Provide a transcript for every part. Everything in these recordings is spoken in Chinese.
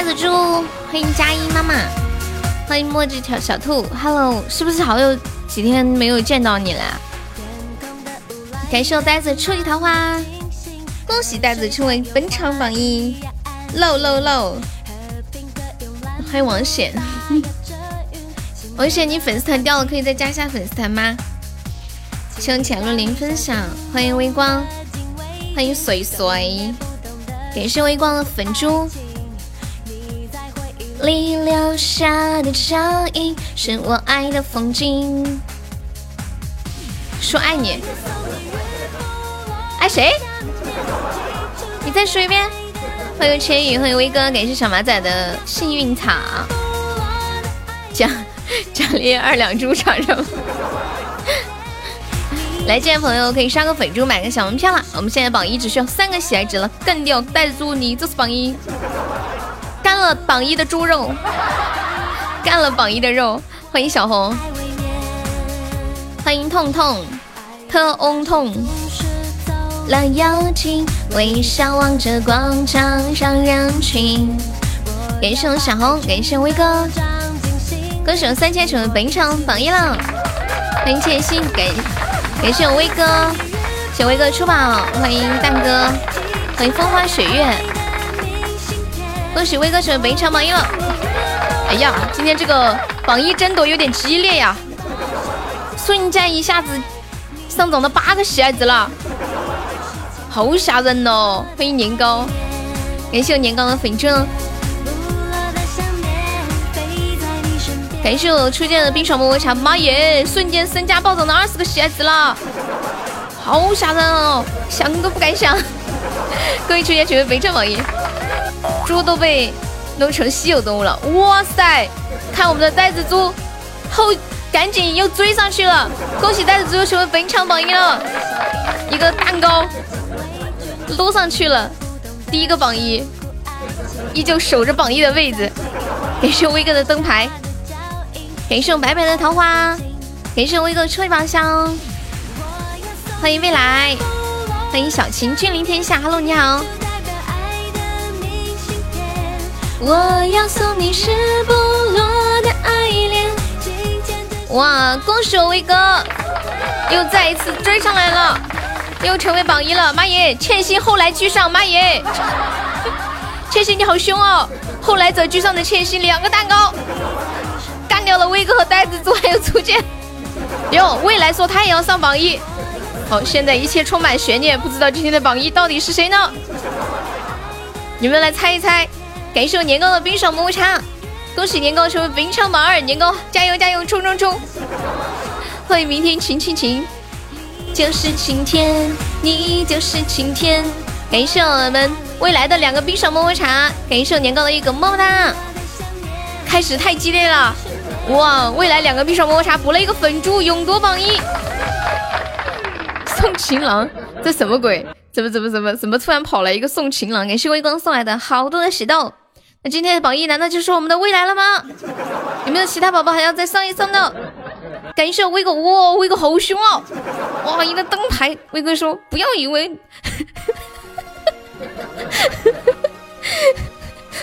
呆子猪，欢迎佳音妈妈，欢迎墨迹小小兔，Hello，是不是好有几天没有见到你了？感谢我呆子初级桃花，恭喜呆子成为本场榜一，漏漏漏！欢迎王显，王显你粉丝团掉了，可以再加一下粉丝团吗？谢谢浅露零分享，欢迎微光，欢迎水水，感谢微光的粉猪。你留下的脚印是我爱的风景。说爱你，爱谁？你再说一遍。欢迎千羽，欢迎威哥，感谢小马仔的幸运草。奖奖励二两猪尝尝。来进来朋友可以刷个粉猪，买个小门票了。我们现在榜一只需要三个喜爱值了，干掉袋子猪，你就是榜一。了榜一的猪肉，干了榜一的肉。欢迎小红，欢迎痛痛特翁痛。懒妖精微笑望着广场上人群。感谢我小红，感谢威哥，歌手三千成为本场榜一了。欢迎千心，感感谢我威哥，谢威哥出宝，欢迎蛋哥，欢迎风花雪月。恭喜威哥成为本场榜一了！哎呀，今天这个榜一争夺有点激烈呀，瞬间一下子上涨了八个喜爱值了，好吓人哦！欢迎年糕，感谢我年糕的粉钻，感谢我初见的冰爽么么茶，妈耶，瞬间身价暴涨了二十个喜爱值了，好吓人哦，想都不敢想！各位初见成为本场榜一。猪都被弄成稀有动物了，哇塞！看我们的袋子猪后赶紧又追上去了，恭喜袋子猪又成为本场榜一了，一个蛋糕撸上去了，第一个榜一，依旧守着榜一的位置。感谢威哥的灯牌，感谢我白白的桃花，感谢威哥吹宝箱，欢迎未来，欢迎小晴君临天下，Hello 你好。我要送你势不落的爱恋。哇，恭喜我威哥，又再一次追上来了，又成为榜一了。妈耶，倩心后来居上，妈耶，倩心你好凶哦！后来者居上的倩心，两个蛋糕干掉了威哥和呆子猪，还有初见。哟，未来说他也要上榜一。好，现在一切充满悬念，不知道今天的榜一到底是谁呢？你们来猜一猜。感谢我年糕的冰爽么么茶，恭喜年糕成为本场榜二，年糕加油加油冲冲冲！欢迎明天晴晴晴，就是晴天，你就是晴天。感谢我们未来的两个冰爽么么茶，感谢我年糕的一个么么哒。开始太激烈了，哇！未来两个冰爽么么茶补了一个粉猪，勇夺榜一。送情郎，这什么鬼？怎么怎么怎么怎么突然跑来一个送情郎？感谢微光送来的好多的喜豆。那今天的榜一难道就是我们的未来了吗？有没有其他宝宝还要再上一上的？感谢威哥，哇，威哥好凶哦！哇，一个灯牌，威哥说不要以为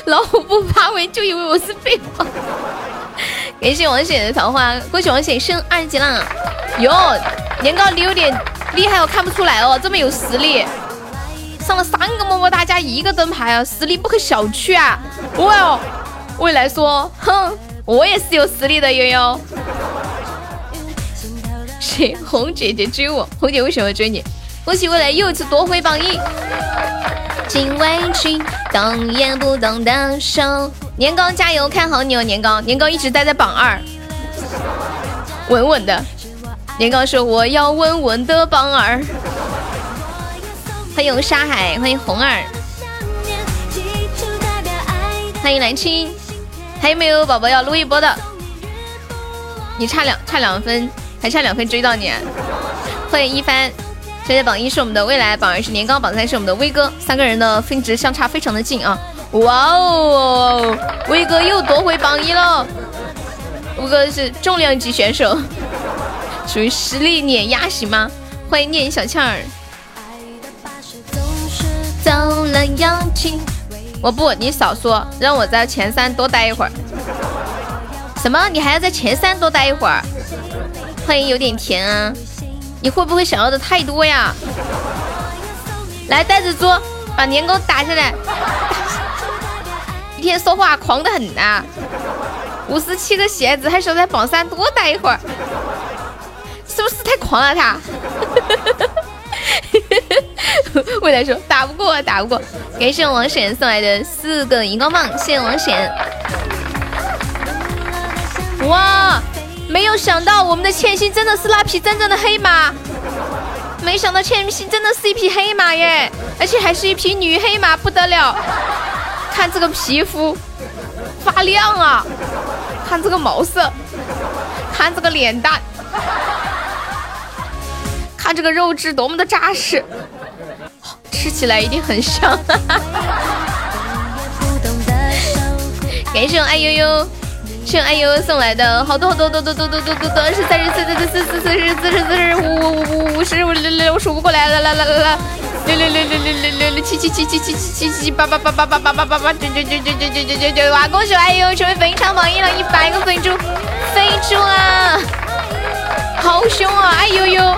老虎不发威，就以为我是废话。感谢王显的桃花，恭喜王显升二级啦。哟，年糕你有点厉害，我看不出来哦，这么有实力。上了三个么么哒加一个灯牌啊，实力不可小觑啊！哇哦，未来说，哼，我也是有实力的悠悠。谁？红姐姐追我？红姐为什么追你？恭喜未来又一次夺回榜一。金委屈，动也不动的手。年糕加油，看好你哦，年糕，年糕一直待在榜二，稳稳的。年糕说我要稳稳的榜二。欢迎沙海，欢迎红儿，欢迎蓝青，还有没有宝宝要撸一波的？你差两差两分，还差两分追到你。欢迎一帆，现在榜一是我们的未来，榜二是年糕，榜三是我们的威哥，三个人的分值相差非常的近啊！哇哦，威哥又夺回榜一了。威哥是重量级选手，属于实力碾压型吗？欢迎念小倩儿。了妖精，我不，你少说，让我在前三多待一会儿。什么？你还要在前三多待一会儿？欢迎有点甜啊！你会不会想要的太多呀？来，袋子猪，把年糕打下来。一天说话狂的很呐，五十七个鞋子，还说在榜三多待一会儿，是不是太狂了他？未来说打不过，打不过。感谢王显送来的四个荧光棒，谢谢王显。哇，没有想到我们的千心真的是那匹真正的黑马，没想到千心真的是一匹黑马耶，而且还是一匹女黑马，不得了。看这个皮肤发亮啊，看这个毛色，看这个脸蛋，看这个肉质多么的扎实。吃起来一定很香，感谢我爱悠悠，谢爱悠悠送来的好多好多多多多多多多多是三十四四四四四四十四十四十五五五五十五六六我数不过来了啦啦啦啦六六六六六六六六七七七七七七七七八八八八八八八八八九九九九九九九九九哇！恭喜我爱悠悠成为本场榜一了，一百个粉猪，飞猪啊！好凶啊！爱悠悠，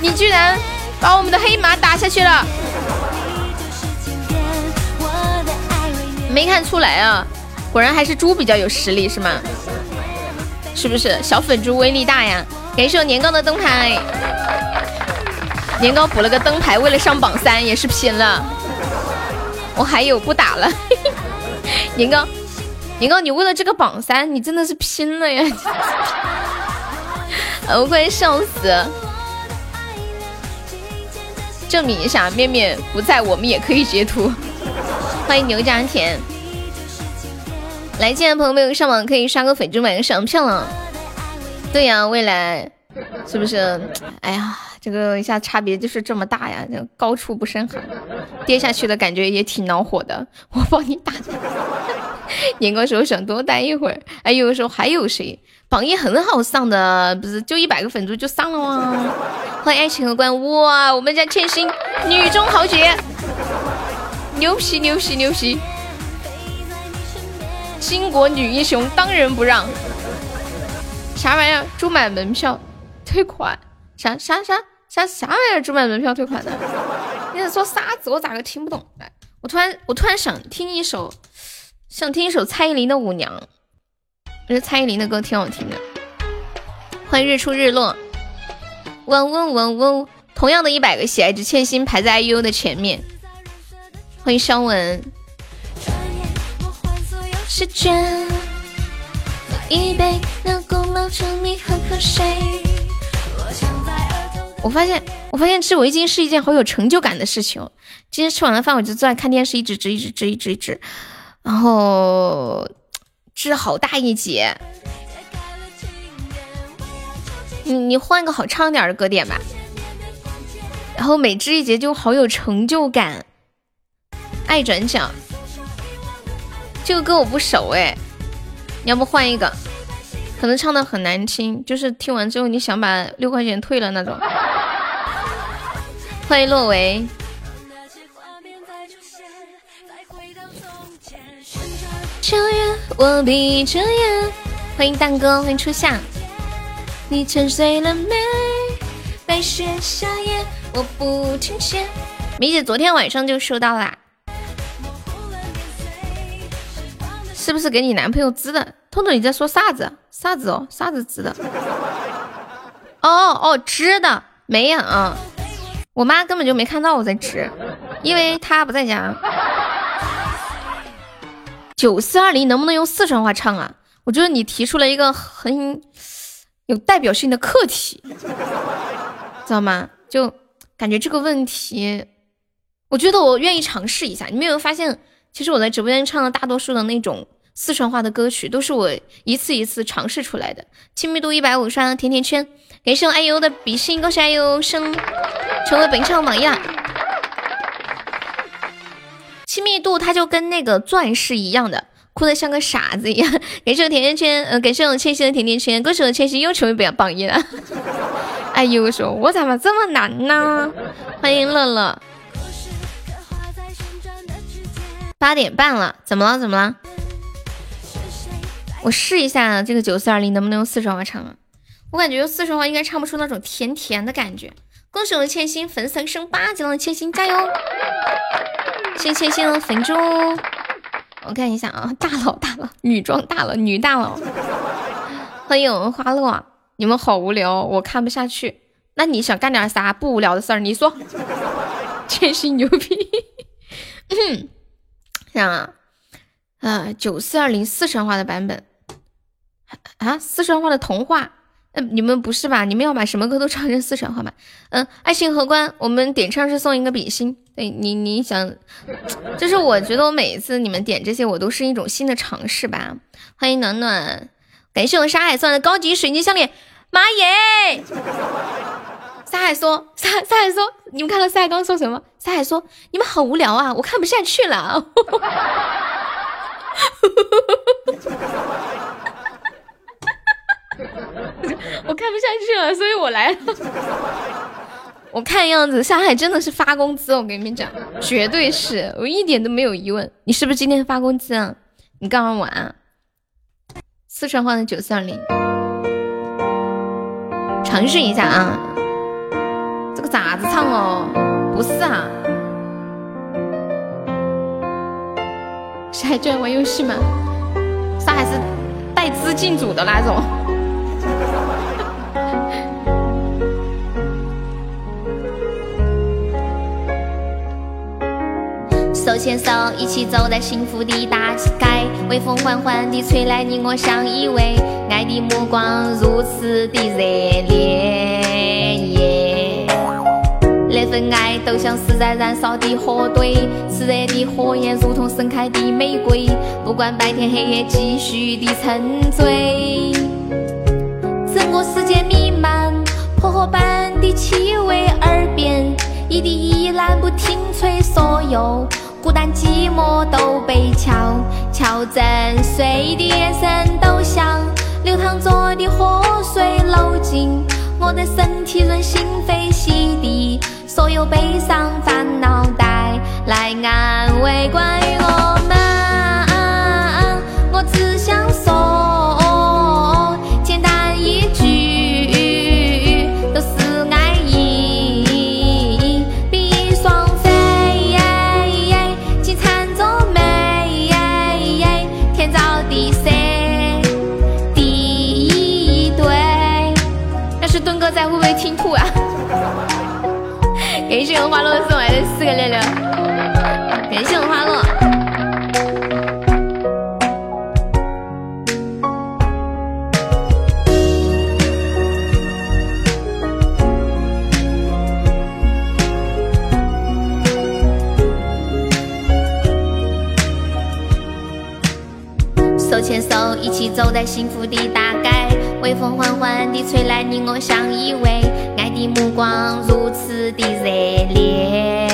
你居然！把我们的黑马打下去了，没看出来啊，果然还是猪比较有实力是吗？是不是小粉猪威力大呀？感谢我年糕的灯牌，年糕补了个灯牌，为了上榜三也是拼了。我还有不打了，年糕，年糕，你为了这个榜三，你真的是拼了呀！我快笑死。证明一下，面面不在，我们也可以截图。欢迎牛家田，来进来的朋友们上网可以刷个粉猪买个小票了。对呀，未来是不是？哎呀，这个一下差别就是这么大呀，这高处不胜寒，跌下去的感觉也挺恼火的。我帮你打。年糕说想多待一会儿，哎，有的时候还有谁？榜一很好上的，不是就一百个粉猪就上了吗？欢迎爱情和关，哇，我们家千心女中豪杰，牛皮牛皮牛皮，巾帼女英雄当仁不让。啥玩意儿？猪买门票退款？啥啥啥啥啥玩意儿？猪买门票退款的？你在说啥子？我咋个听不懂？我突然我突然想听一首，想听一首蔡依林的《舞娘》。我觉得蔡依林的歌挺好听的。欢迎日出日落，嗡嗡嗡嗡。同样的一百个喜爱值，千心排在 IU 的前面。欢迎肖文。我发现，我发现吃围巾是一件好有成就感的事情。今天吃完了饭，我就坐在看电视，一直织，一直织，一直织，然后。织好大一截，你你换个好唱点的歌点吧，然后每织一节就好有成就感。爱转角，这个歌我不熟哎，你要不换一个？可能唱的很难听，就是听完之后你想把六块钱退了那种。欢迎洛维。秋月，我闭着眼。欢迎蛋哥，欢迎初夏。你沉睡了没？白雪夏夜，我不停歇。米姐昨天晚上就收到啦，是不是给你男朋友织的？彤彤你在说啥子？啥子哦？啥子织的？哦哦，织的没有。我妈根本就没看到我在织，因为她不在家。九四二零能不能用四川话唱啊？我觉得你提出了一个很有代表性的课题，知道吗？就感觉这个问题，我觉得我愿意尝试一下。你没有发现，其实我在直播间唱的大多数的那种四川话的歌曲，都是我一次一次尝试出来的。亲密度一百五刷甜甜圈，感谢我爱优的比心，恭喜爱优升成为本场榜一。亲密度，它就跟那个钻石一样的，哭得像个傻子一样。感谢我甜甜圈，呃，感谢我千玺的甜甜圈，恭喜我千玺又成为榜榜一了。哎呦，我说我怎么这么难呢？欢迎乐乐。八点半了，怎么了？怎么了？我试一下这个九四二零能不能用四川话唱啊？我感觉用四川话应该唱不出那种甜甜的感觉。恭喜我的千心粉丝升八级了，千心加油！谢谢千心的粉猪。我看一下啊，大佬大佬，女装大佬女大佬。欢迎我们花落，你们好无聊，我看不下去。那你想干点啥不无聊的事儿？你说。千心牛逼。想啊，啊，九四二零四川话的版本啊，四川话的童话。你们不是吧？你们要把什么歌都唱成四川话吗？嗯，爱情荷官，我们点唱是送一个比心。对你，你想，就是我觉得我每一次你们点这些，我都是一种新的尝试吧。欢迎暖暖，感谢我沙海送的高级水晶项链，妈耶！沙海说，沙沙海说，你们看到沙海刚说什么？沙海说，你们好无聊啊，我看不下去了。我看不下去了，所以我来了。我看样子上海真的是发工资，我跟你们讲，绝对是我一点都没有疑问。你是不是今天发工资啊？你干嘛玩？四川话的九四二零，尝试一下啊。这个咋子唱哦？不是啊。上海居然玩游戏吗？上海是带资进组的那种。手牵手，一起走在幸福的大街，微风缓缓地吹来，你我相依偎，爱的目光如此的热烈。那份爱都像是在燃烧的火堆，炽热的火焰如同盛开的玫瑰，不管白天黑夜，继续的沉醉。整个世界弥漫薄荷般的气味，耳边一滴依然不停吹，所有。孤单寂寞都被悄悄震碎的眼神，都像流淌着的河水，流进我的身体，润心扉，洗涤所有悲伤烦恼，带来安慰。关于我送来的四个六六，感谢我花落。手牵手，一起走在幸福的大街，微风缓缓地吹来，你我相依偎。爱的目光如此的热烈，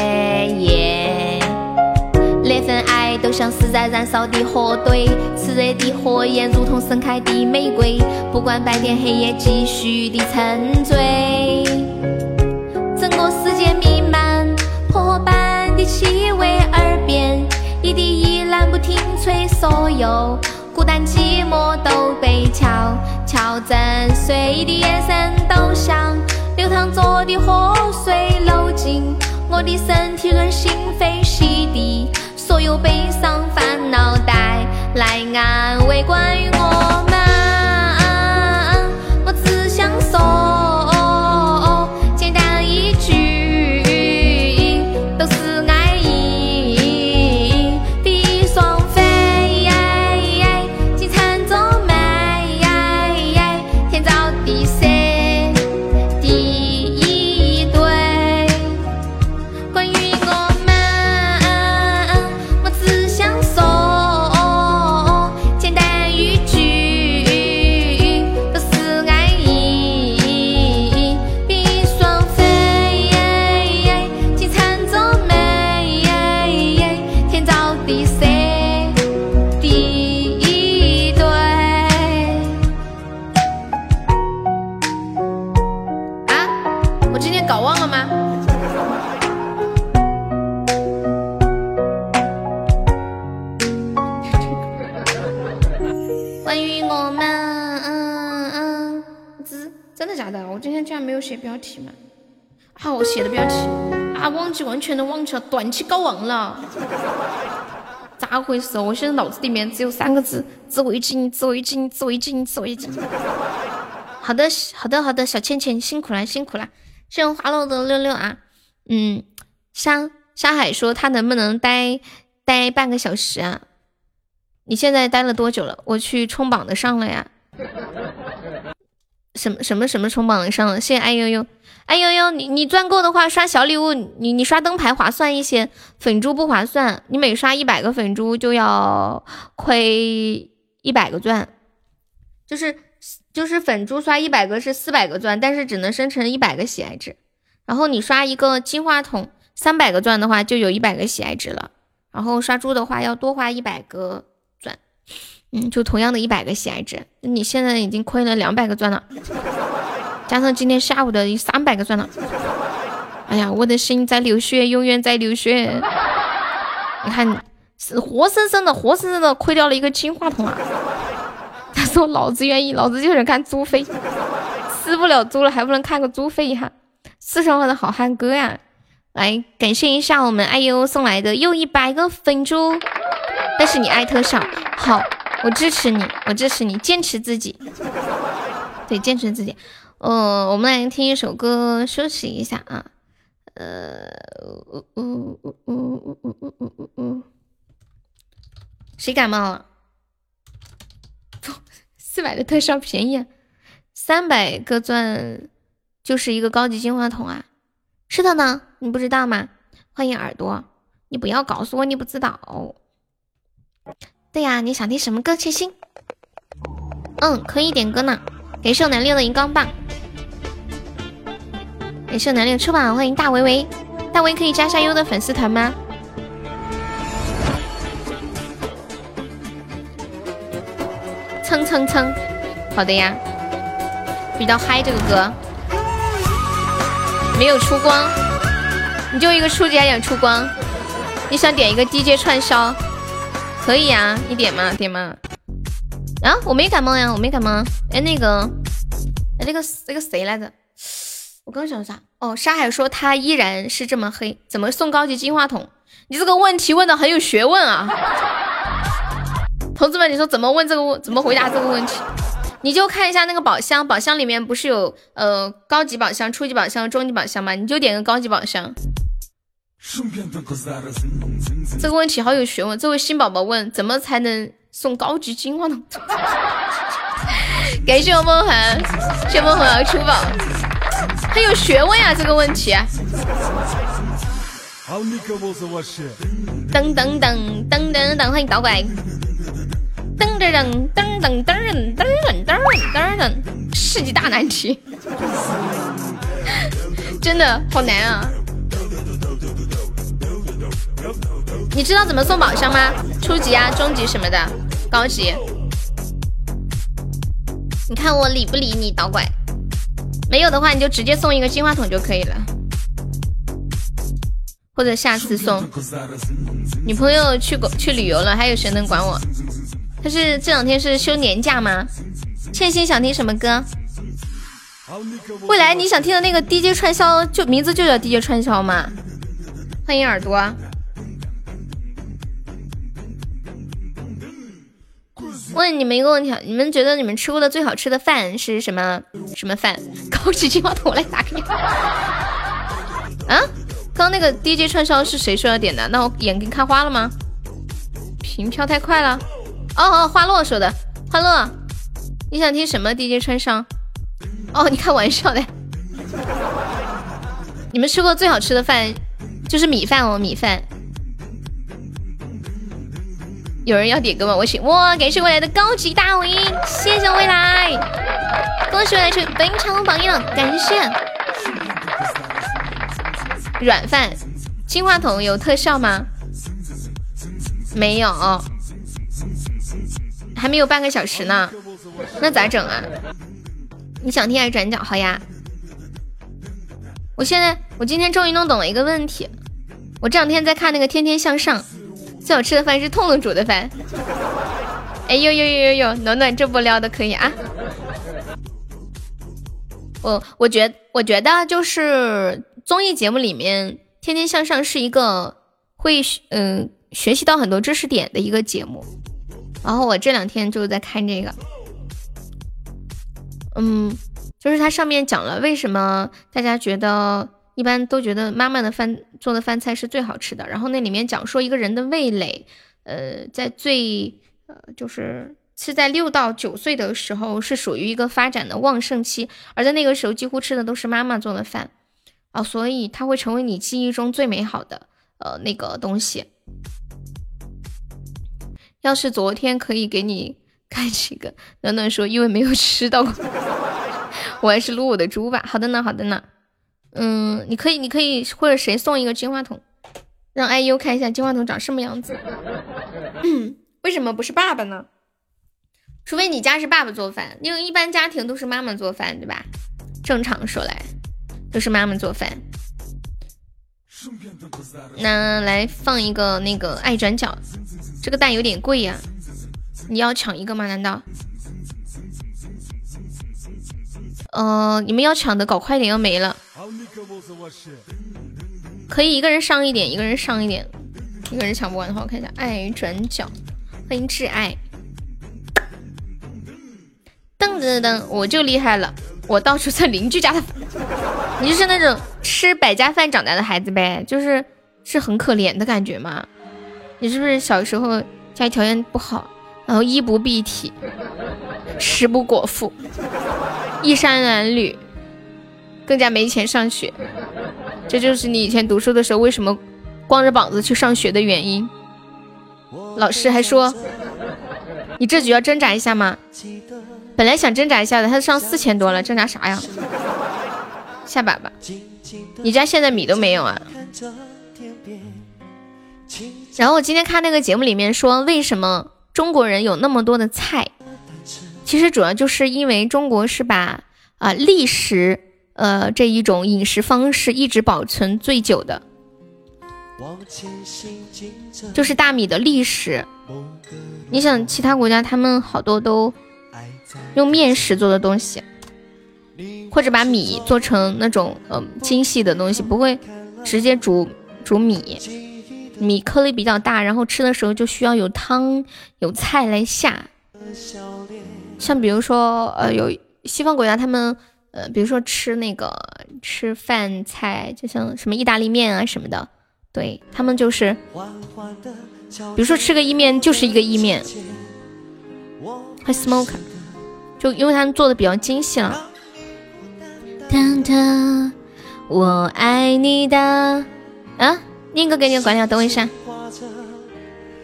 那份爱都像是在燃烧的火堆，炽热的火焰如同盛开的玫瑰，不管白天黑夜，继续的沉醉。整个世界弥漫薄荷般的气味，耳边一滴依然不停吹，所有孤单寂寞都被悄悄震碎的眼神，都像。流淌着的河水流进我的身体，润心扉，洗涤所有悲伤烦恼，带来安慰。关于我我现在脑子里面只有三个字：自慰精，自慰精，自慰精，自慰精。好的，好的，好的，小倩倩辛苦了，辛苦了，谢谢花落的六六啊。嗯，沙沙海说他能不能待待半个小时啊？你现在待了多久了？我去冲榜的上了呀。什么什么什么冲榜的上了？谢谢爱悠悠，哎呦呦，你你赚够的话刷小礼物，你你刷灯牌划算一些，粉珠不划算。你每刷一百个粉珠就要亏一百个钻，就是就是粉珠刷一百个是四百个钻，但是只能生成一百个喜爱值。然后你刷一个金话筒三百个钻的话，就有一百个喜爱值了。然后刷猪的话要多花一百个钻。嗯，就同样的一百个喜爱值，你现在已经亏了两百个钻了，加上今天下午的三百个钻了。哎呀，我的心在流血，永远在流血。你看，是活生生的，活生生的亏掉了一个金话筒啊！他说：“老子愿意，老子就想看猪飞，吃不了猪了，还不能看个猪飞一下？四川话的好汉歌呀！来，感谢一下我们爱优送来的又一百个粉猪，但是你爱特效好。我支持你，我支持你，坚持自己。对，坚持自己。呃，我们来听一首歌，休息一下啊。呃，呜呜呜呜呜呜呜呜呜。谁感冒了？四百的特效便宜，三百个钻就是一个高级金话筒啊。是的呢，你不知道吗？欢迎耳朵，你不要告诉我你不知道。对呀，你想听什么歌？切心，嗯，可以点歌呢。感谢南六的荧光棒，感谢南六出榜，欢迎大维维，大维可以加下优的粉丝团吗？蹭蹭蹭，好的呀。比较嗨这个歌，没有出光，你就一个初级还想出光？你想点一个 DJ 串烧？可以呀，你点嘛点嘛。啊，我没感冒呀，我没感冒。哎，那个，哎，那个那个谁来着？我刚想啥？哦，沙海说他依然是这么黑，怎么送高级金话筒？你这个问题问的很有学问啊！同志们，你说怎么问这个问？怎么回答这个问题？你就看一下那个宝箱，宝箱里面不是有呃高级宝箱、初级宝箱、中级宝箱吗？你就点个高级宝箱。这个问题好有学问，这位新宝宝问怎么才能送高级金话筒？感谢我梦涵，谢梦涵要出宝，很有学问呀这个问题。噔噔噔噔噔噔，欢迎导拐。噔噔噔噔噔噔噔噔噔噔噔，世纪大难题，真的好难啊！你知道怎么送宝箱吗？初级啊、中级什么的，高级。你看我理不理你，捣拐？没有的话，你就直接送一个金话筒就可以了，或者下次送。女朋友去过去旅游了，还有谁能管我？他是这两天是休年假吗？倩心想听什么歌？未来你想听的那个 DJ 串烧，就名字就叫 DJ 串烧吗？欢迎耳朵。问你们一个问题啊，你们觉得你们吃过的最好吃的饭是什么？什么饭？高级金话筒，我来打给你。啊？刚刚那个 DJ 串烧是谁说要点的？那我眼睛看花了吗？屏飘太快了。哦哦，花落说的。花落，你想听什么 DJ 串烧？哦，你开玩笑的。你们吃过最好吃的饭就是米饭哦，米饭。有人要点歌吗？我请哇！感谢未来的高级大 V，谢谢未来，恭喜未来成本场榜一了，感谢。软饭，金话筒有特效吗？没有，还没有半个小时呢，那咋整啊？你想听还是转角？好呀。我现在，我今天终于弄懂了一个问题，我这两天在看那个《天天向上》。最好吃的饭是痛痛煮的饭。哎呦呦呦呦呦，暖暖这波撩的可以啊！我我觉我觉得就是综艺节目里面《天天向上》是一个会嗯学习到很多知识点的一个节目。然后我这两天就在看这个，嗯，就是它上面讲了为什么大家觉得一般都觉得妈妈的饭做的饭菜是最好吃的。然后那里面讲说一个人的味蕾，呃，在最呃就是是在六到九岁的时候是属于一个发展的旺盛期，而在那个时候几乎吃的都是妈妈做的饭啊，所以它会成为你记忆中最美好的呃那个东西。要是昨天可以给你开几个，暖暖说因为没有吃到过，我还是撸我的猪吧。好的呢，好的呢。嗯，你可以，你可以或者谁送一个金话筒，让 IU 看一下金话筒长什么样子。为什么不是爸爸呢？除非你家是爸爸做饭，因为一般家庭都是妈妈做饭，对吧？正常说来都是妈妈做饭。那来放一个那个爱转角。这个蛋有点贵呀，你要抢一个吗？难道？呃，你们要抢的搞快点，要没了。可以一个人上一点，一个人上一点，一个人抢不完的话，我看一下。爱转角，欢迎挚爱。噔噔噔，我就厉害了，我到处蹭邻居家的。你就是那种吃百家饭长大的孩子呗，就是是很可怜的感觉吗？你是不是小时候家里条件不好，然后衣不蔽体，食不果腹，衣衫褴褛，更加没钱上学？这就是你以前读书的时候为什么光着膀子去上学的原因。老师还说，你这局要挣扎一下吗？本来想挣扎一下的，他上四千多了，挣扎啥呀？下把吧。你家现在米都没有啊？然后我今天看那个节目里面说，为什么中国人有那么多的菜？其实主要就是因为中国是把啊历史呃这一种饮食方式一直保存最久的，就是大米的历史。你想其他国家他们好多都用面食做的东西，或者把米做成那种嗯精细的东西，不会直接煮煮米。米颗粒比较大，然后吃的时候就需要有汤有菜来下。像比如说，呃，有西方国家他们，呃，比如说吃那个吃饭菜，就像什么意大利面啊什么的，对他们就是，比如说吃个意面就是一个意面，还 smoke，就因为他们做的比较精细了。当当，我爱你的啊。念个给你关掉，等我一下。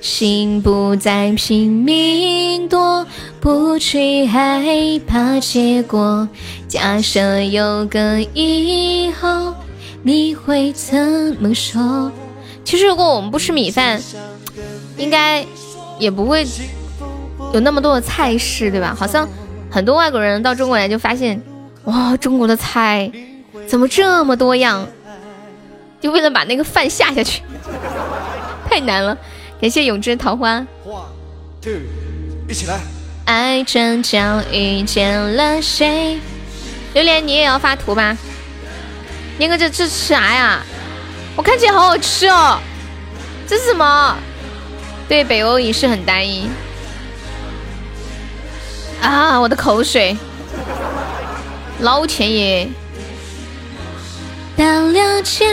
心不再拼命躲，不去害怕结果。假设有个以后，你会怎么说？其实如果我们不吃米饭，应该也不会有那么多的菜式，对吧？好像很多外国人到中国来就发现，哇，中国的菜怎么这么多样？就为了把那个饭下下去，太难了。感谢永之桃花。One two，一起来。爱转角遇见了谁？榴莲，你也要发图吧？念哥，这这吃啥呀？我看起来好好吃哦。这是什么？对，北欧饮食很单一。啊，我的口水。老天爷。到了解。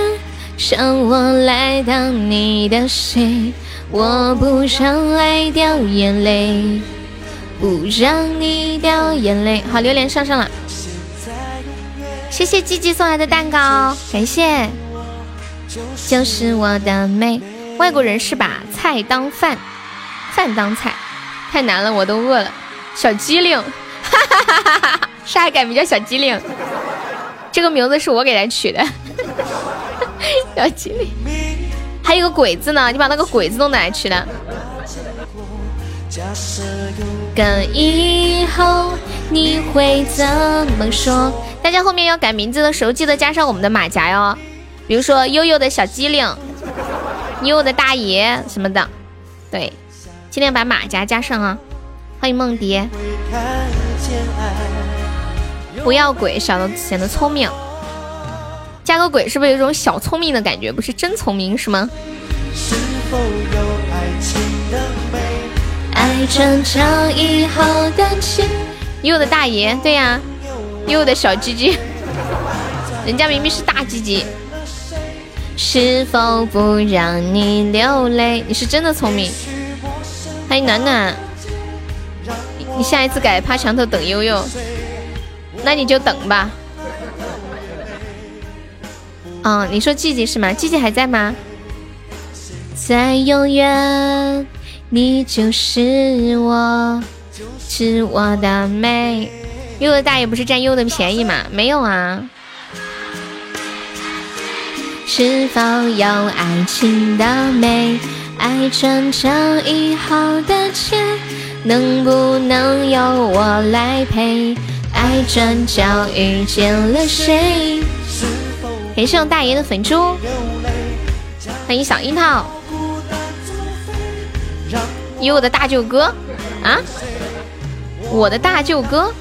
让我来当你的谁？我不让爱掉眼泪，不让你掉眼泪。好，榴莲上上了，谢谢鸡鸡送来的蛋糕，感谢。就是我的美。外国人是把菜当饭，饭当菜，太难了，我都饿了。小机灵，哈哈哈哈哈哈！啥改名叫小机灵？这个名字是我给他取的。小机灵，还有个鬼子呢，你把那个鬼子弄哪去了？跟以后你会怎么说？大家后面要改名字的时候，记得加上我们的马甲哟。比如说悠悠的小机灵，悠悠的大爷什么的，对，尽量把马甲加上啊。欢迎梦蝶。不要鬼，小的显得聪明。加个鬼是不是有种小聪明的感觉？不是真聪明是吗？爱成长以后的情。悠的大爷，对呀，悠的小鸡鸡，人家明明是大鸡鸡。是否不让你流泪？你是真的聪明。欢迎暖暖，你下一次改趴墙头等悠悠，那你就等吧。嗯，你说季季是吗？季季还在吗？在永远，你就是我，是我的美。优的大爷不是占优的便宜吗？没有啊。是否有爱情的美？爱成长以后的街，能不能由我来陪？爱转角遇见了谁？感谢我大爷的粉猪，欢迎小樱桃，有我的大舅哥啊！我的大舅哥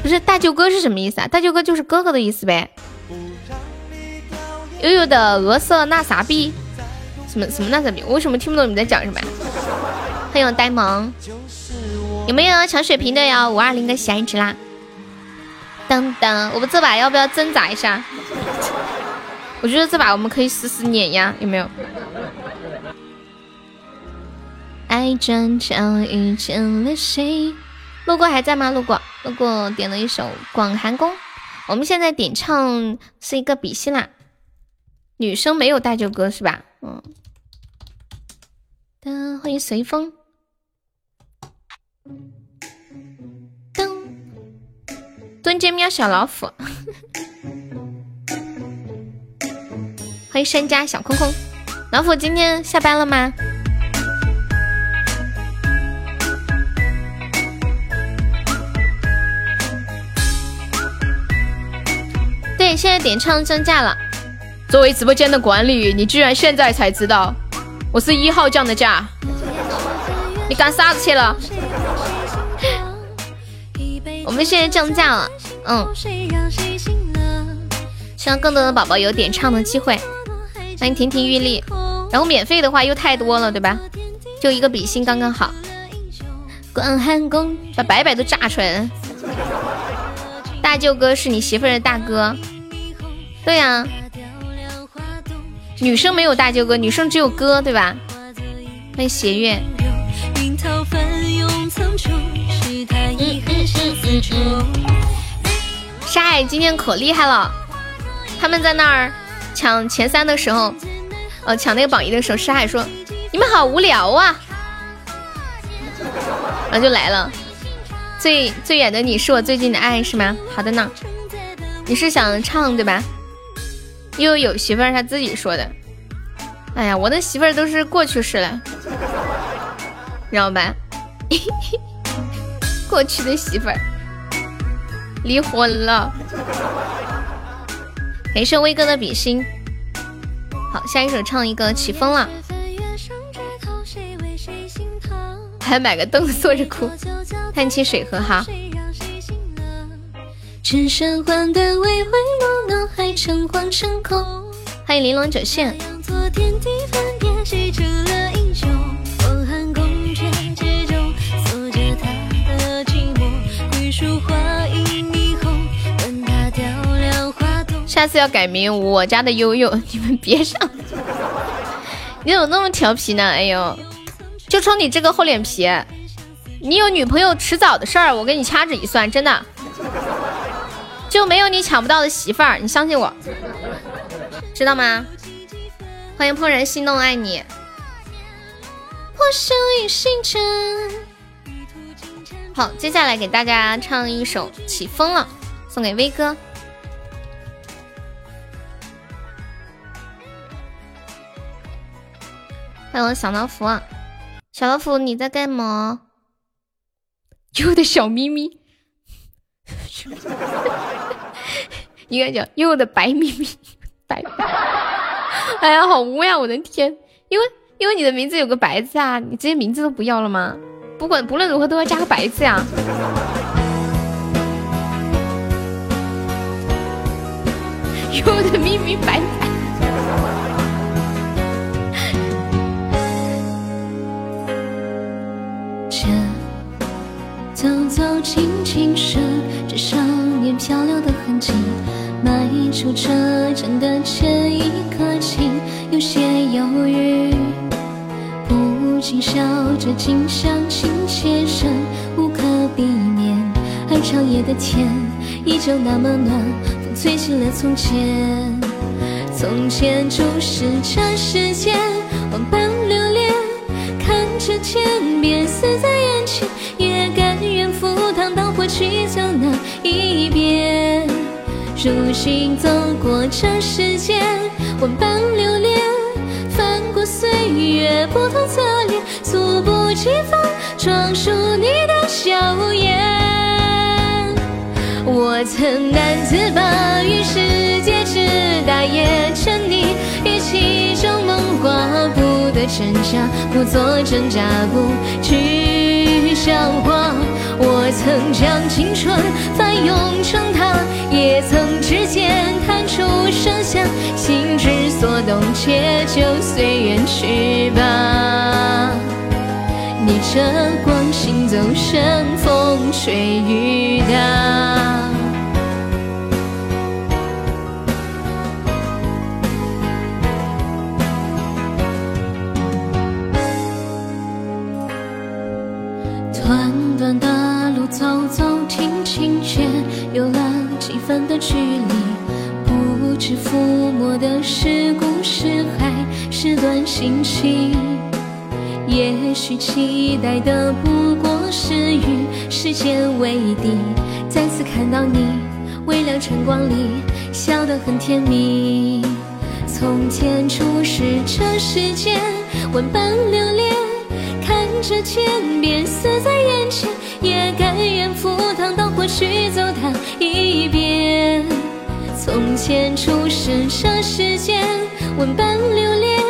不是大舅哥是什么意思啊？大舅哥就是哥哥的意思呗。悠悠的俄色那啥币，什么什么那啥币？我为什么听不懂你们在讲什么呀？欢迎呆萌，有没有抢血瓶的呀？五二零的喜爱值啦！当当，我们这把要不要挣扎一下？我觉得这把我们可以试试碾压，有没有？爱转角遇见了谁？路过还在吗？路过，路过点了一首《广寒宫》。我们现在点唱是一个比心啦，女生没有大舅哥是吧？嗯。欢迎随风。蹲街喵小老虎，欢迎山家小空空，老虎今天下班了吗？对，现在点唱降价了。作为直播间的管理，你居然现在才知道，我是一号降的价，你干啥子去了？我们现在降价了，嗯，希望更多的宝宝有点唱的机会。欢迎亭亭玉立，然后免费的话又太多了，对吧？就一个比心刚刚好。广寒宫把白白都炸出来了。大舅哥是你媳妇儿的大哥，对呀。女生没有大舅哥，女生只有哥，对吧？欢迎斜月。沙海今天可厉害了，他们在那儿抢前三的时候，呃，抢那个榜一的时候，沙海说：“你们好无聊啊！”然后就来了。最最远的你是我最近的爱，是吗？好的呢。你是想唱对吧？又有媳妇儿，他自己说的。哎呀，我的媳妇儿都是过去式了，知道吧？过去的媳妇儿离婚了。感谢威哥的比心。好，下一首唱一个起风了。还买个凳子坐着哭，叹气水喝哈。欢迎玲珑九线。下次要改名我家的悠悠，你们别上！你怎么那么调皮呢？哎呦，就冲你这个厚脸皮，你有女朋友迟早的事儿，我给你掐指一算，真的就没有你抢不到的媳妇儿，你相信我，知道吗？欢迎怦然心动，爱你。好，接下来给大家唱一首《起风了》，送给威哥。欢迎小老虎，小老虎，你在干嘛？有的小咪咪，应该叫有的白咪咪白。哎呀，好污呀！我的天，因为因为你的名字有个白字啊，你直接名字都不要了吗？不管不论如何都要加个白字呀。有的咪咪白。走走停停，是这少年漂流的痕迹。迈出车站的前一刻起，有些犹豫，不禁笑着，近乡情怯声无可避免。而长夜的天依旧那么暖，风吹起了从前。从前注视这世间，万般留，看着天边死在眼前，也甘愿赴汤蹈火去走那一遍。如今走过这世间，万般留恋，翻过岁月不同侧脸，猝不及防撞出你的笑颜。我曾难自拔于世界之大，也沉溺于其中梦话，不得挣扎，不做挣扎，不去笑话。我曾将青春翻涌成她，也曾指尖弹出声响，心之所动，且就随缘去吧。逆着光行走，任风吹雨打。短短的路走走停停，却有了几分的距离。不知抚摸的是故事，还是段心情？也许期待的不过是与时间为敌。再次看到你，微亮晨光里，笑得很甜蜜。从前初识这世间，万般留恋。看着天边死在眼前，也甘愿赴汤蹈火去走它一遍。从前初识这世间，万般留恋，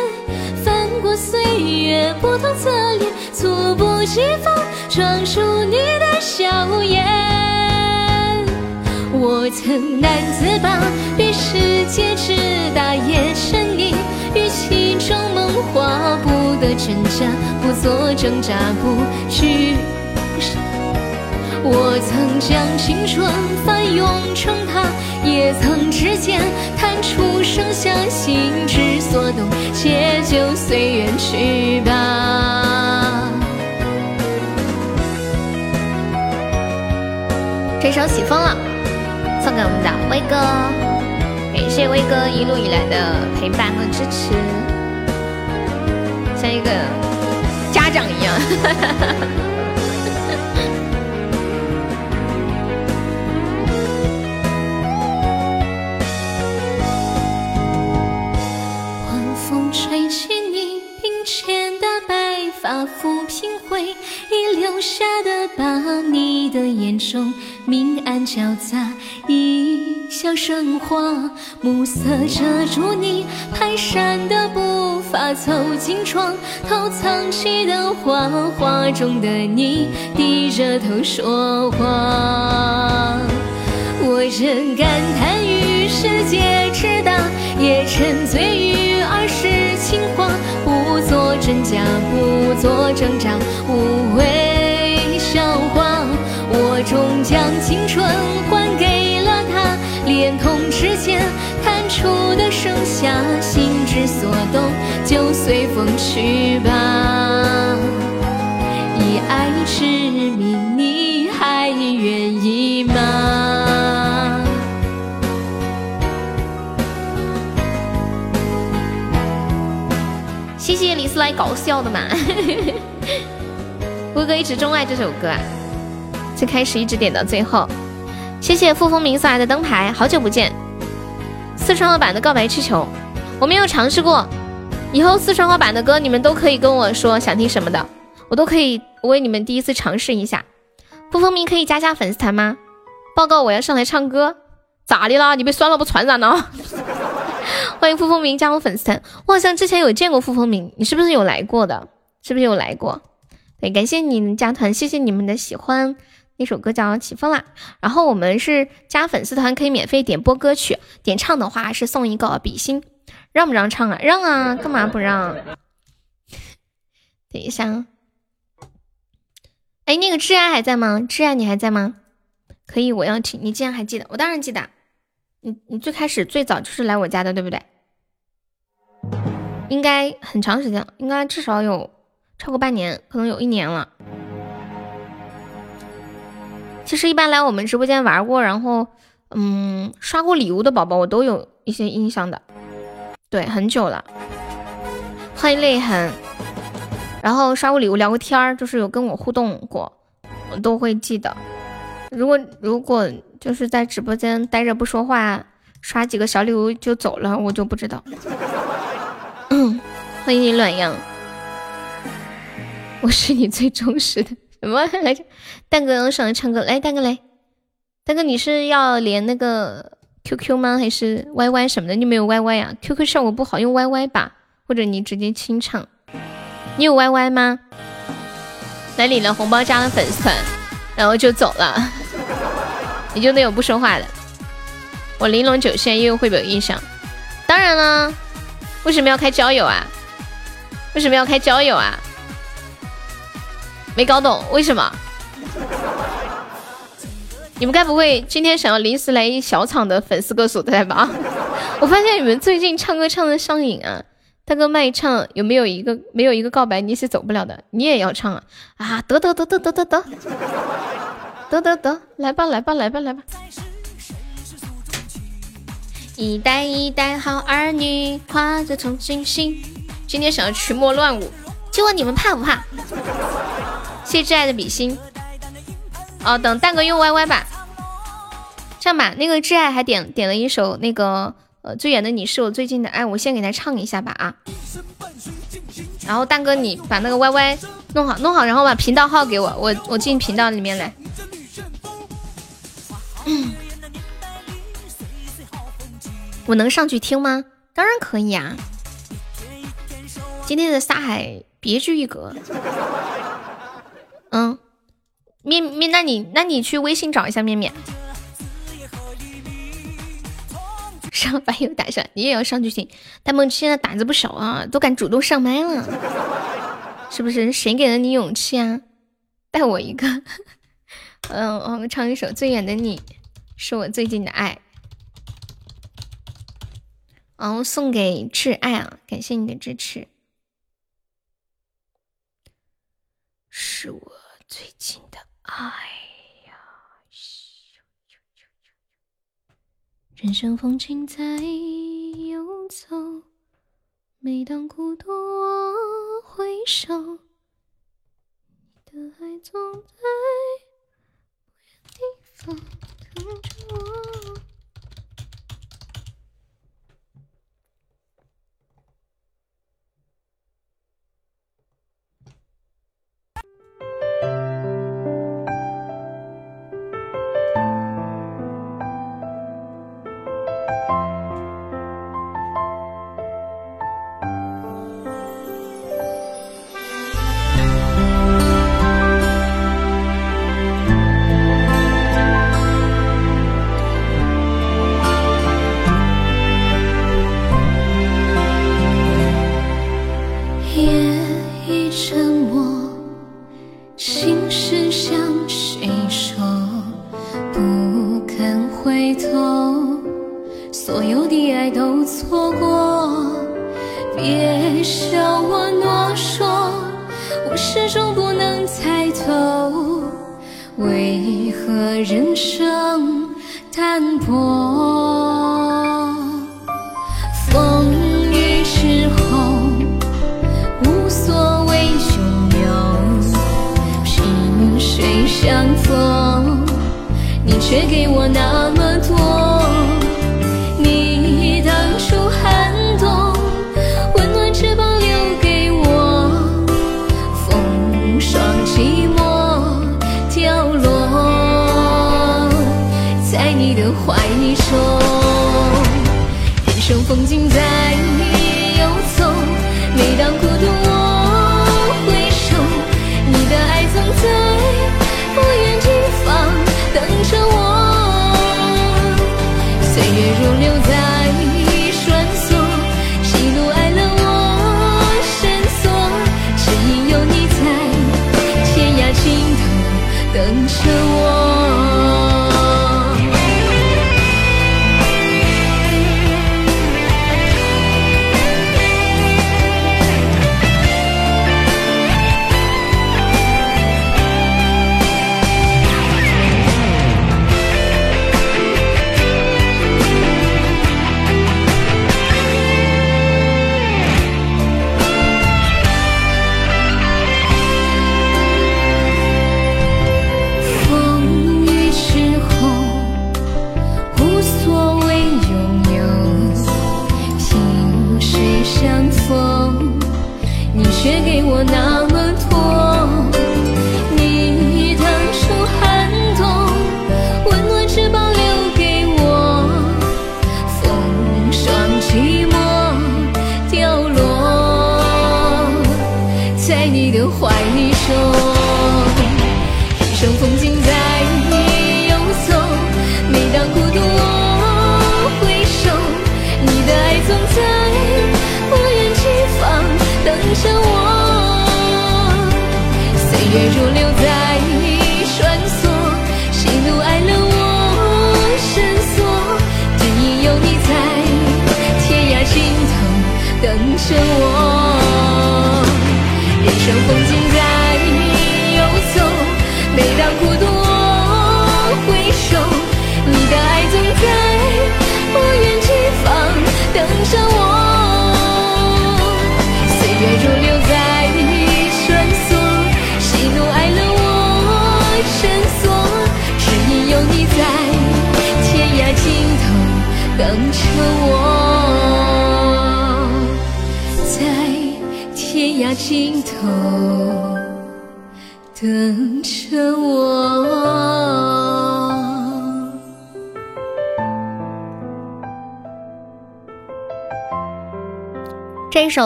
翻过岁月不同侧脸，猝不及防撞出你的笑颜。我曾难自拔于世界之大，也沉溺于其中梦话，不得真假，不做挣扎，不去。我曾将青春翻涌成她，也曾指尖弹出盛夏，心之所动，且就随缘去吧。这首起风了。送给我们的威哥，感谢威哥一路以来的陪伴和支持，像一个家长一样。晚风吹起你鬓间的白发，抚平回忆留下的疤，你的眼中明暗交杂。生花，暮色遮住你蹒跚的步伐，走进床头藏起的画，画中的你低着头说话。我仍感叹于世界之大，也沉醉于儿时情话，不做真假，不做挣扎，无谓笑话。我终将青春连同指尖弹出的盛夏，心之所动，就随风去吧。以爱之名，你还愿意吗？谢谢李斯来搞笑的嘛，威哥一直钟爱这首歌啊。最开始一直点到最后，谢谢傅风明送来的灯牌，好久不见。四川话版的告白气球，我没有尝试过，以后四川话版的歌你们都可以跟我说想听什么的，我都可以为你们第一次尝试一下。傅风明可以加加粉丝团吗？报告我要上来唱歌，咋的啦？你被酸了不传染呢？欢迎傅风明加入粉丝团，我好像之前有见过傅风明，你是不是有来过的？是不是有来过？对，感谢你们加团，谢谢你们的喜欢。那首歌叫《起风啦》。然后我们是加粉丝团可以免费点播歌曲，点唱的话是送一个比心，让不让唱啊？让啊，干嘛不让？等一下，哎，那个挚爱还在吗？挚爱你还在吗？可以，我要听。你竟然还记得，我当然记得。你你最开始最早就是来我家的，对不对？应该很长时间，应该至少有超过半年，可能有一年了。其实一般来我们直播间玩过，然后嗯刷过礼物的宝宝，我都有一些印象的。对，很久了。欢迎泪痕。然后刷过礼物，聊过天儿，就是有跟我互动过，我都会记得。如果如果就是在直播间待着不说话，刷几个小礼物就走了，我就不知道。欢迎你暖阳，我是你最忠实的什么 来着？蛋哥上来唱歌，来蛋哥来，蛋哥你是要连那个 QQ 吗？还是 YY 什么的？你没有 YY 呀？QQ 效果不好，用 YY 吧，或者你直接清唱。你有 YY 吗？来领了红包加了粉丝团，然后就走了，你就那种不说话的。我玲珑九线又会不会有印象？当然了，为什么要开交友啊？为什么要开交友啊？没搞懂为什么？你们该不会今天想要临时来一小场的粉丝歌手对吧？我发现你们最近唱歌唱的上瘾啊！大哥卖唱有没有一个没有一个告白你是走不了的？你也要唱啊！啊，得得得得得得得，得得得，来吧来吧来吧来吧！一代一代好儿女，跨着同心心。今天想要群魔乱舞，就问你们怕不怕？谢挚爱的比心。哦，等蛋哥用 YY 吧。这样吧，那个挚爱还点点了一首那个呃最远的你是我最近的爱，我先给他唱一下吧啊。然后蛋哥你把那个 YY 弄好弄好，然后把频道号给我，我我进频道里面来。我能上去听吗？当然可以啊。今天的沙海别具一格，嗯，面面，那你那你去微信找一下面面，上把友打上，你也要上就行。大梦现在胆子不小啊，都敢主动上麦了，是不是？谁给了你勇气啊？带我一个，嗯，我们唱一首《最远的你》，是我最近的爱，然后送给挚爱啊，感谢你的支持。是我最近的爱呀！人生风景在游走，每当孤独我回首，你的爱总在不远地方等着我。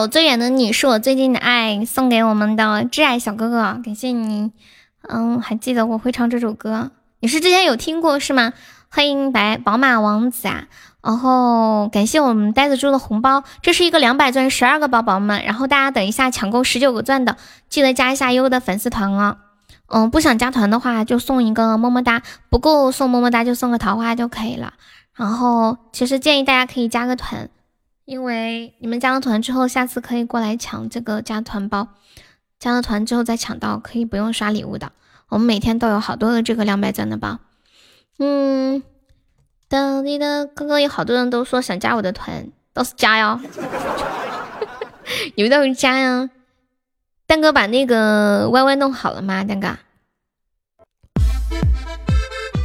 首《最远的你》是我最近的爱，送给我们的挚爱小哥哥，感谢你。嗯，还记得我会唱这首歌，你是之前有听过是吗？欢迎白宝马王子啊！然后感谢我们呆子猪的红包，这是一个两百钻十二个宝宝们，然后大家等一下抢够十九个钻的，记得加一下优的粉丝团哦。嗯，不想加团的话就送一个么么哒，不够送么么哒就送个桃花就可以了。然后其实建议大家可以加个团，因为你们加了团之后，下次可以过来抢这个加团包，加了团之后再抢到可以不用刷礼物的。我们每天都有好多的这个两百钻的包，嗯。的你的刚刚有好多人都说想加我的团，到时加哟，你们到时加呀。蛋哥把那个 Y Y 弄好了吗？蛋哥，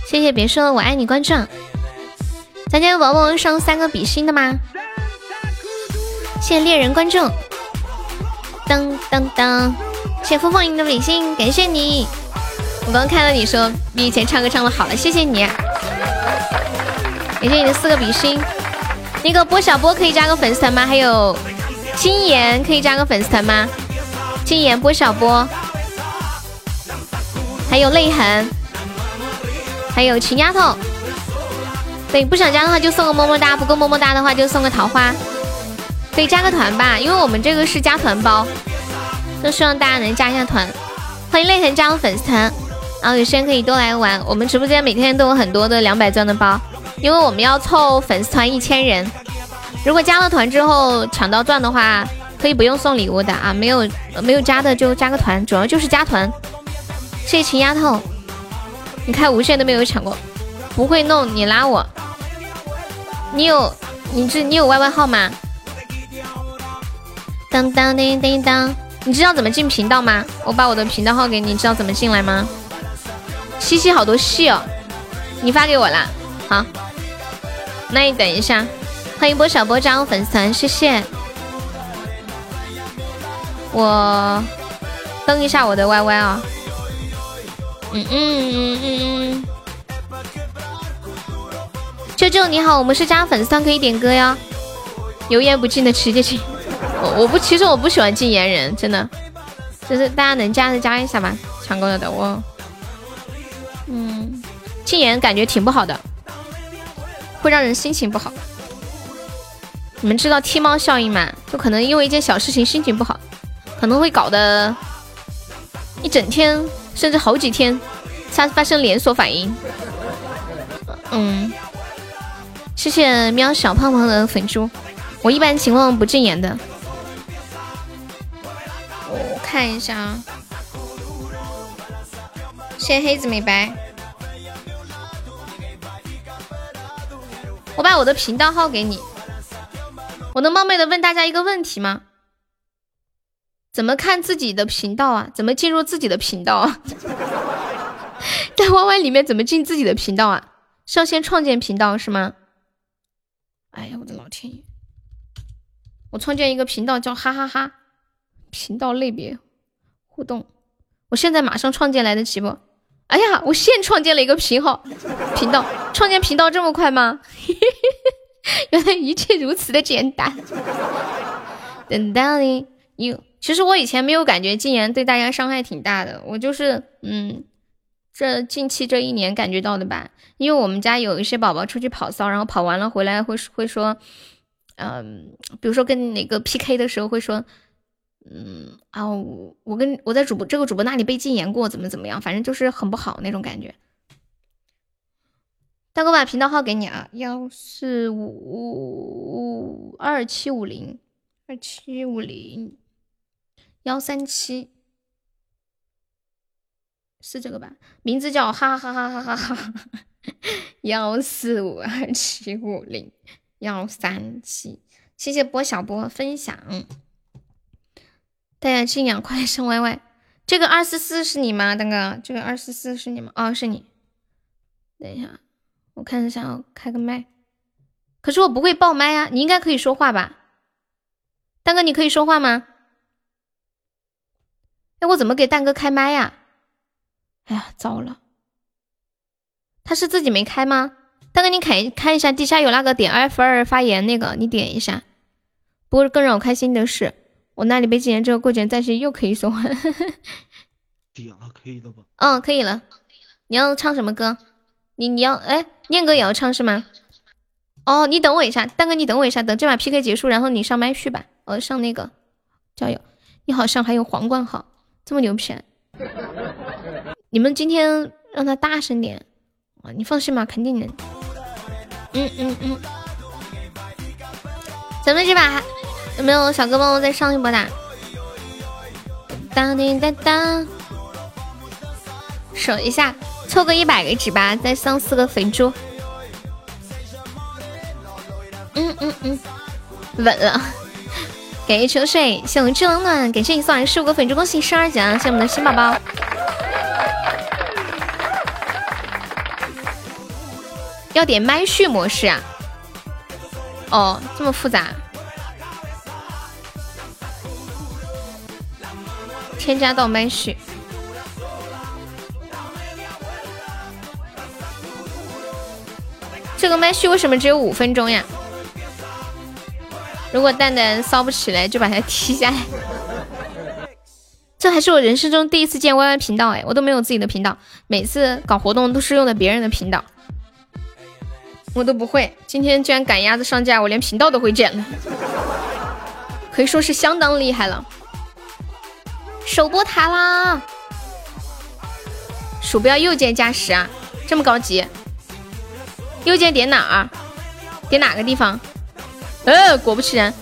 谢谢，别说了，我爱你，关注。咱家有宝宝上三个比心的吗？谢谢猎人关注。噔噔噔，谢谢风风影的比心，感谢你。我刚看到你说比以前唱歌唱的好了，谢谢你。感谢你的四个比心，那个波小波可以加个粉丝团吗？还有金妍可以加个粉丝团吗？金妍、波小波，还有泪痕，还有秦丫头。对，不想加的话就送个么么哒，不够么么哒的话就送个桃花。可以加个团吧，因为我们这个是加团包，就希望大家能加一下团。欢迎泪痕加入粉丝团，然后有时间可以多来玩。我们直播间每天都有很多的两百钻的包。因为我们要凑粉丝团一千人，如果加了团之后抢到钻的话，可以不用送礼物的啊！没有没有加的就加个团，主要就是加团。谢谢秦丫头，你开无限都没有抢过，不会弄你拉我。你有你这你有 YY 号吗？当当叮叮当，你知道怎么进频道吗？我把我的频道号给你，知道怎么进来吗？西西好多戏哦，你发给我啦，好。那你等一下，欢迎波小波加入粉丝团，谢谢。我登一下我的 YY 啊，嗯嗯嗯嗯嗯。舅舅你好，我们是加粉丝团可以点歌哟，油盐不进的直接进。我我不，其实我不喜欢禁言人，真的，就是大家能加的加一下吧，抢够了的我。嗯，禁言感觉挺不好的。会让人心情不好。你们知道踢猫效应吗？就可能因为一件小事情心情不好，可能会搞得一整天甚至好几天发发生连锁反应。嗯，谢谢喵小胖胖的粉猪。我一般情况不禁言的。我看一下啊。谢黑子美白。我把我的频道号给你。我能冒昧的问大家一个问题吗？怎么看自己的频道啊？怎么进入自己的频道啊？在 Y Y 里面怎么进自己的频道啊？是要先创建频道是吗？哎呀，我的老天爷！创建一个频道叫哈哈哈，频道类别互动，我现在马上创建来得及不？哎呀，我现创建了一个频号频道，创建频道这么快吗？原来一切如此的简单。等到你有。其实我以前没有感觉禁言对大家伤害挺大的，我就是嗯，这近期这一年感觉到的吧。因为我们家有一些宝宝出去跑骚，然后跑完了回来会会说，嗯，比如说跟哪个 PK 的时候会说，嗯啊，我我跟我在主播这个主播那里被禁言过，怎么怎么样，反正就是很不好那种感觉。大哥把频道号给你啊，幺四五二七五零二七五零。幺三七是这个吧？名字叫哈哈哈哈哈哈哈。幺四五二七五零幺三七，谢谢波小波分享。大家信仰 快上 YY，这个二四四是你吗？大哥，这个二四四是你吗？哦，是你。等一下，我看一下，我开个麦。可是我不会爆麦啊，你应该可以说话吧？大哥，你可以说话吗？哎，我怎么给蛋哥开麦呀？哎呀，糟了！他是自己没开吗？蛋哥，你看看一下，底下有那个点 F 二发言那个，你点一下。不过更让我开心的是，我那里被禁言之后，过几天暂时又可以说话。点了，可以了吧？嗯，可以了。你要唱什么歌？你你要哎，念哥也要唱是吗？哦，你等我一下，大哥，你等我一下，等这把 PK 结束，然后你上麦序吧。我上那个，加油！你好像还有皇冠号。这么牛皮，你们今天让他大声点啊！你放心吧，肯定能。嗯嗯嗯，咱们这把有没有小哥帮我再上一波的？当叮当当，守一下，凑个一百个纸吧，再上四个肥猪。嗯嗯嗯，稳了。感谢秋水，谢我们知冷暖，感谢你送来十五个粉猪，恭喜十二奖，谢谢我们的新宝宝。要点麦序模式啊？哦，这么复杂。添加到麦序。这个麦序为什么只有五分钟呀？如果蛋蛋骚不起来，就把他踢下来。这还是我人生中第一次建 YY 频道哎，我都没有自己的频道，每次搞活动都是用的别人的频道，我都不会。今天居然赶鸭子上架，我连频道都会剪了，可以说是相当厉害了。首播塔啦！鼠标右键加十啊，这么高级？右键点哪儿？点哪个地方？呃，果不其然，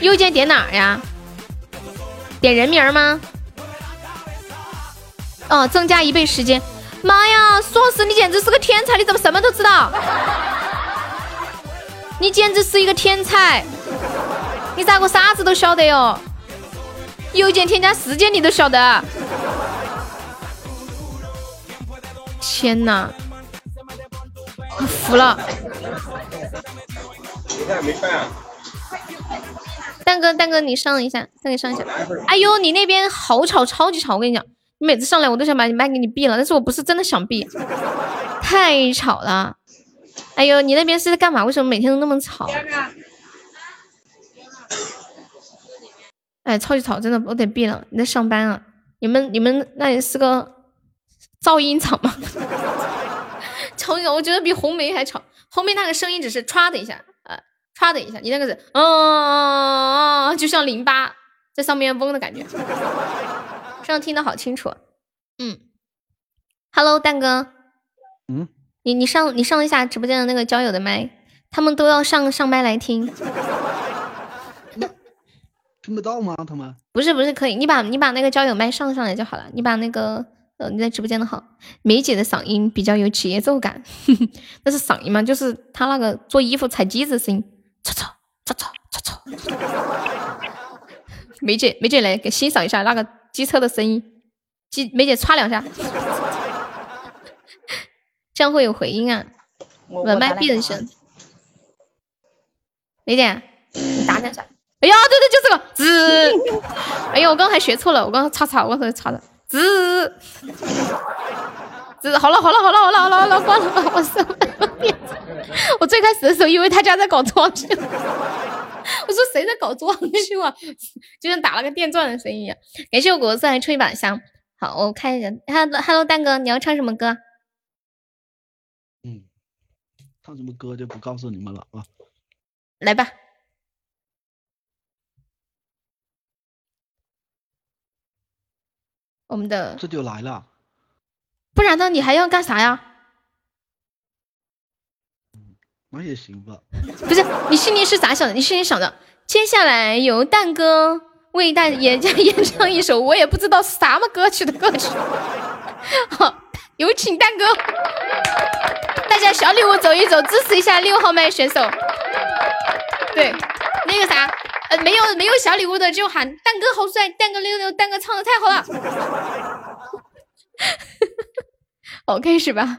右键点哪儿呀？点人名吗？哦，增加一倍时间。妈呀，苏老师，你简直是个天才！你怎么什么都知道？你简直是一个天才！你咋个啥子都晓得哟？右键添加时间你都晓得？天哪，我服了！蛋哥，蛋哥，你上一下，再给上一下。哎呦，你那边好吵，超级吵！我跟你讲，你每次上来我都想把你麦给你闭了，但是我不是真的想闭，太吵了。哎呦，你那边是在干嘛？为什么每天都那么吵？哎，超级吵，真的，我得闭了。你在上班啊？你们你们那里是个噪音场吗？超级，我觉得比红梅还吵。红梅那个声音只是歘的一下。呃，歘的一下，你那个是，嗯，就像淋巴在上面嗡的感觉，这样听得好清楚。嗯，Hello，蛋哥。嗯。你你上你上一下直播间的那个交友的麦，他们都要上上麦来听。听不到吗？他们？不是不是，可以，你把你把那个交友麦上上来就好了。你把那个呃你在直播间的号，梅姐的嗓音比较有节奏感，那是嗓音吗？就是她那个做衣服踩机子声音，操操操操操操。梅姐梅姐来给欣赏一下那个机车的声音，机梅姐歘两下，这样会有回音啊。稳麦闭人声，梅姐你打两下。哎呀，对对，就这个滋！哎呀，我刚才学错了，我刚刚擦擦，我刚才擦的滋滋。好了好了好了好了好了好了，关了，我操！我最开始的时候以为他家在搞装修，我说谁在搞装修啊？就像打了个电钻的声音一样。感谢我果子来吹一把香。好，我看一下，Hello Hello，蛋哥，你要唱什么歌？嗯，唱什么歌就不告诉你们了啊。来吧。我们的这就来了，不然呢？你还要干啥呀？那也行吧。不是，你心里是咋想的？你心里想的，接下来由蛋哥为大演 演唱一首我也不知道是什么歌曲的歌曲。好，有请蛋哥，大家小礼物走一走，支持一下六号麦选手。对，那个啥。呃没有没有小礼物的就喊蛋哥好帅，蛋哥六六，蛋哥唱的太好了。好，开始吧。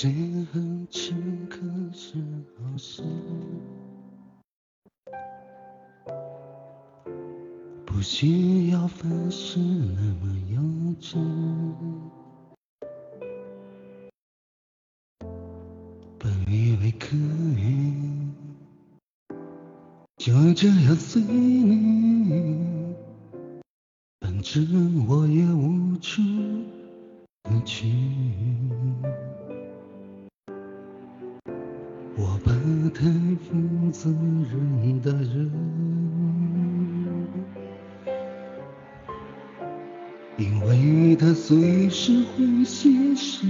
最后此刻是好事，不需要凡事那么幼稚。本以为可以就这样随你，反正我也无处可去。滋润的人，因为他随时会牺牲，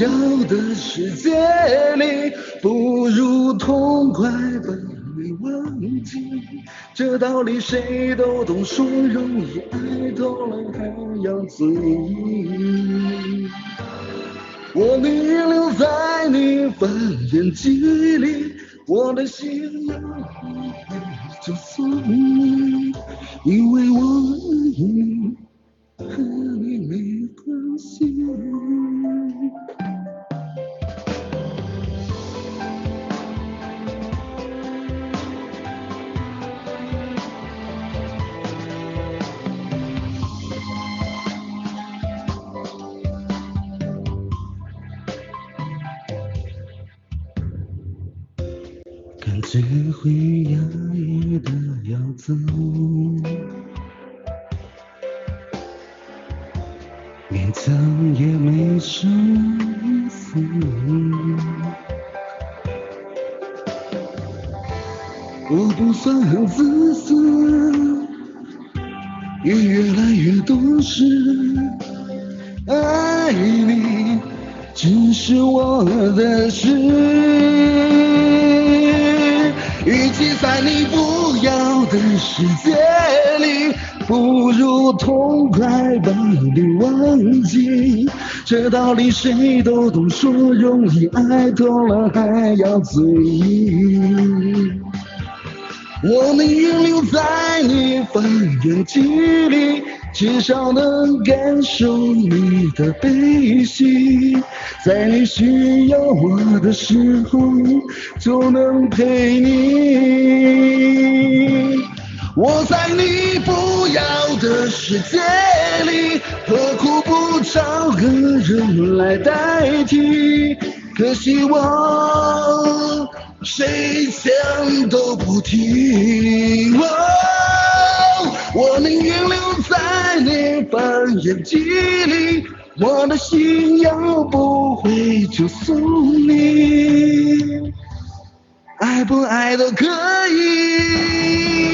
要的世界里，不如痛快把你忘记。这道理谁都懂，说容易，爱透了还要嘴硬。我宁愿留在你翻眼记里，我的心要就送你，谁都懂，说容易，爱透了还要嘴硬。我宁愿留在你方圆几里，至少能感受你的悲喜，在你需要我的时候就能陪你。我在你不要的世界里，何苦不找个人来代替？可惜我谁讲都不听。我宁愿留在你半眼记里，我的心要不回就送你，爱不爱都可以，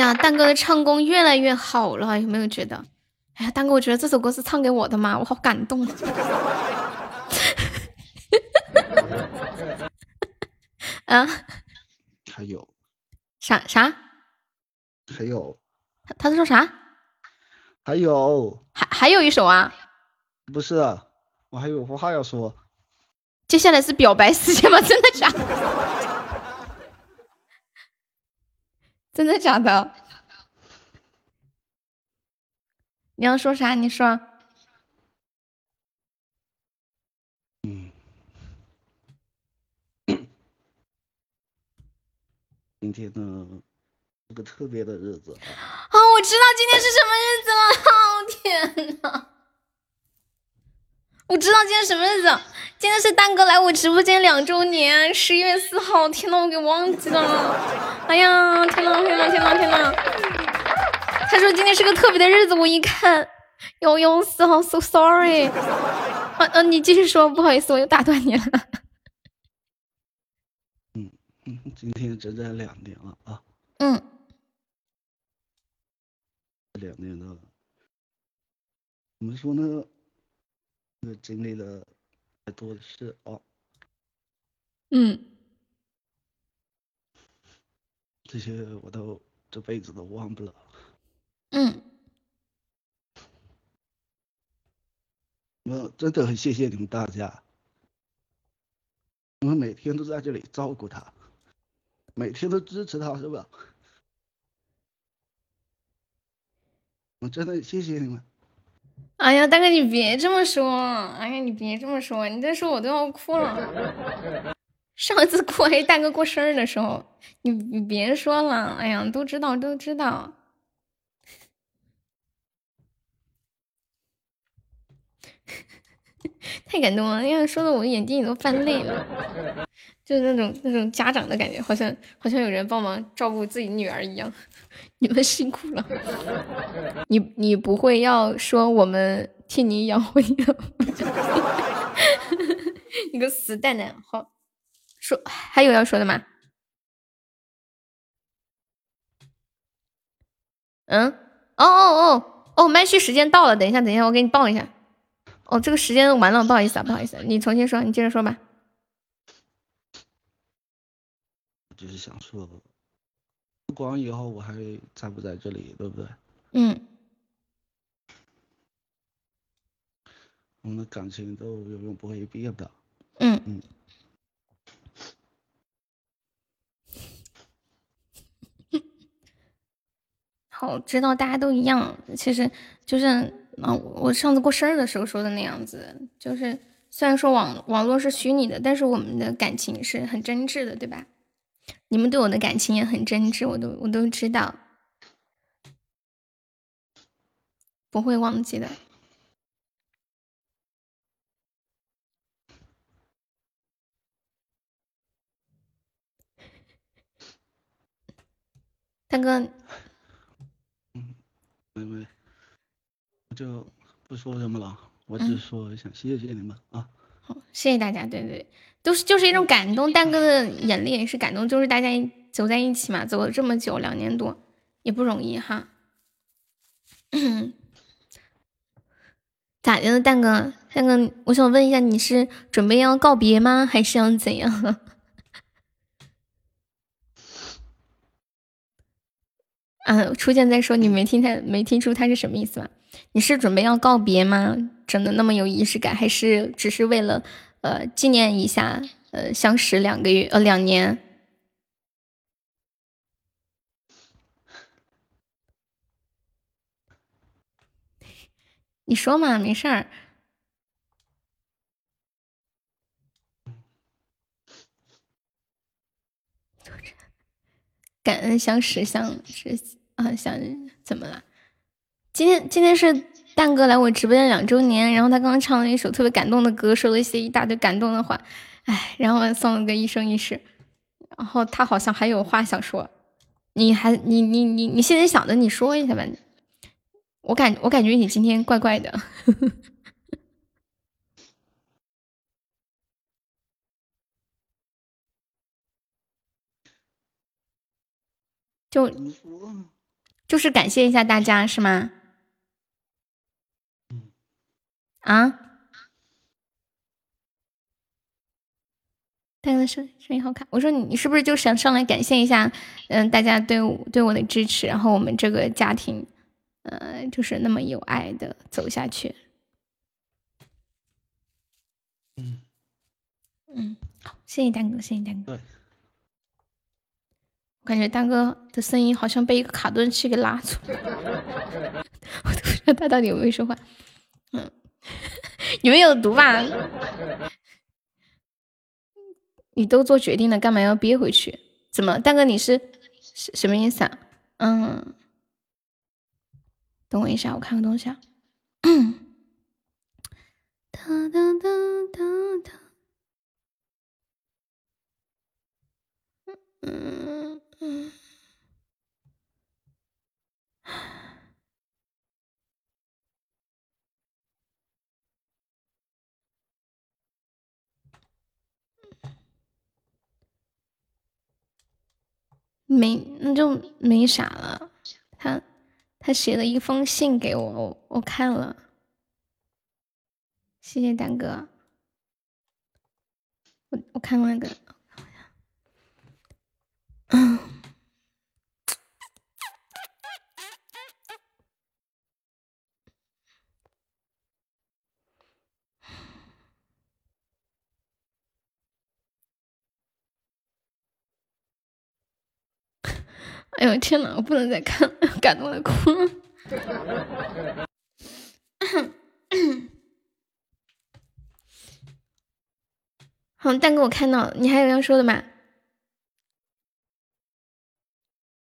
呀，蛋哥的唱功越来越好了，有没有觉得？哎呀，蛋哥，我觉得这首歌是唱给我的吗？我好感动。啊，还有啥啥？还有他他在说啥？还有还还有一首啊？不是，我还有话要说。接下来是表白时间吗？真的假？真的假的？你要说啥？你说。嗯今天呢，是个特别的日子啊！我知道今天是什么日子了。哦天呐，我知道今天什么日子？今天是蛋哥来我直播间两周年，十一月四号。天呐，我给忘记了。哎呀，天呐，天呐，天呐，天呐！他说今天是个特别的日子，我一看，幺幺四号，so sorry。啊啊，你继续说，不好意思，我又打断你了。嗯今天整整两年了啊！嗯，两年了，怎么说呢？经历了太多的事哦。嗯，这些我都这辈子都忘不了。嗯，我真的很谢谢你们大家，我们每天都在这里照顾他。每天都支持他，是吧？我真的谢谢你们。哎呀，大哥，你别这么说！哎呀，你别这么说，你再说我都要哭了。上次哭黑大哥过生日的时候，你你别说了。哎呀，都知道，都知道。太感动了！哎呀，说的我眼睛里都泛泪了。就是那种那种家长的感觉，好像好像有人帮忙照顾自己女儿一样。你们辛苦了，你你不会要说我们替你养活你的？你个死蛋蛋！好，说还有要说的吗？嗯？哦哦哦哦，麦序时间到了，等一下等一下，我给你报一下。哦，这个时间完了，不好意思啊，不好意思，你重新说，你接着说吧。就是想说，不管以后我还在不在这里，对不对？嗯。我们的感情都永远不会变的。嗯嗯。好，知道大家都一样，其实就是，啊，我上次过生日的时候说的那样子，就是虽然说网网络是虚拟的，但是我们的感情是很真挚的，对吧？你们对我的感情也很真挚，我都我都知道，不会忘记的。大哥，嗯，妹妹，我就不说什么了，我只说想谢谢你们啊。好，谢谢大家，对对。都是就是一种感动，蛋哥的眼泪也是感动，就是大家走在一起嘛，走了这么久，两年多也不容易哈。咋的了，蛋哥？蛋哥，我想问一下，你是准备要告别吗？还是要怎样？啊，初见再说，你没听他没听出他是什么意思吗？你是准备要告别吗？整的那么有仪式感，还是只是为了呃纪念一下呃相识两个月呃两年？你说嘛，没事儿。感恩相识，相识啊，相怎么了？今天今天是蛋哥来我直播间两周年，然后他刚刚唱了一首特别感动的歌，说了一些一大堆感动的话，哎，然后送了个一生一世，然后他好像还有话想说，你还你你你你现在想的你说一下吧，我感我感觉你今天怪怪的。就就是感谢一下大家是吗？啊？大哥的声声音好卡，我说你你是不是就想上来感谢一下，嗯，大家对我对我的支持，然后我们这个家庭，呃，就是那么有爱的走下去。嗯嗯，好，谢谢大哥，谢谢大哥。我感觉大哥的声音好像被一个卡顿器给拉住了，我都不知道他到底有没有说话。嗯，你们有毒吧？你都做决定了，干嘛要憋回去？怎么，大哥你是什什么意思啊？嗯，等我一下，我看个东西啊。哒哒哒哒哒。嗯。嗯，没，那就没啥了。他他写了一封信给我，我我看了，谢谢丹哥。我我看那个，嗯。哎呦天呐，我不能再看了，感动的哭了。好，蛋哥，我看到了你还有要说的吗？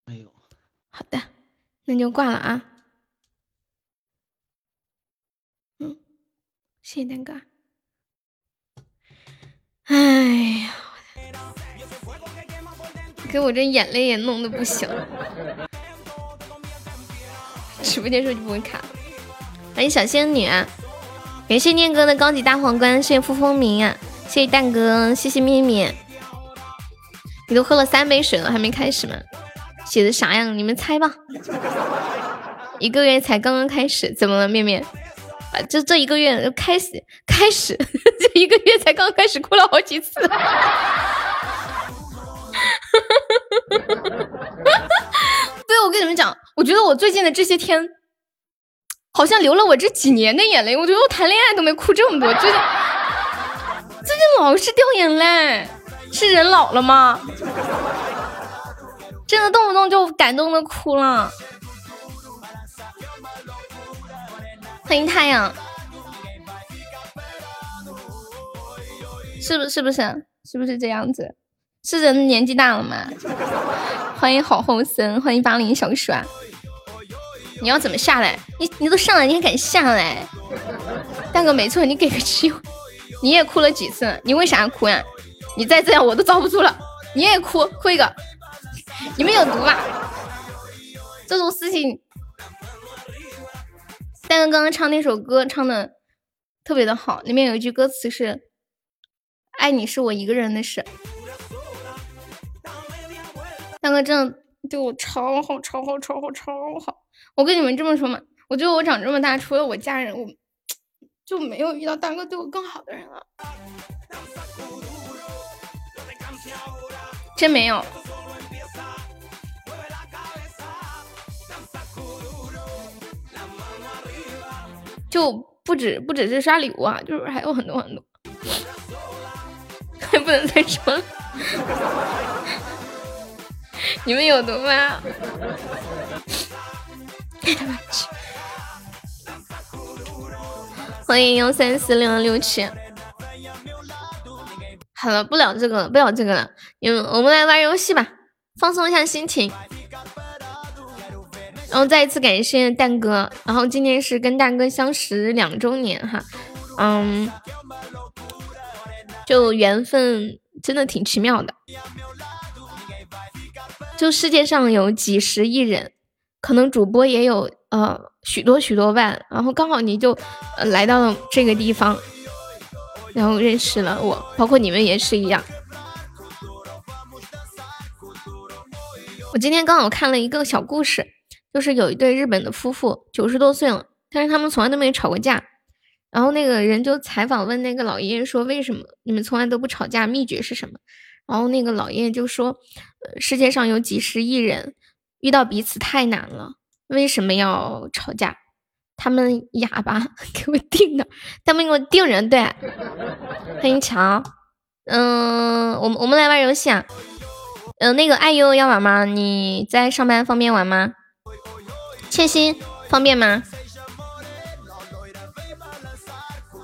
没有。好的，那就挂了啊。嗯，谢谢蛋哥。哎呀。给我这眼泪也弄得不行，直播间说就不会卡。欢迎小仙女，感谢念哥的高级大皇冠，谢谢付风明，谢谢蛋哥，谢谢面面。你都喝了三杯水了，还没开始吗？写的啥样？你们猜吧。一个月才刚刚开始，怎么了，面面？啊，这这一个月开始开始，这一个月才刚开始，哭了好几次。哈哈哈！哈对，我跟你们讲，我觉得我最近的这些天，好像流了我这几年的眼泪。我觉得我谈恋爱都没哭这么多，最近最近老是掉眼泪，是人老了吗？真的动不动就感动的哭了。欢迎太阳，是不是？是不是？是不是这样子？是人年纪大了吗？欢迎好后生，欢迎八零小鼠啊！你要怎么下来？你你都上来，你还敢下来？大哥没错，你给个机会。你也哭了几次？你为啥哭呀？你再这样我都遭不住了。你也哭，哭一个。你们有毒吧？这种事情，大哥刚刚唱那首歌唱的特别的好，里面有一句歌词是“爱你是我一个人的事”。大哥真的对我超好，超好，超好，超好。我跟你们这么说嘛，我觉得我长这么大，除了我家人，我就没有遇到大哥对我更好的人了。真没有。就不止不只是刷礼物啊，就是还有很多很多，还不能再说了。你们有毒吗？欢迎幺三四零六七。好了，不聊这个了，不聊这个了，嗯，我们来玩游戏吧，放松一下心情。然后再一次感谢蛋哥，然后今天是跟蛋哥相识两周年哈，嗯，就缘分真的挺奇妙的，就世界上有几十亿人，可能主播也有呃许多许多万，然后刚好你就呃来到了这个地方，然后认识了我，包括你们也是一样。我今天刚好看了一个小故事。就是有一对日本的夫妇，九十多岁了，但是他们从来都没有吵过架。然后那个人就采访问那个老爷爷说：“为什么你们从来都不吵架？秘诀是什么？”然后那个老爷爷就说：“世界上有几十亿人遇到彼此太难了，为什么要吵架？他们 哑巴，给我定的，他们给我定人。”对，欢迎乔。嗯，我们我们来玩游戏啊。嗯，那个爱优要玩吗？你在上班，方便玩吗？欠薪方便吗？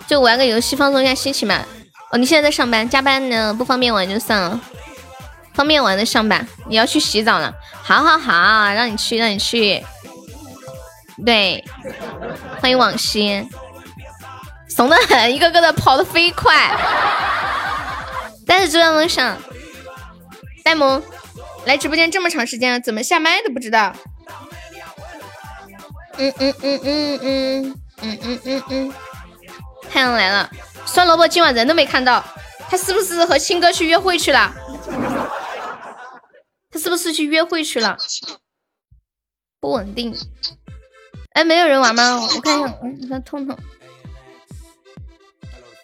就玩个游戏放松一下心情吧。哦，你现在在上班，加班呢不方便玩就算了，方便玩的上吧。你要去洗澡了，好好好，让你去让你去。对，欢迎往昔，怂的很，一个个的跑的飞快。但是直播梦想，呆萌来直播间这么长时间了，怎么下麦都不知道。嗯嗯嗯嗯嗯嗯嗯嗯嗯，太阳来了，酸萝卜今晚人都没看到，他是不是和青哥去约会去了？他是不是去约会去了？不稳定。哎，没有人玩吗？我看一下，嗯，那痛痛。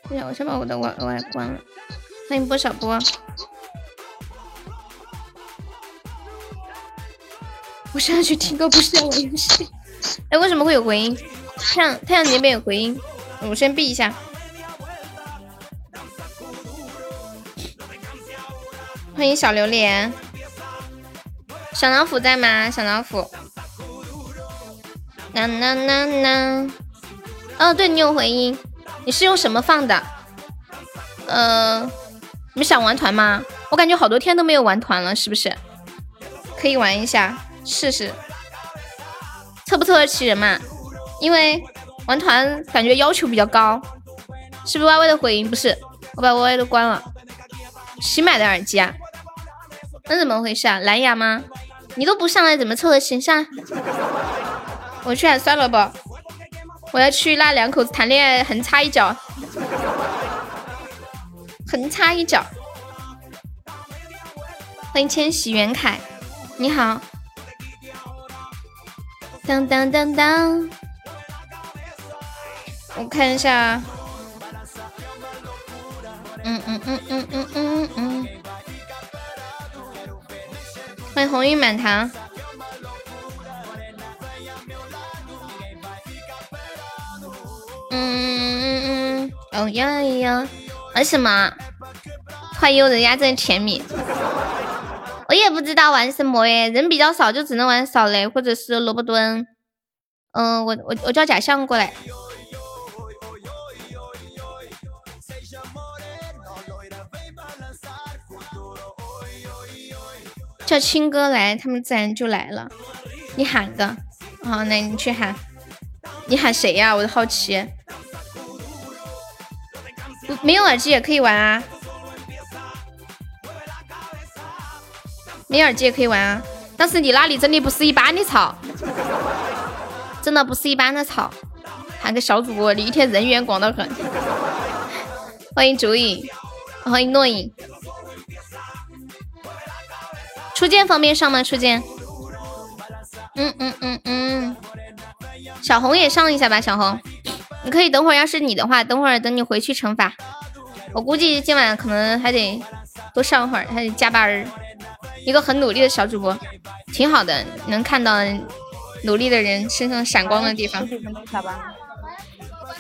对呀，我先把我的 Y Y 关了。欢迎波小波。我现在去听歌，不是在玩游戏。哎，为什么会有回音？太阳太阳那边有回音，我先闭一下。欢迎小榴莲，小老虎在吗？小老虎，呐呐呐呐。哦，对你有回音，你是用什么放的？呃，你们想玩团吗？我感觉好多天都没有玩团了，是不是？可以玩一下，试试。凑不凑得齐人嘛？因为玩团感觉要求比较高，是不是歪歪的回音？不是，我把歪歪都关了。新买的耳机啊？那怎么回事啊？蓝牙吗？你都不上来，怎么凑得齐？上，我去喊算了吧，我要去那两口子谈恋爱，横插一脚，横插一脚。欢迎千玺元凯，你好。当当当当，我看一下，嗯嗯嗯嗯嗯嗯嗯，欢迎红运满堂，嗯嗯嗯，哦呀呀，玩什么？欢迎人家在前面。我也不知道玩什么耶，人比较少，就只能玩扫雷或者是萝卜蹲。嗯，我我我叫假象过来，叫青哥来，他们自然就来了。你喊个，好，那你去喊。你喊谁呀？我都好奇。没有耳机也可以玩啊。没耳机也可以玩啊，但是你那里真的不是一般的吵，真的不是一般的吵。喊个小主播，你一天人缘广得很。欢迎竹影，欢迎诺影。初见方便上吗？初见。嗯嗯嗯嗯。小红也上一下吧，小红，你可以等会儿，要是你的话，等会儿等你回去惩罚。我估计今晚可能还得多上会儿，还得加班儿。一个很努力的小主播，挺好的，能看到努力的人身上闪光的地方。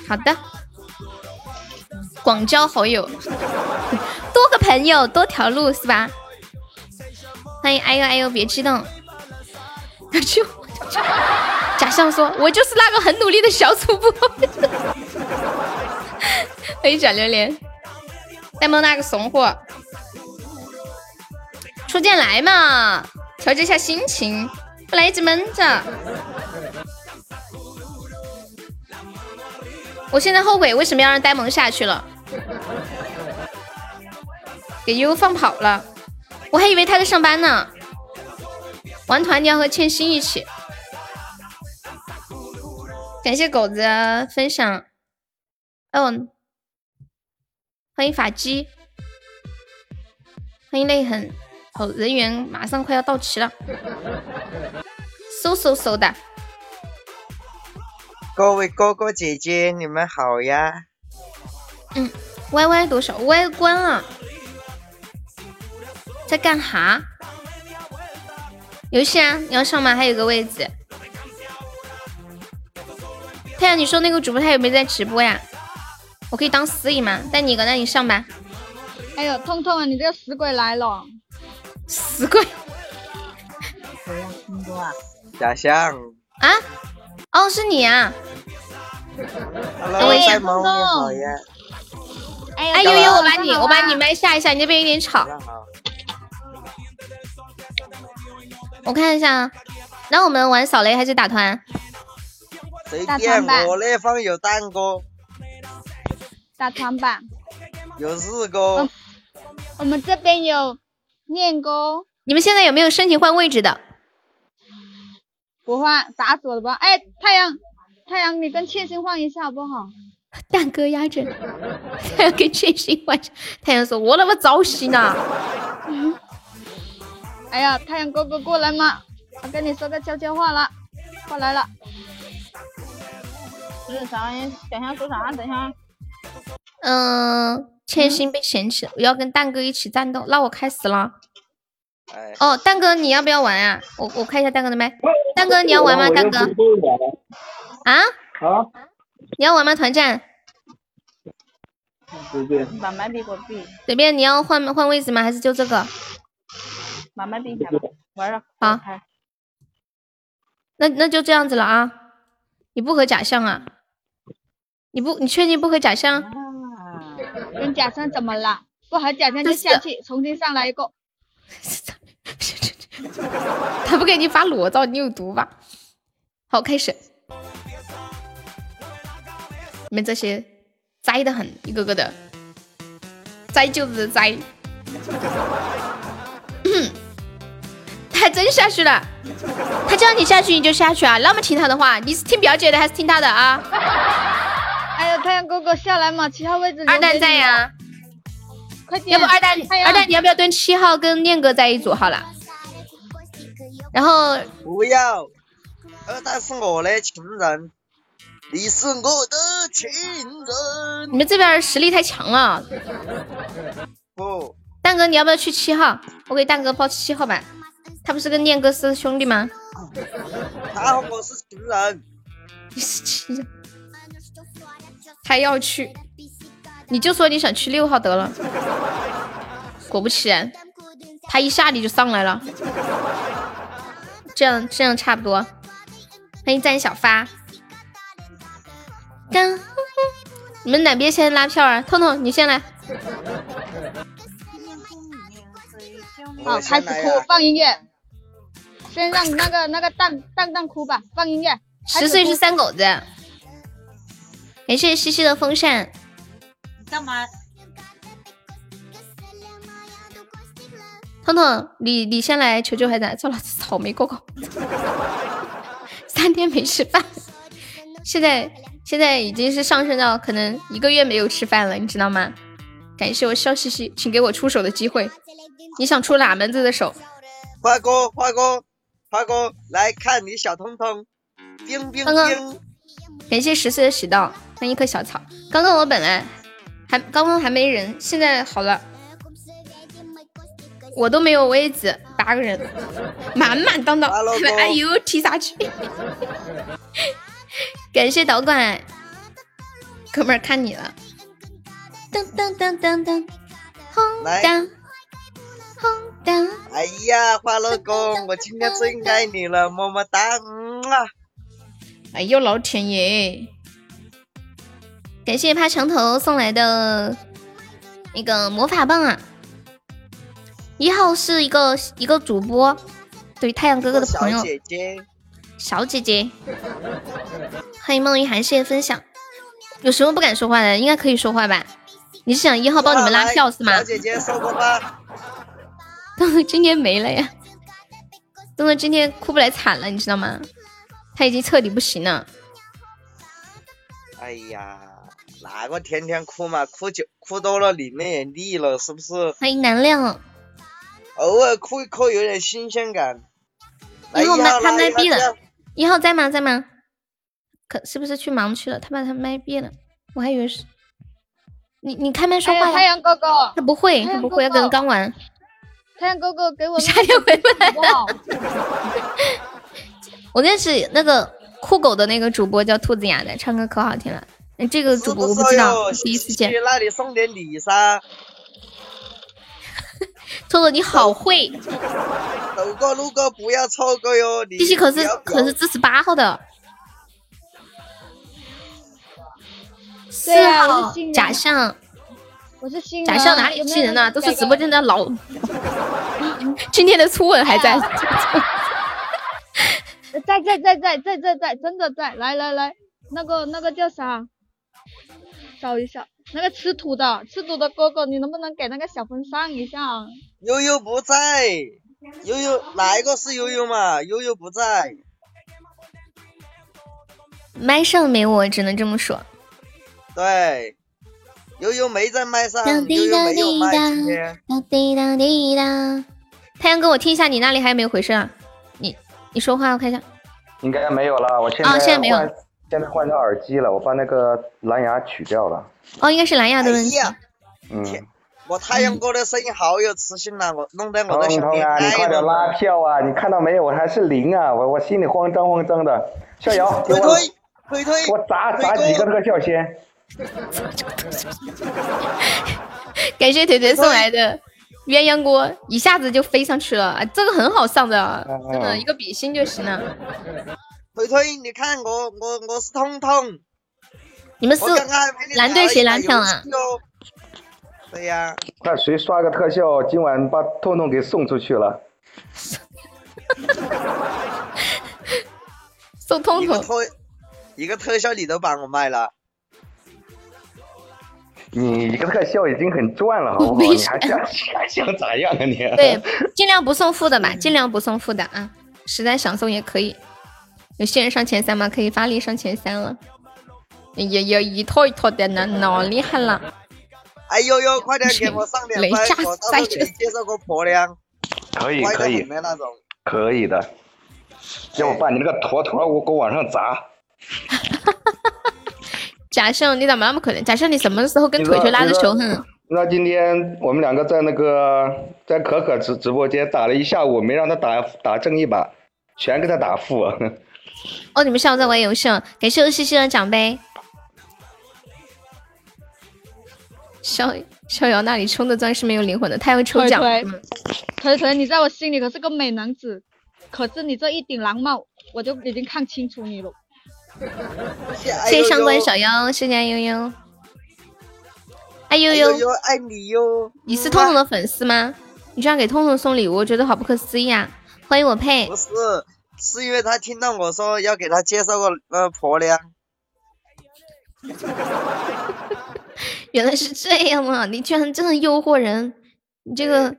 好的。广交好友，多个朋友多条路是吧？欢迎哎呦哎呦，别激动。就 假象说，我就是那个很努力的小主播。欢迎小榴莲，呆萌那个怂货。初见来嘛，调节一下心情，不来一直闷着。我现在后悔为什么要让呆萌下去了，给悠悠放跑了，我还以为他在上班呢。玩团你要和倩心一起，感谢狗子分享。哦，欢迎法姬，欢迎泪痕。好，人员马上快要到齐了，嗖嗖嗖的。各位哥哥姐姐，你们好呀！嗯，Y Y 多少？Y 关了，在干哈？游戏啊，你要上吗？还有个位置。太阳，你说那个主播他有没有在直播呀？我可以当司仪吗？带你一个，那你上吧。哎呦，痛痛啊！你这个死鬼来了！死鬼！谁呀？听多啊？假象啊？哦，是你啊！哎呦呦，我把你我把你麦下一下，你那边有点吵。我看一下，那我们玩扫雷还是打团？随便，我那方有蛋哥。打团吧。有四个。我们这边有念哥。你们现在有没有申请换位置的？不换，打死我了吧！哎，太阳，太阳，你跟千心换一下好不好？蛋哥压着，太 阳跟千心换。太阳说：“我那么糟心呐。”哎呀，太阳哥哥过来吗，我跟你说个悄悄话了，过来了。是啥？等下说啥？等下。嗯，千心被嫌弃了，我要跟蛋哥一起战斗，那我开始了。哦，蛋哥，你要不要玩啊？我我看一下蛋哥的麦。蛋哥，你要玩吗？蛋哥。啊？啊？你要玩吗？团战。随便。把麦闭关闭。随便，你要换换位置吗？还是就这个？把麦闭一下吧。玩了。好。那那就这样子了啊！你不和假象啊？你不，你确定不和假象？跟假象怎么了？不和假象就下去，重新上来一个。他不给你发裸照，你有毒吧？好，开始。你们这些栽的很，一个个的栽就是栽。真下去了，他叫你下去你就下去啊？那么听他的话，你是听表姐的还是听他的啊？哎呀，太阳哥哥下来嘛，七号位置。二蛋在呀。快点！要不二蛋，二蛋你要不要蹲七号跟念哥在一组好了？然后不要，二蛋是我的情人，你是我的情人。你们这边实力太强了。不，蛋哥你要不要去七号？我给蛋哥报七号吧。他不是跟念哥是兄弟吗？他和我是情人。你是情人？还要去？你就说你想去六号得了。果不其然，他一下你就上来了。这样这样差不多。欢迎赞小发。干，你们哪边先拉票啊？痛痛，你先来。好，开始哭，放音乐。先让那个那个蛋蛋蛋哭吧，放音乐。十岁是三狗子。感谢西西的风扇。干嘛？彤彤，你你先来求求孩子，做老子草莓哥哥，三天没吃饭，现在现在已经是上升到可能一个月没有吃饭了，你知道吗？感谢我笑嘻嘻，请给我出手的机会，你想出哪门子的手？花哥，花哥，花哥，来看你小通通，冰冰冰。感谢十岁的喜道，欢迎一棵小草。刚刚我本来还刚刚还没人，现在好了，我都没有位置，八个人，满满当当。哎呦，踢下去！感谢导管，哥们儿看你了。噔噔噔噔噔，红灯，红灯。哎呀，花老公，我今天最爱你了，么么哒，嗯啊。哎呦老天爷！感谢趴墙头送来的那个魔法棒啊！一号是一个一个主播，对太阳哥哥的朋友，小姐姐，小姐姐。欢迎梦一涵，谢谢分享。有什么不敢说话的？应该可以说话吧？你是想一号帮你们拉票是吗？小姐姐说过吧？东东今天没了呀！东东今天哭不来惨了，你知道吗？他已经彻底不行了。哎呀，哪个天天哭嘛，哭久哭多了，里面也腻了，是不是？欢迎南亮。偶尔哭一哭，有点新鲜感。一号麦他麦闭了，一号在吗？在吗？可是不是去忙去了？他把他麦闭了，我还以为是。你你开麦说话呀！太阳哥哥，他不会，他不会，要跟刚玩。太阳哥哥给 我差点回不来了。我认识那个酷狗的那个主播叫兔子牙的，唱歌可好听了。那这个主播我不知道，第一次见。去那里送点礼噻。兔子你好会。走过路过不要错过哟。西西可是可是支持八号的。四号假象。我是新。假象哪里新人呢？都是直播间的老。今天的初吻还在。在在在在在在在，真的在！来来来，那个那个叫啥？找一下，那个吃土的吃土的哥哥，你能不能给那个小风上一下？悠悠不在，悠悠哪一个是悠悠嘛？悠悠不在，麦上没我，只能这么说。对，悠悠没在麦上，悠悠没有麦今天。太阳哥，我听一下，你那里还有没有回声啊？你。你说话，我看一下，应该没有了。我现在啊，现在没有，现在换成耳机了。我把那个蓝牙取掉了。哦，应该是蓝牙的问题。嗯，我太阳哥的声音好有磁性啊，我弄得我的小啊，你快点拉票啊！你看到没有？我还是零啊！我我心里慌张慌张的。逍遥，推推推推，我砸砸几个特效先。感谢腿腿送来的。鸳鸯锅一下子就飞上去了，这个很好上的，真的一个比心就行了。腿腿，你看我我我是通通，你们是蓝队谁蓝票啊？对呀。看谁刷个特效，今晚把痛痛给送出去了。送通通，一个特效你都把我卖了。你一个特效已经很赚了，好不好？你还想 还想咋样啊你？对，尽量不送负的吧，尽量不送负的啊。实在想送也可以。有些人上前三吗？可以发力上前三了。哎呀呀，一套一套的呢，老厉害了。哎呦呦，快点给我上点 雷炸赛车，介绍个婆娘。可以可以，可以的。要不把你那个坨坨我给我往上砸。假设，你怎么那么可怜？假设，你什么时候跟腿腿拉的仇恨？那今天我们两个在那个在可可直直播间打了一下午，没让他打打正一把，全给他打负。哦，你们下午在玩游戏？感谢我西西的奖杯。逍逍遥那里充的钻是没有灵魂的，他要抽奖。腿腿，你在我心里可是个美男子，可是你这一顶蓝帽，我就已经看清楚你了。谢谢上官小妖，谢谢悠悠，爱悠悠，爱你哟。你是痛痛的粉丝吗？你居然给痛痛送礼物，我觉得好不可思议啊！欢迎我佩。不是，是因为他听到我说要给他介绍个呃婆娘。原来是这样啊！你居然真的诱惑人，你这个，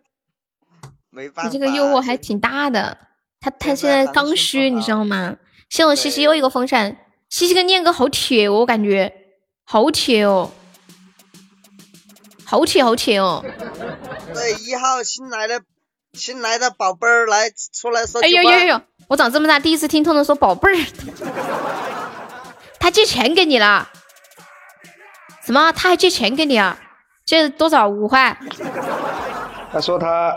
没办法，你这个诱惑还挺大的。他他现在刚需，你知道吗？谢我西西又一个风扇。西西跟念哥好铁哦，我感觉好铁哦，好铁好铁哦。对，一号新来的新来的宝贝儿来出来说哎句话。呦呦呦！我长这么大第一次听彤彤说宝贝儿，他借钱给你了？什么？他还借钱给你啊？借多少？五块？他说他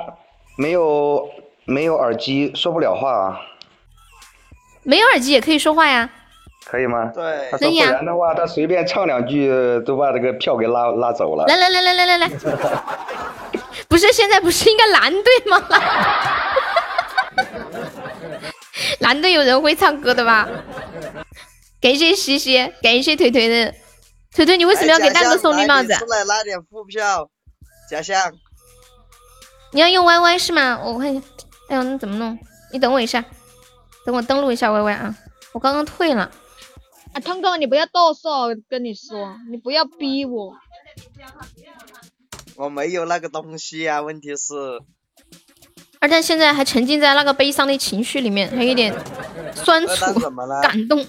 没有没有耳机，说不了话啊，没有耳机也可以说话呀？可以吗？对他说不可以啊然的话，他随便唱两句都把这个票给拉拉走了。来来来来来来来，不是现在不是应该蓝队吗？蓝队有人会唱歌的吧？感谢西西，感谢腿腿的腿腿，你为什么要给蛋哥送绿帽子哎？出来拉点副票，假象。你要用 YY 是吗？我看一下。哎呦，那怎么弄？你等我一下，等我登录一下 YY 啊！我刚刚退了。啊，彤彤，你不要剁手，跟你说，你不要逼我。我没有那个东西啊，问题是二蛋现在还沉浸在那个悲伤的情绪里面，还有点酸楚？感动、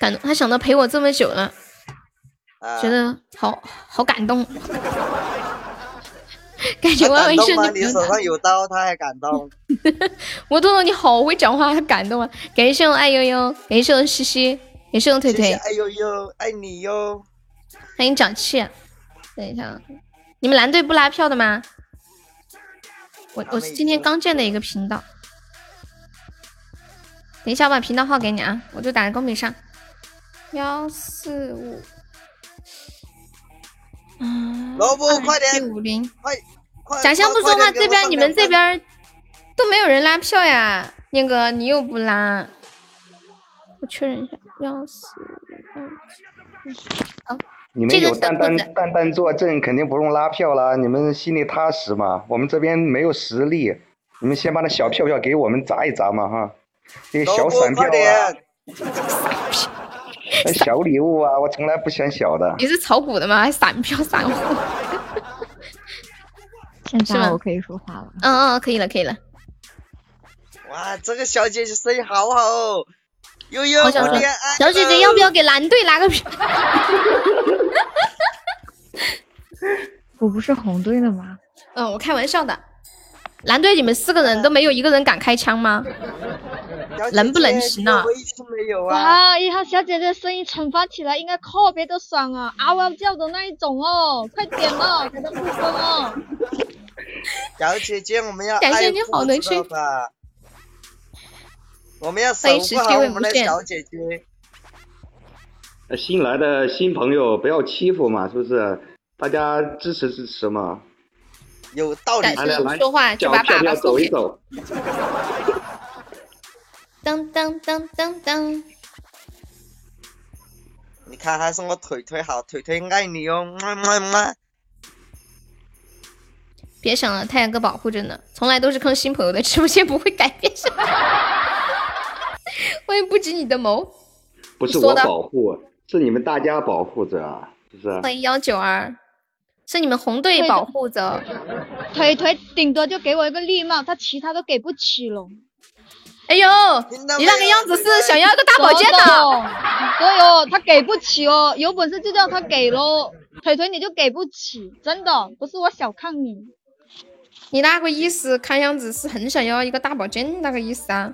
感动。他想到陪我这么久了，啊觉得好好感动，感觉他完完全感动吗？你手上有刀，他还感动。我彤彤你好会讲话，很感动啊！感谢我爱悠悠，感谢我西西，感谢我腿腿，哎呦呦，爱你哟。欢迎长气。等一下，啊，你们蓝队不拉票的吗？我我是今天刚建的一个频道，等一下我把频道号给你啊，我就打在公屏上，幺四五，嗯，萝卜快点五零。假象不说话，这边你们这边都没有人拉票呀，念哥你又不拉，我确认一下，幺四五二七，好，你们有蛋蛋蛋蛋坐镇，肯定不用拉票啦。你们心里踏实嘛。我们这边没有实力，你们先把那小票票给我们砸一砸嘛哈。小散票啊，小礼物啊，我从来不嫌小的。你是炒股的吗？还散票散户？现是吗在我可以说话了。嗯嗯，可以了可以了，哇，这个小姐姐声音好好哦。悠悠，好想说我恋爱，小姐姐要不要给蓝队拿个票？我不是红队的吗？嗯，我开玩笑的。蓝队你们四个人都没有一个人敢开枪吗？能不能行啊？哇，一号小姐姐声音惩罚起来应该特别的爽啊，嗷嗷叫的那一种哦，快点哦，给她不分哦。小姐姐，我们要感谢你好能护知道去吧？我们要守欢迎十七护好我们的小姐姐。呃新来的新朋友不要欺负嘛，是不是？大家支持支持嘛。有道理但。来来来，说话就叫把粑粑走一走。噔噔噔噔噔，你看，还是我腿腿好，腿腿爱你哦，么么么。别想了，太阳哥保护着呢，从来都是坑新朋友的，直播间不会改变什么。我也不及你的谋。不是我保护，是你们大家保护着啊，是不是？欢迎幺九二，是你们红队保护着。腿腿顶多就给我一个绿帽，他其他都给不起了。哎呦，你那个样子是想要一个大宝剑的对哦，他给不起哦，有本事就叫他给喽。腿腿你就给不起，真的不是我小看你。你那个意思，看样子是很想要一个大宝剑那个意思啊。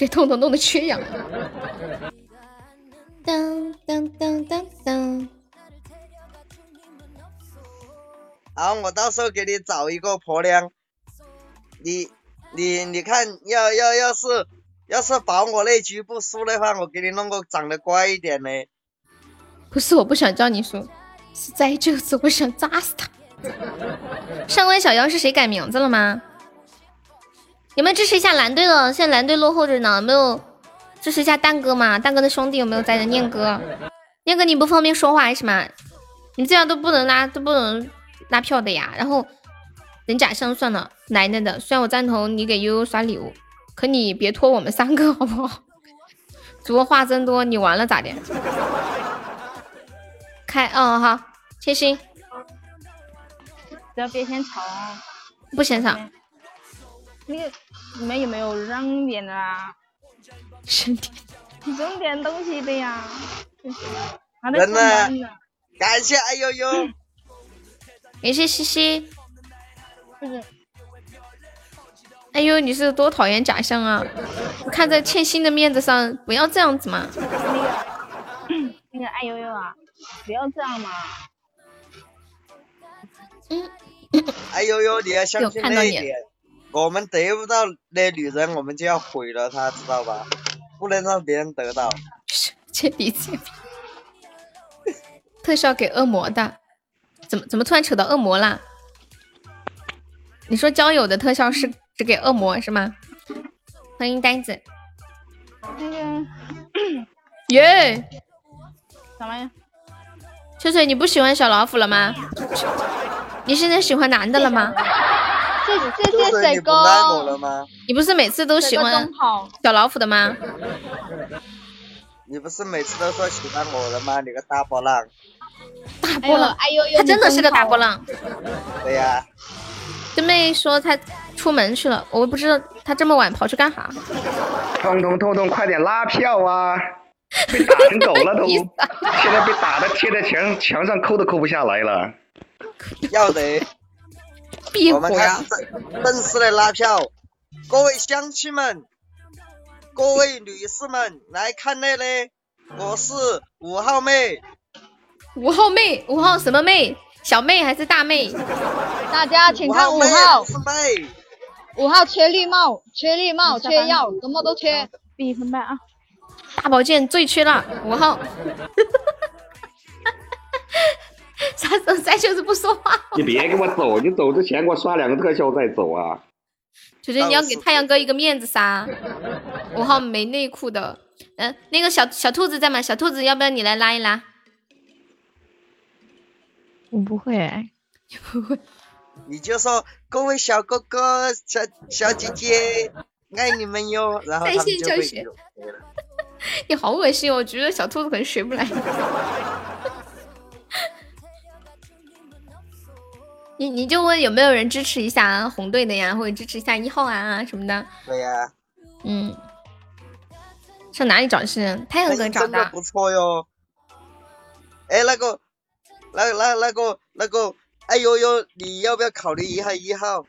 给彤彤弄得缺氧。当当当当当，好，我到时候给你找一个婆娘。你你你看，要要要是要是保我那局不输的话，我给你弄个长得乖一点的。不是我不想叫你输，是在这次我想扎死他。上官小妖是谁改名字了吗？有没有支持一下蓝队的？现在蓝队落后着呢，有没有支持一下蛋哥嘛？蛋哥的兄弟有没有在的？念哥，念哥你不方便说话是吗？你这样都不能拉，都不能拉票的呀。然后等假象算了，奶奶的！虽然我赞同你给悠悠刷礼物，可你别拖我们三个好不好？主播话真多，你完了咋的？开，嗯好，贴心，只要别嫌吵啊。不嫌少。那个你们有没有让点的啊？身体扔点东西的呀。人呢感谢哎呦呦，感谢西西。就是哎呦，你是多讨厌假象啊！我看在欠薪的面子上，不要这样子嘛。那个那个爱悠悠啊，不要这样嘛。哎呦呦，你要相信有看到你那一点，我们得不到那女人，我们就要毁了她，知道吧？不能让别人得到。切笔切笔。特效给恶魔的，怎么怎么突然扯到恶魔啦？你说交友的特效是只给恶魔是吗？欢迎呆子，那个耶！啥玩意儿？翠翠，你不喜欢小老虎了吗？你现在喜欢男的了吗？谢谢谢就是你不水哥，爱我了吗？你不是每次都喜欢。小老虎的吗？你不是每次都说喜欢我了吗？你个大波浪。大波浪，哎呦哎呦，他真的是个大波浪。对呀、真妹说他出门去了，我不知道他这么晚跑去干啥。痛痛痛痛，快点拉票啊！被打成狗了都，现在被打的贴在墙墙上抠都抠不下来了。要得，闭火呀我们开始！正正式的拉票。各位乡亲们，各位女士们，来看那嘞，我是五号妹，五号妹，五号什么妹？小妹还是大妹？大家请看五号五号缺绿帽，缺绿帽，缺药，什么都缺。闭分班啊！大宝剑最缺了，五号。啥时候再就是不说话？你别给我走，你走之前给我刷两个特效再走啊！姐姐，你要给太阳哥一个面子噻。五号没内裤的，嗯、那个小小兔子在吗？小兔子，要不要你来拉一拉？我不会哎，你就说各位小哥哥、小小姐姐，爱你们哟，然后他们在线就会教学 你好恶心哦！我觉得小兔子可能学不来。你你就问有没有人支持一下红队的呀，或者支持一下一号啊什么的。对呀、嗯，上哪里找是太阳哥找的？真的不错哟。哎，那个，那那那个那个，哎呦呦，你要不要考虑一下一号？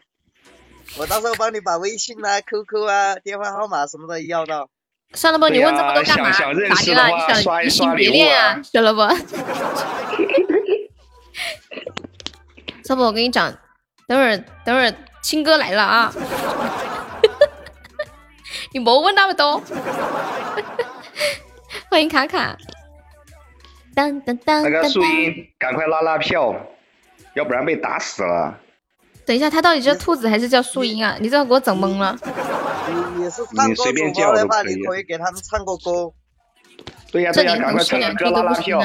我到时候帮你把微信啊、QQ 啊、电话号码什么的要到。算了不，你问这么多干嘛？想想认咋的了？识的话你想移刷一刷情别礼物啊恋啊？算了不。要不我跟你讲，等会儿等会儿青哥来了啊！你莫问那么多。欢迎卡卡。当当当那个树当当。英，赶快拉拉票，要不然被打死了。等一下，他到底叫兔子还是叫树英啊？你这个给我整懵了。你你是叫主播的话，你可以给他们唱个歌。对呀、对呀、赶快唱个歌拉拉票，。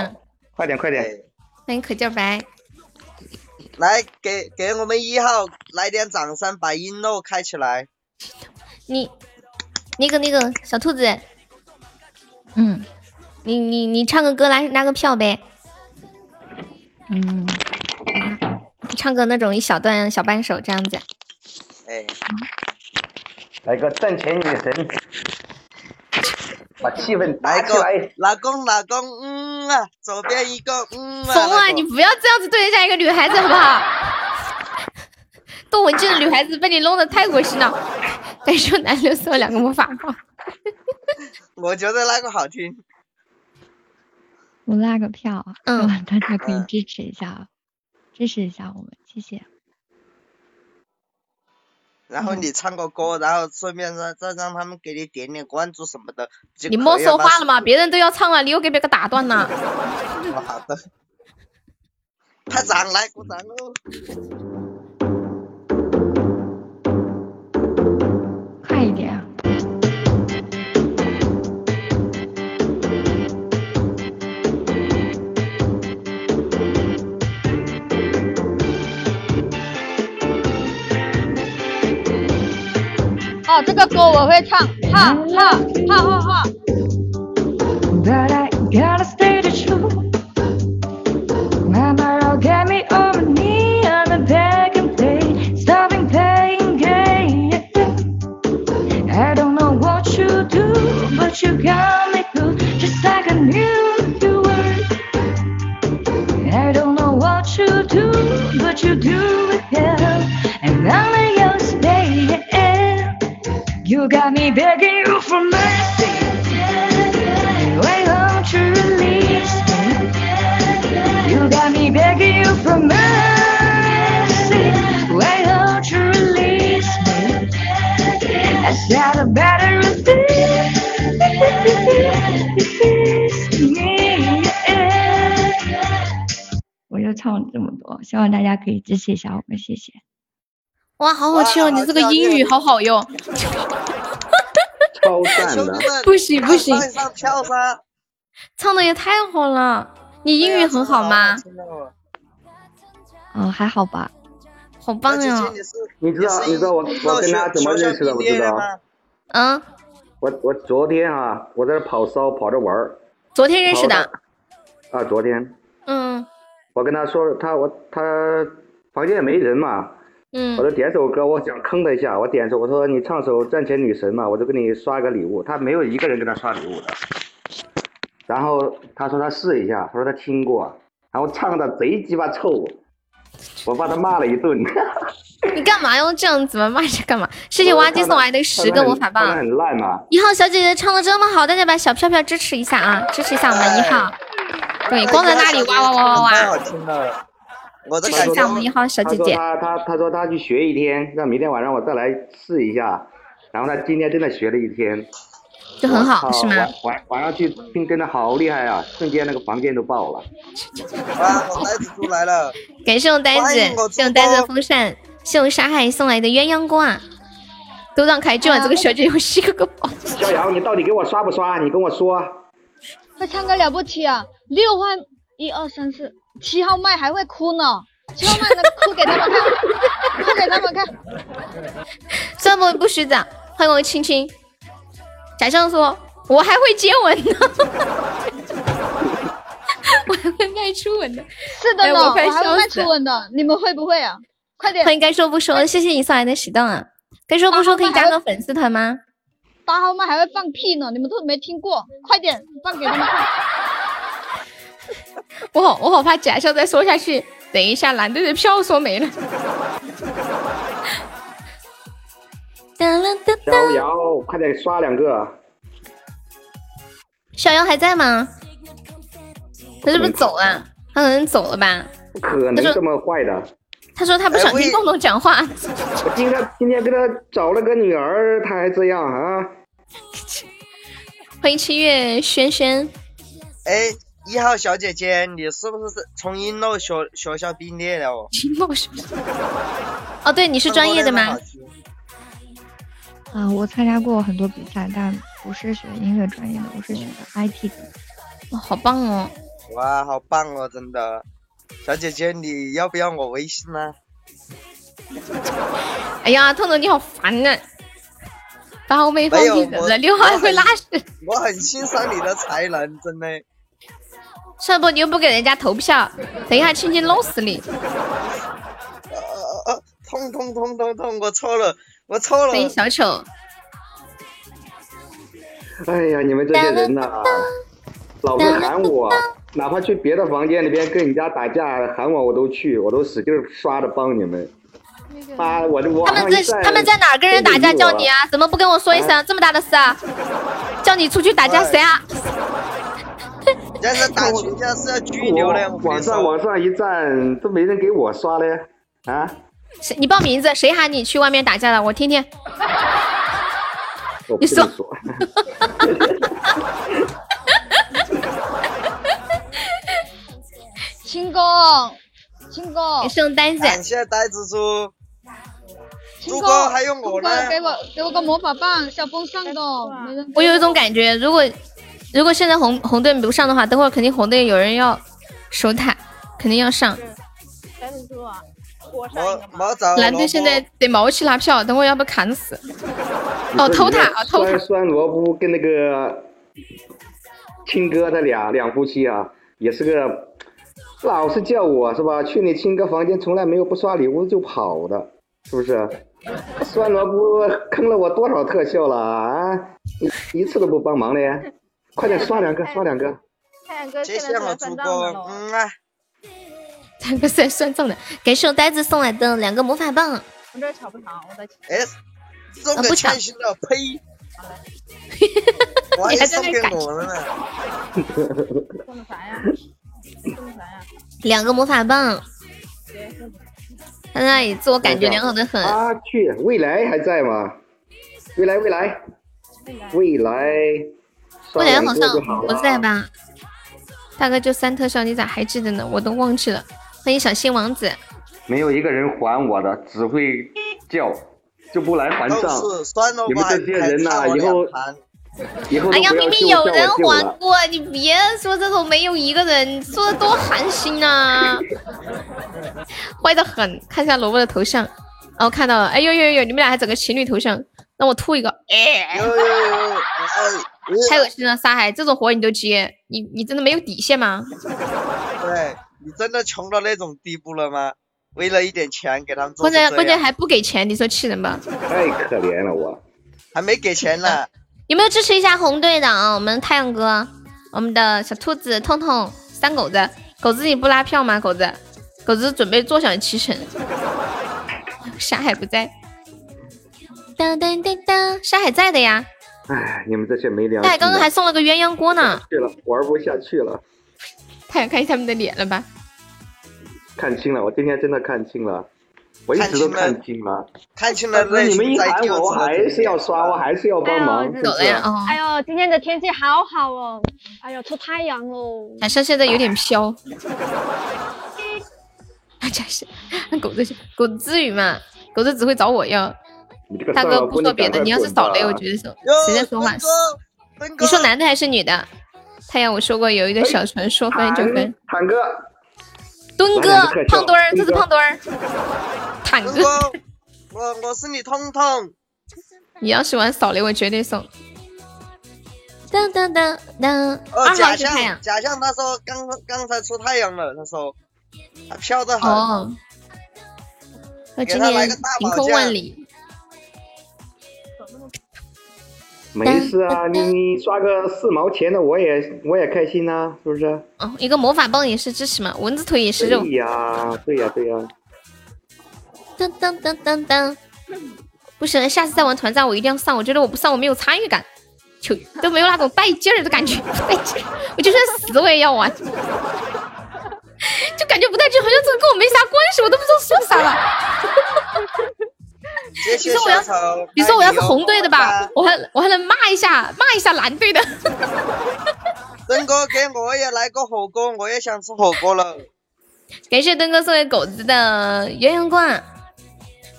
快点快点！欢迎可劲儿白。来给给我们一号来点掌声，把音乐开起来。你那个那个小兔子，嗯。你你你唱个歌来拉个票呗，嗯，唱个那种一小段小半首这样子。哎，来个挣钱女神，把气氛打来个起来。老公老公，嗯啊，左边一个，嗯啊。疯啊！你不要这样子对人家一个女孩子好不好？多文静的女孩子被你弄得太恶心了。感受男流送两个魔法棒，我觉得那个好听。我拉个票啊，大家可以嗯支持一下啊，支持一下我们，谢谢。然后你唱个歌，然后顺便让再让他们给你点点关注什么的。你莫说话了嘛，别人都要唱了，你又给别个打断了。好的。拍掌来鼓掌喽！哦，这个歌我会唱，哈哈哈哈哈。 But I gotta stay the truth. Mama, I'll get me on my knee on the back and play, stopping playing game. I don't know what you do, but you got me through, just like I knew you would. I don't know what you do, but what you do with him, and none of your staying. You got me begging you for mercy. Why don't you release me? You got me begging you for mercy. Why don't you release me? I said a better release me. 我就唱了这么多，希望大家可以支持一下我们，谢谢。 哇，好好听哦！你这个英语好好哟。超赞的，不行 不行，跳噻！唱的也太好了。你英语很好吗？嗯，还好吧。好棒呀！你知道你知道我我跟他怎么认识的？不知道。嗯。我我昨天啊，我在这跑骚跑着玩儿。昨天认识的。啊，昨天。嗯。我跟他说，他我他房间也没人嘛。嗯。我就点首歌，我想坑他一下。我点首，我说你唱首《战前女神》嘛，我就给你刷个礼物。他没有一个人给他刷礼物的。然后他说他试一下，他说他听过，然后唱的贼鸡巴臭，我把他骂了一顿。你干嘛用这样子嘛？骂人干嘛？谢谢挖机送来的十个魔法棒。很烂嘛。一号小姐姐唱的这么好，大家把小票票支持一下啊！支持一下我们一号。对，光在那里哇哇哇哇哇。太好听了。我支持一下我们一号小姐姐。他他他说他去学一天，让明天晚上我再来试一下。然后他今天真的学了一天。就很好是吗？晚晚上去听真的好厉害啊！瞬间那个房间都爆了。啊，我呆子出来了！感谢我呆子，谢我呆子的风扇，谢我沙海送来的鸳鸯锅啊！都让开，今晚这个小姐姐吸个个宝。逍遥，你到底给我刷不刷？你跟我说。他唱歌了不起啊！六万一二三四七号麦还会哭呢，七号麦能哭给他们看，哭给他们看。算不不虚长，欢迎我青青。假象说：“我还会接吻呢，我还会卖初吻的。”是的呢，我还会卖初吻的。你们会不会啊？快点！欢迎该说不说，谢谢你送来的喜动啊！该说不说可以加个粉丝团吗？八号麦还会放屁呢，你们都没听过，快点放给他们看。我好，我好怕假笑再说下去，等一下蓝队的票说没了。逍遥，快点刷两个！逍遥还在吗？他是不是走了？他可能走了吧？不可能这么坏的。他说他不想听洞洞讲话。我今天今天给他找了个女儿，他还这样啊！欢迎七月轩轩。哎，一号小姐姐，你是不是从音乐学学校毕业了？音乐学校。哦，对，你是专业的吗？啊，我参加过很多比赛，但不是学音乐专业的，我是学的 IT 的。哇，好棒哦！哇，好棒哦，真的。小姐姐，你要不要我微信呢？哎呀，彤彤你好烦啊！八号妹放屁人了，六号还会拉屎。我很欣赏你的才能，真的。算不，你又不给人家投票，等一下亲亲弄死你。痛痛痛痛痛，我错了。我错了。欢迎小丑。哎呀，你们这些人呐，老是喊我，哪怕去别的房间里边跟人家打架，喊我我都去，我都使劲刷着帮你们。啊，我这我。他们在他们在哪跟人打架叫你啊？怎么不跟我说一声？这么大的事啊？叫你出去打架谁啊？这是打群架是要拘留的。网上网上一站都没人给我刷嘞，啊？谁？你报名字？谁喊你去外面打架了？我听听。你说。青哥，清哥，你送单子。感谢呆子猪。青哥还有我呢。给我给我个魔法棒，小风扇的。我有一种感觉，如果如果现在红红队不上的话，等会儿肯定红队有人要守塔，肯定要上。蓝队现在得毛起拉票，等会要被砍死。哦，偷塔啊，偷塔。酸萝卜跟那个亲哥他俩两夫妻啊，也是个老是叫我是吧？去你亲哥房间从来没有不刷礼物就跑的，是不是？酸萝卜坑了我多少特效了啊？一一次都不帮忙的，快点刷两个，刷两个。太阳哥谢谢我主播，嗯啊。蛋哥是来算账的，感谢我呆子送来的两个魔法棒。我这儿抢不抢？我再抢。哎，送个啊不抢开心的，呸！我还你还在送给那感我了呢。送的啥呀？送的啥呀？两个魔法棒，他在那里自我感觉良好的很。啊，去，未来还在吗？未来，未来，未来，刷未来好像不在？吧？大哥就三特效，你咋还记得呢？我都忘记了。欢迎小新王子，没有一个人还我的，只会叫，就不来还账。你们这些人呐、以后以后都哎呀，明明有人。还过，你别说这种没有一个人，说的多寒心啊！坏的很，看一下萝卜的头像，哦，看到了，哎呦呦呦，你们俩还整个情侣头像，让我吐一个，哎，太恶心了！沙海，这种活你都接，你你真的没有底线吗？对你真的穷到那种地步了吗？为了一点钱给他们做关键关键还不给钱，你说气人吧？太可怜了我。还没给钱呢。有没有支持一下红队的啊？我们太阳哥，我们的小兔子、痛痛、三狗子，狗子你不拉票吗？狗子，狗子准备坐享其成。沙海不在，当当当当，沙海在的呀。哎，你们这些没良心的。刚刚还送了个鸳鸯锅呢。去了，玩不下去了，太想看他们的脸了吧？看清了，我今天真的看清了，我一直都看清了。看清了但是你们一在喊我，我还是要刷，我还是要帮忙，是不是？走了呀。哦，哎呦，今天的天气好好哦，哎呦，出太阳喽。好像现在有点飘。大家是，狗子狗子至于吗？狗子只会找我要。大哥不说别的，你要是扫雷，我觉得是哟谁在说话你说男的还是女的？太阳，我说过有一个小船说分就分。坦哥，墩哥胖墩儿，这是胖墩儿。坦哥，我我是你通通。你要是玩扫雷，我绝对送。当当当当，哦，二号假是太阳象，。假象，他说刚刚才出太阳了，他说他飘得好。哦，我今天给他来个大晴空万里。没事啊，你你刷个四毛钱的，我也我也开心呐、是不是？哦，一个魔法棒也是支持嘛，蚊子腿也是肉。对呀，对呀，对呀。噔噔噔噔噔，不行，下次再玩团战我一定要上。我觉得我不上我没有参与感，就都没有那种带劲儿的感觉，带劲儿。我就算死我也要玩，就感觉不带劲，好像这个跟我没啥关系，我都不知道说啥了。你说我要。你说我要是红队的吧，我还我还能骂一下骂一下蓝队的。登哥给我也来个火锅，我也想吃火锅了。感谢灯哥送给狗子的鸳鸯罐。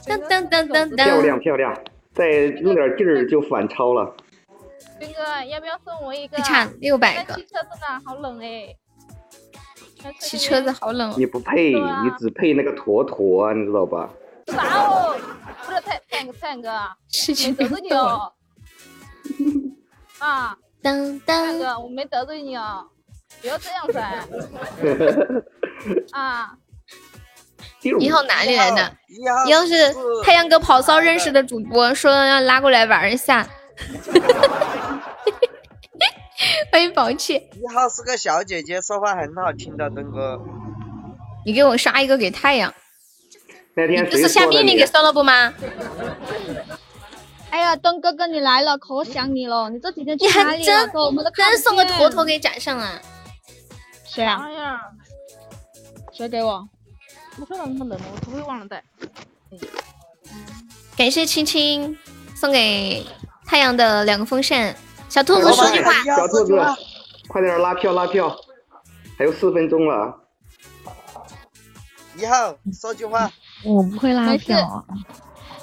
当当当当当，漂亮漂亮，再用点劲儿就反超了。斌哥，要不要送我一个？还差六百个骑。车子呢，好冷哎。骑车子好冷哦。你不配，啊你只配那个坨坨啊，你知道吧？啥哦？不是太太太阳哥啊，事情没得罪你哦。啊，当当，太阳哥，我没得罪你哦，不要这样噻。啊，一号哪里来的？一号你要是太阳哥跑骚认识的主播，说要拉过来玩一下。欢迎宝气，一号是个小姐姐，说话很好听的，登哥。你给我刷一个给太阳。那天这是下命令给？送了不吗？哎呀，东哥哥你来了，可想你了，你这几天去你还哪里了？我们都真送个坨坨给展上了。谁啊？哎呀，谁给我？我说了那么冷了，我头会忘了带。感谢青青送给太阳的两个风扇。小兔子说句话，小兔子，快点拉票拉票，还有四分钟了。一号说句话。我不会拉票啊。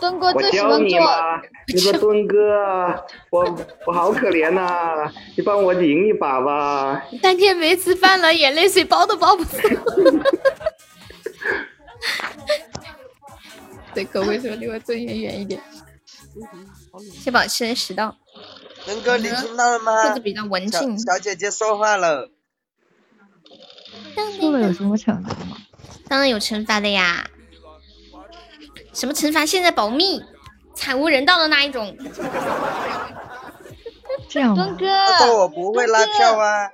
东哥我教最喜欢做，你嘛，你说墩哥，我我好可怜呐、你帮我赢一把吧。三天没吃饭了，眼泪水包都包不住。对，可为什么离我最远远一点？谢宝吃人十道，登哥，你听到了吗？兔子比较文小静。小姐姐说话了。输了有什么惩罚吗？当然有惩罚的呀。什么惩罚？现在保密，惨无人道的那一种。这样吗？东哥，他说我不会拉票啊。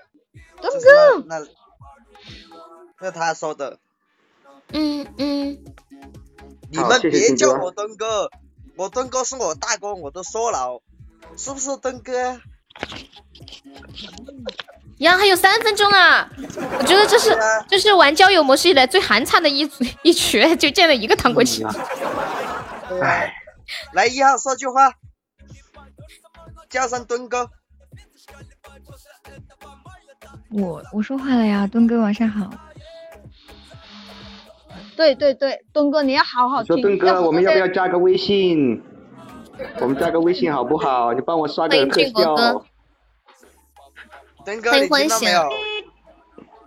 东哥，那那，他说的。嗯嗯，你们别叫我东哥，我东哥是我大哥，我都说了，是不是东哥？呀，还有三分钟啊！我觉得这是这是玩交友模式以来最寒碜的一组一局，就见了一个糖果机。哎，来一号说句话，叫上墩哥。我我说话了呀，墩哥晚上好。对对对，墩哥你要好好听。说墩哥，我们要不要加个微信？我们加个微信好不好？你帮我刷个特效。墩哥，欢迎你听到没有？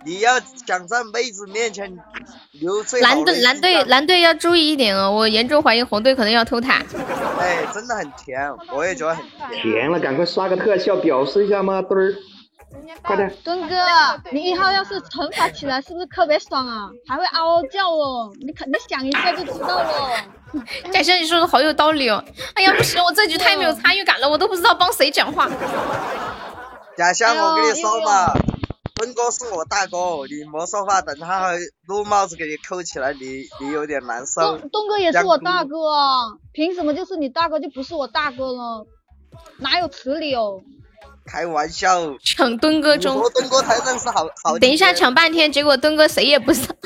你要想在妹子面前留最蓝队蓝队蓝队要注意一点哦，我严重怀疑红队可能要偷塔。哎，真的很甜，我也觉得很甜。甜了，赶快刷个特效表示一下嘛，墩儿，快点！墩哥，你以后要是惩罚起来，是不是特别爽啊？还会嗷嗷叫哦，你肯你想一下就知道了。感谢你说的好有道理哦。哎呀，不行，我这局太没有参与感了，我都不知道帮谁讲话。假象，我跟你说嘛，哎哥是我大哥，你莫说话，等他撸帽子给你扣起来，你你有点难受。东东哥也是我大哥啊，凭什么就是你大哥就不是我大哥了？哪有此理哦？开玩笑，抢墩哥中我，墩哥才认识好好。等一下抢半天，结果墩哥谁也不上。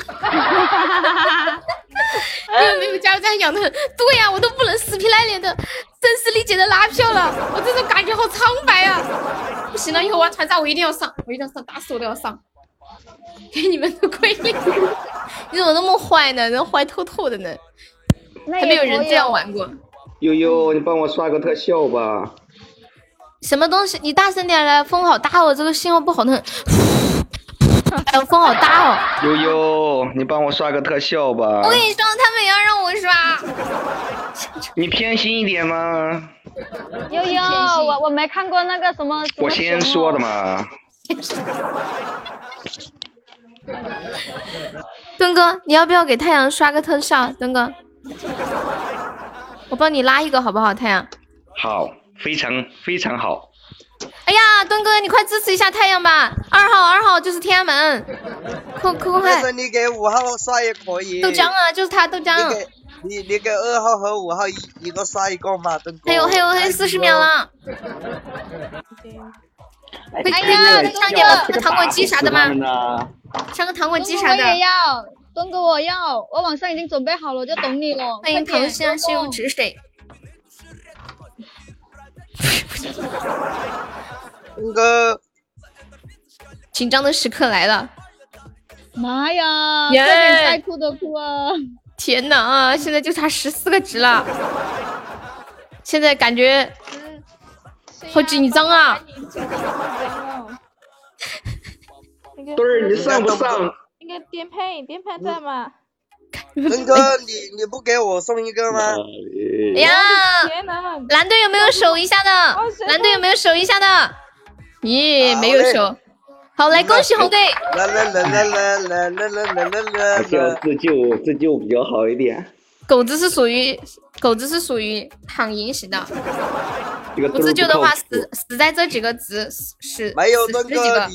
因为没有加油站养的很，对呀、我都不能死皮赖脸的声嘶力竭的拉票了，我这种感觉好苍白啊！不行了，以后玩团战我一定要上，我一定要上，打死我都要上，给你们的亏！你怎么那么坏呢？人坏透透的呢，还没有人这样玩过。悠悠，你帮我刷个特效吧。什么东西？你大声点来，风好大哦，这个信号不好的很。哎呦，风好大哦！悠悠，你帮我刷个特效吧我。跟你说，他们也要让我刷。你偏心一点吗，悠悠，我我没看过那个什么。什么我先说的。嘛。墩哥，你要不要给太阳刷个特效？墩哥，我帮你拉一个好不好？太阳。好，非常非常好。哎呀，东哥，你快支持一下太阳吧！二号，二号就是天安门，快快快快！或者你给五号刷也可以。豆浆啊，就是他豆浆。你给你你给二号和五号一一个刷一个嘛，东哥。还有还有还有四十秒了。哎呀，上个糖果机啥的吗？上个糖果机啥的。东哥我也要，东哥我要，我晚上已经准备好了，就等你了。欢迎桃香西湖止水。墩哥，紧张的时刻来了！妈呀！耶快点该哭的哭啊！天呐啊！现在就差十四个值了，现在感觉好紧张啊！墩儿，你上不上？应该颠沛，颠沛在吗？墩哥，你你不给我送一个吗？哎呀，蓝队有没有守一下的？蓝队有没有守一下的？咦，没有守。好，来恭喜红队！啦啦啦啦啦啦啦啦啦啦还是要！自救，自救比较好一点。狗子是属于狗子是属于躺赢型的，不自救的话死死在这几个值是没有死墩哥，十几个。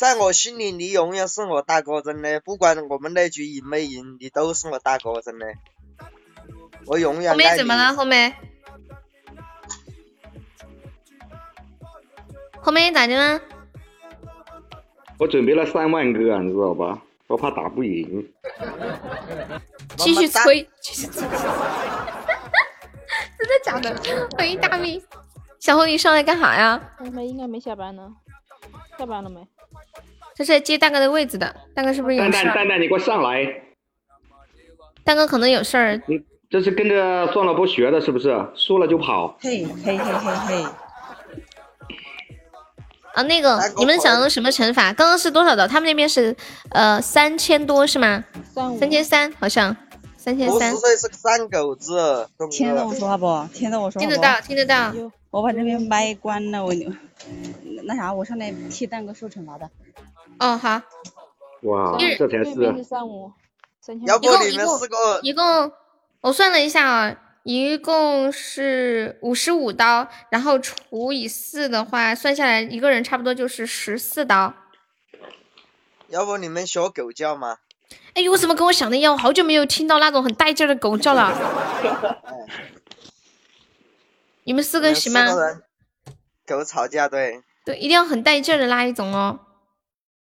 你在我心里你永远是我大哥，真的，不管我们那局赢没赢，你都是我大哥，真的。我永远后面。怎么了？后面后面咋的了？我准备了三万个，你知道吧？我怕打不赢。继续吹，继续吹。真的假的？欢迎大咪，小红你上来干啥呀？他们应该没下班呢，下班了没？这是接蛋哥的位置的，蛋哥是不是有蛋事儿？蛋蛋蛋，你给我上来！蛋哥可能有事儿。你这是跟着壮老波学的，是不是？输了就跑。嘿嘿嘿嘿嘿，啊，那个你们想用什么惩罚？刚刚是多少的？他们那边是呃三千多是吗？三三千三好像，三千三五十。岁是个三狗子，听得我。说话不？听得我说话不？听得到，听得到。我把这边麦关了，我那啥，我上来替蛋哥受惩罚的。哦，好。哇，一这才对面是是三五，要不一共你们四个一共我算了一下啊，一共是五十五刀，然后除以四的话，算下来一个人差不多就是十四刀。要不你们学狗叫吗？哎呦，我怎么跟我想的一样？我好久没有听到那种很带劲的狗叫了。你们四个行吗？狗吵架，对，对，一定要很带劲的那一种哦。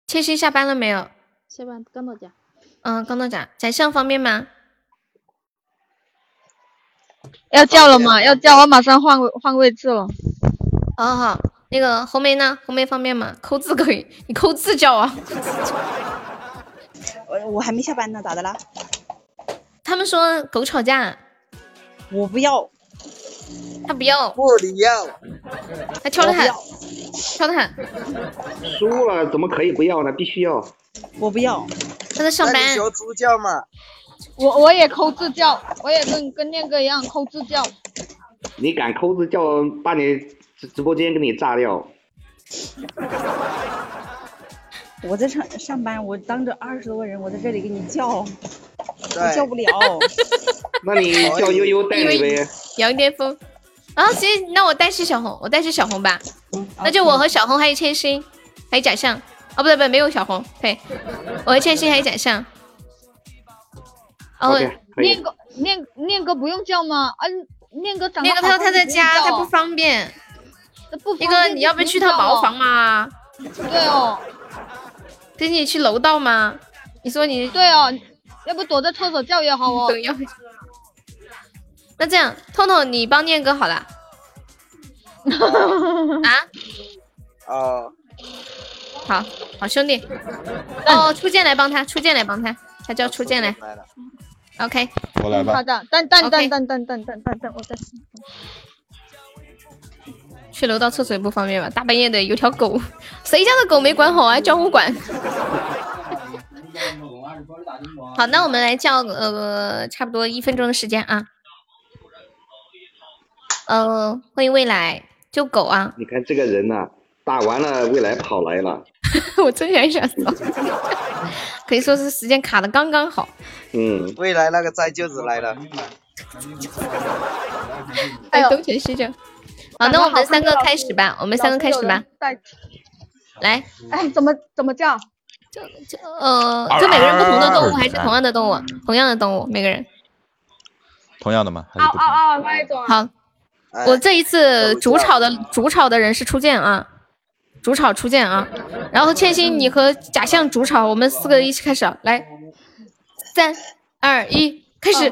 千玺下班了没有？下班刚到家。嗯，刚到家。宰相方便吗？要叫了吗？要叫，我马上换位换位置了。好好好，那个红梅呢？红梅方便吗？扣字可以，你扣字叫啊。我我还没下班呢，咋的啦？他们说狗吵架，我不要，他不要，不你要，他敲的很我不要，敲的很。输了怎么可以不要呢？必须要。我不要。他在上班。学猪叫嘛？我我也抠字叫，我也跟跟念哥一样抠字叫。你敢抠字叫，把你直直播间给你炸掉。我在上上班，我当着二十多个人，我在这里给你叫，我叫不了。那你叫悠悠带你呗。杨巅峰。啊，行，那我代替小红，我代替小红吧。嗯那就我和小红还有千星，还有假象。哦，不对不对，没有小红，对，我和千星还有假象。哦，念哥念念哥不用叫吗？啊，念哥长念哥他说他在家，他不方便。不那个你要不要去趟茅房嘛？对哦，跟你去楼道吗？你说你对哦，要不躲在厕所叫也好哦。对，要不那这样，痛痛你帮念哥好了。啊？哦，好好兄弟。哦，初见来帮他，初见来帮他，他叫初见来。OK。我来吧好。的，等等等等等等等等等，我再去楼道厕所也不方便吧？大半夜的有条狗，谁家的狗没管好啊？叫我管。好，那我们来叫呃，差不多一分钟的时间啊。呃，欢迎未来救狗啊！你看这个人呐、打完了未来跑来了。我真想想骚，可以说是时间卡的刚刚好。嗯，未来那个灾舅子来了，哎，东拳西就。好，那我们三个开始吧，我们三个开始吧。带。来，哎，怎么怎么叫？就就呃，就每个人不同的动物还是同样的动物？同样的动物，每个人。同样的吗？还是不同？啊，那一种。好，我这一次主炒的主炒的人是初见啊，主炒初见啊，然后千心你和假象主炒，我们四个一起开始，来，三二一，开始。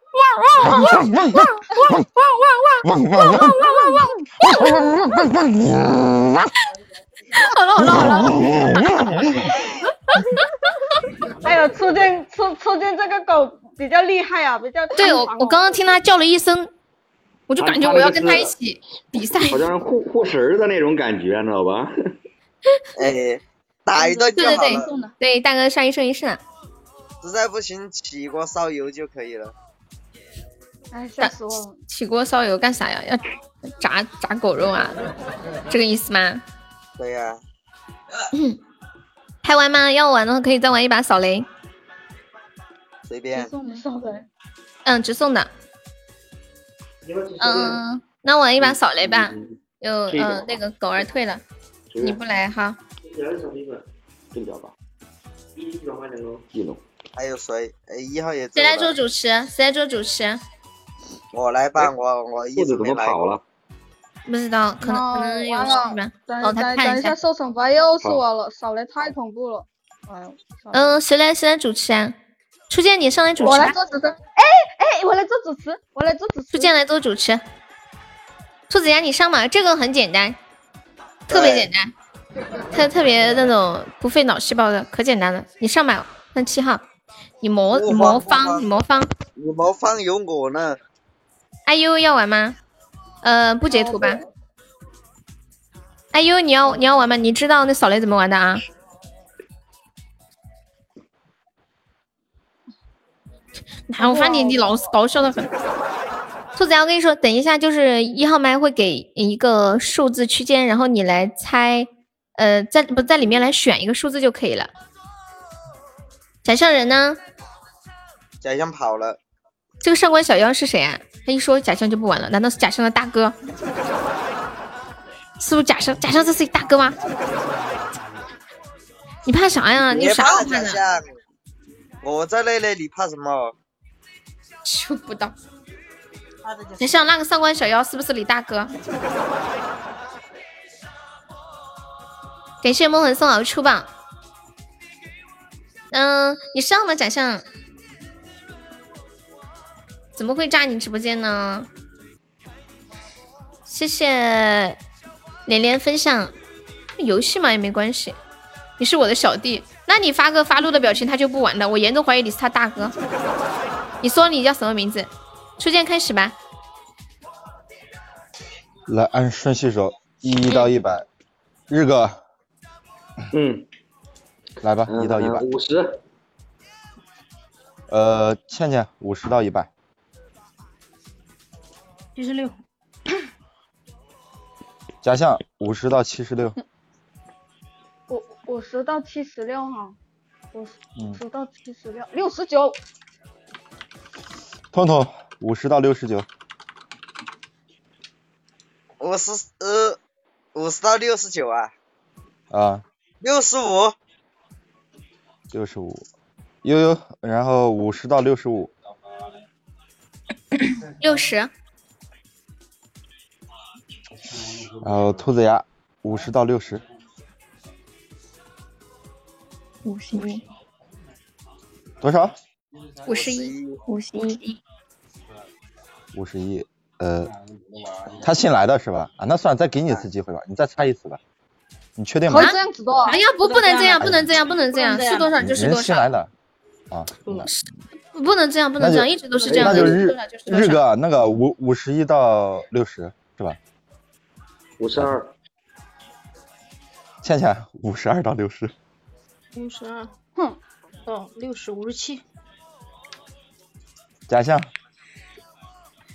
汪汪汪汪汪汪汪汪汪汪汪汪汪！好了好了好了。哎呦，初见初初见这个狗比较厉害啊，比较对我我刚刚听它叫了一声，我就感觉我要跟它一起比赛。好像是护护食的那种感觉，你知道吧？哎，打一顿就对对好了，对，对大哥上一生一世。实在不行起锅烧油就可以了。哎，吓死我了！起锅烧油干啥呀？要炸炸狗肉啊？这个意思吗？对呀、还玩吗？要玩的话可以再玩一把扫雷。随便。送送的。嗯，直送的。嗯，那玩一把扫雷吧。有这个嗯，那个狗儿退了，你不来哈？还有谁？哎，一号也谁来做。主持？谁来做主持？我来办，我我一兔子怎直没来过。么跑了？不知道，可能可能有完事吧。了，等哦，他等看一下。等一下受惩罚又是我了，少雷太恐怖了。哎呦，嗯，谁来谁来主持啊？初见，你上来主持我。来做主持。哎哎，我来做主持，我来做主持。初见来做主持。兔子牙，你上嘛，这个很简单，特别简单，特特别那种不费脑细胞的，可简单了。你上吧，三七号，你魔你魔方，你魔方。你魔方有我呢。哎呦，要玩吗？呃，不截图吧。哎呦，你要你要玩吗？你知道那扫雷怎么玩的啊？哪我发现你你老是搞笑的很。兔子，我跟你说，等一下就是一号麦会给一个数字区间，然后你来猜，呃，在不在里面来选一个数字就可以了。假象人呢？假象跑了，这个上官小妖是谁啊？他一说假象就不玩了，难道是假象的大哥？是不是假象？假象这是一大哥吗？你怕啥呀？你有啥好怕的？我在那里，你怕什么？求不到。假象那个上官小妖是不是李大哥？感谢梦痕送好出榜。嗯，你上了假象，怎么会炸你直播间呢？谢谢连连分享，游戏嘛也没关系。你是我的小弟，那你发个发怒的表情，他就不玩了。我严重怀疑你是他大哥。你说你叫什么名字？初见开始吧。来按顺序说，一到一百，日哥，嗯，来吧，一到一百，五十，呃，倩倩五十到一百，七十六，假象五十到七十六，五五十到七十六哈，五十嗯。五十到七十六，六十九，彤彤五十到六十九，五十呃，五十到六十九啊，啊，六十五，六十五，悠悠，然后五十到六十五，六十，然后兔子牙五十到六十，五十一，多少？五十一，五十一，五十一，呃，他新来的是吧？啊，那算了，再给你一次机会吧，你再猜一次吧，你确定吗？这样子的。哎呀，不不能这样，不能这样，不能这样，是多少就是多少，新来的啊，不能这样，不能这样，一直都是这样的，那就日。日哥那个五五十一到六十是吧？五十二，倩倩五十二到六十，五十二，哼，哦，六十五十七，假象。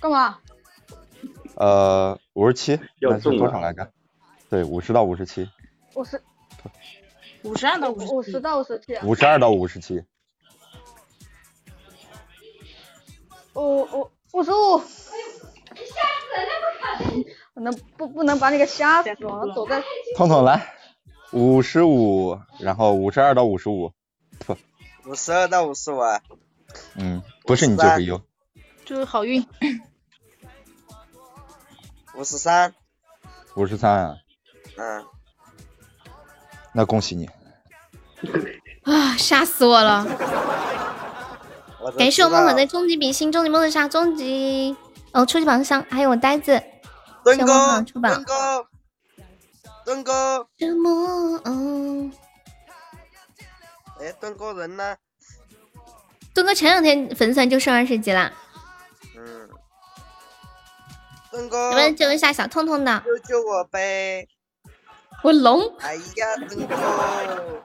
干嘛？呃五十七，那是多少来着？对，五十到五十七，五十。五十二到五十五十到五十七。五十二到五十七，我我五十五。我能不不能把你给吓死了？躲在彤彤来，五十五，然后五十二到五十五，不，五十二到五十五啊，嗯，不是你就是优，祝好运。五十三，五十三啊，嗯，那恭喜你，啊，吓死我了！感谢我梦粉的终极比心、终极梦的杀、终极。哦初级榜上，还有我呆子，墩谢谢我梦哥，粉出榜墩。哥，墩哥，什么？嗯，哎，墩哥人呢？东哥前两天粉丝团就升二十级啦，嗯，墩哥能不，能救一下小痛痛的？救救我呗！我龙，哎呀，墩哥，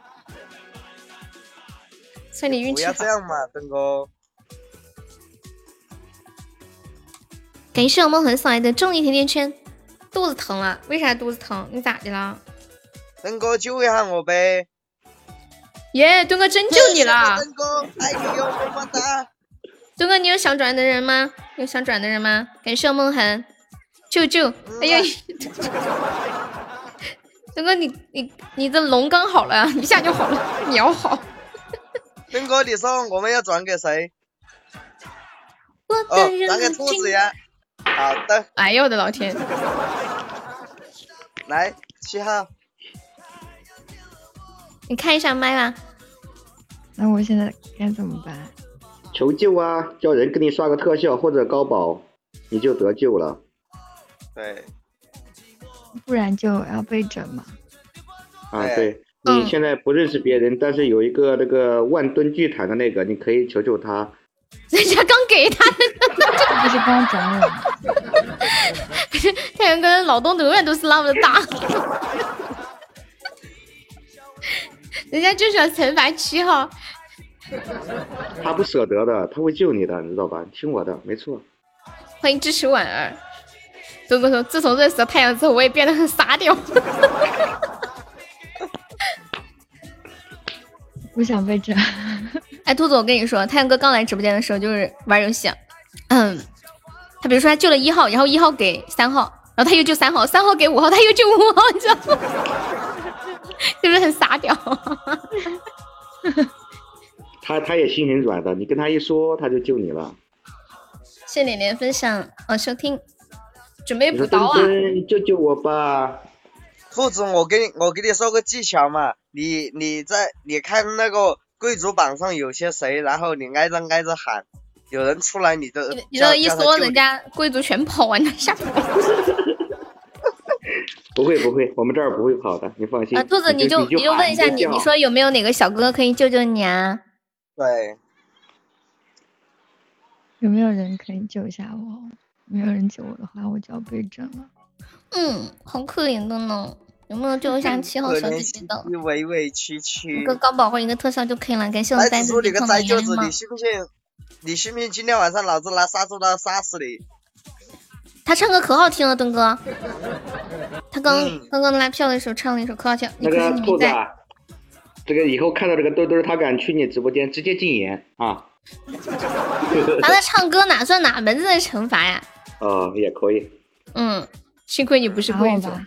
算你运不气好。要这样嘛，墩哥。感谢我梦痕送来的重力甜甜圈，肚子疼了，为啥肚子疼？你咋的了？墩哥救一下我呗！耶，东哥真救你了！墩哥，爱你哟，么么哒！东哥，你有想转的人吗？有想转的人吗？感谢梦痕，救救！哎呀，东哥，你你你的龙刚好了，一下就好了，秒好。墩哥，你说我们要转给谁？我哦的，人转给兔子呀。好的，哎呦我的老天！来七号，你看一下麦啦。那我现在该怎么办？求救啊！叫人给你刷个特效或者高保，你就得救了。对，不然就要被整嘛。啊，对你现在不认识别人，但是有一个那个万吨巨塔的那个，你可以求求他。人家刚给他的这个 不是刚转的不是太阳哥的脑洞永远都是那么大人家就想惩罚七号他不舍得的他会救你的你知道吧？听我的没错。欢迎支持婉儿。真的说自从认识了太阳之后我也变得很傻屌。不想被整。哎，兔子，我跟你说，太阳哥刚来直播间的时候就是玩游戏，嗯，他比如说他救了一号，然后一号给三号，然后他又救三号，三号给五号，他又救五号，你知道吗？是不是很傻屌？他他也心很软的，你跟他一说，他就救你了。谢谢连连分享哦，收听，准备补刀啊！救救我吧！兔子，我给你我给你说个技巧嘛，你你在你看那个贵族榜上有些谁，然后你挨着挨着喊，有人出来你就你这一说，人家贵族全跑完了，吓跑。不会不会，我们这儿不会跑的，你放心。啊，兔子，你就你你就问一下你，你说有没有哪个小哥哥可以救救你啊？对，有没有人可以救一下我？没有人救我的话，我就要被整了。嗯，好可怜的呢。有没有救一下七号小姐姐的？你委委屈屈一。个高宝或一个特效就可以了。感谢我来呆子蜘蛛你个灾舅子，你。信不信？你信不信今天晚上老子拿杀猪刀杀死你？他唱歌可好听了，东哥。他刚、嗯刚刚拉票的时候唱了一首可好听，你那可是个你没在。兔子啊，这个以后看到这个墩墩，他敢去你直播间，直接禁言啊！把他唱歌哪算哪门子的惩罚呀？哦，也可以嗯，幸亏你不是贵族。啊，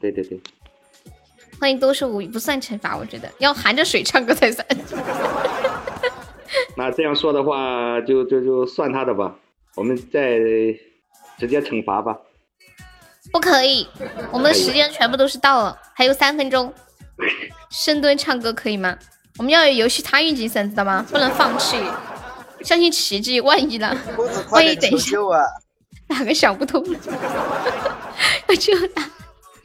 对对对，欢迎都是无语，不算惩罚，我觉得要含着水唱歌才算。那这样说的话，就就就算他的吧，我们再直接惩罚吧。不可以，我们的时间全部都是到了，还有三分钟。深蹲唱歌可以吗？我们要有游戏参与精神，知道吗？不能放弃，相信奇迹，万一呢？快万一等一下！哪个想不通 了？我就打，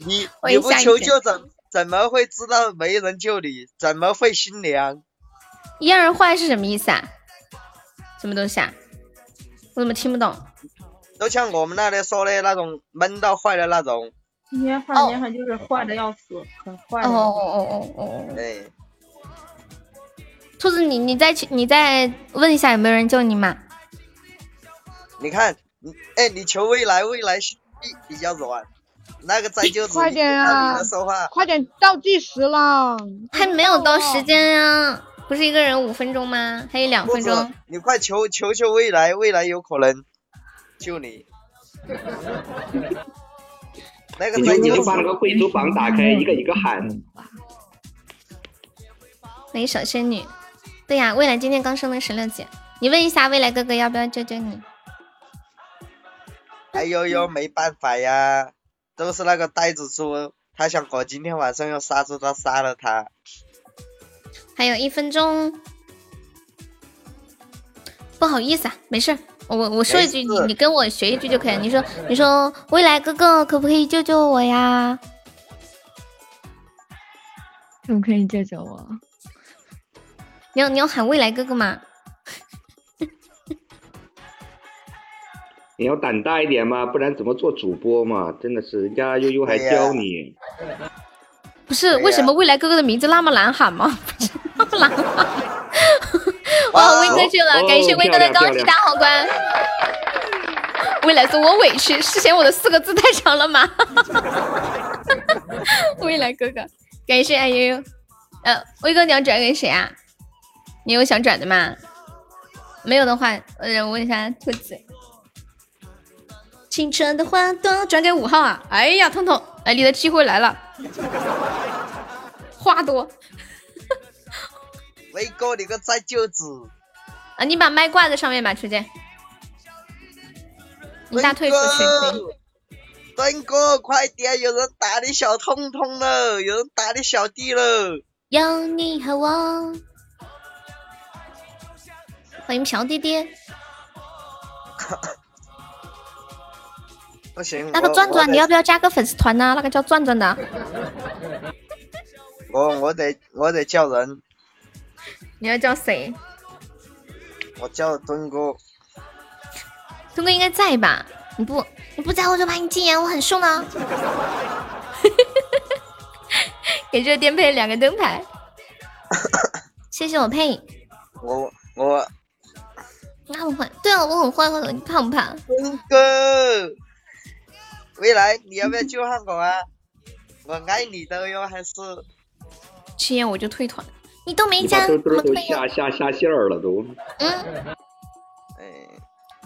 你你不求救怎怎么会知道没人救你？怎么会心凉？一样人坏是什么意思啊？什么东西啊？我怎么听不懂？都像我们那里说的那种闷到坏的那种。年坏年坏就是坏的要死，很坏的。哦哦哦哦哦！对，兔子，你你再去你再问一下有没有人救你嘛？你看，你哎，你求未来，未来比比较软。那个灾舅子，快点啊说话，快点倒计时了，还没有到时间呀、不是一个人五分钟吗？还有两分钟。你快求求求未来，未来有可能救你。那个你就你就把那个贵族榜打开，一个一个喊。欢迎小仙女。对呀，未来今天刚升了十六级，你问一下未来哥哥要不要救救你？哎呦呦，没办法呀，都是那个呆子猪，他想我今天晚上用杀猪刀杀了他。还有一分钟，不好意思啊，没事，我我说一句，你你跟我学一句就可以了。你说你说未来哥哥可不可以救救我呀？可不可以救救我？你要你要喊未来哥哥吗？你要胆大一点嘛，不然怎么做主播嘛？真的是，人家悠悠还教你。不是，为什么未来哥哥的名字那么难喊吗？不是那么难喊。哇，威哥去了，哦感谢威哥的高级大皇冠。未来说：“我委屈，是嫌我的四个字太长了吗？” 未来哥哥，感谢哎悠悠。呃，威哥你要转给谁啊？你有想转的吗？没有的话，呃，我问一下兔子。青春的花朵转给五号啊！哎呀，彤彤，哎，你的机会来了。花朵威哥，你个灾舅子！啊，你把麦挂在上面吧，初见。你大退出去。墩哥，快点！有人打你小痛痛了，有人打你小弟了。有你和我。欢迎朴爹爹。不行，那个转转，你要不要？加个粉丝团呢、那个叫转转的，我我得我得叫人，你要叫谁？我叫墩哥。东哥应该在吧？你不你不在我就把你禁言，我很凶的。给这颠配两个灯牌。谢谢我配。我我你怕不怕？对啊，我很坏坏的，你怕不怕？坤哥，未来你要不要救下我啊？我爱你的哟，还是吃烟我就退团，你都没加，把豆豆都怎么退呀？下下下线儿了都。嗯，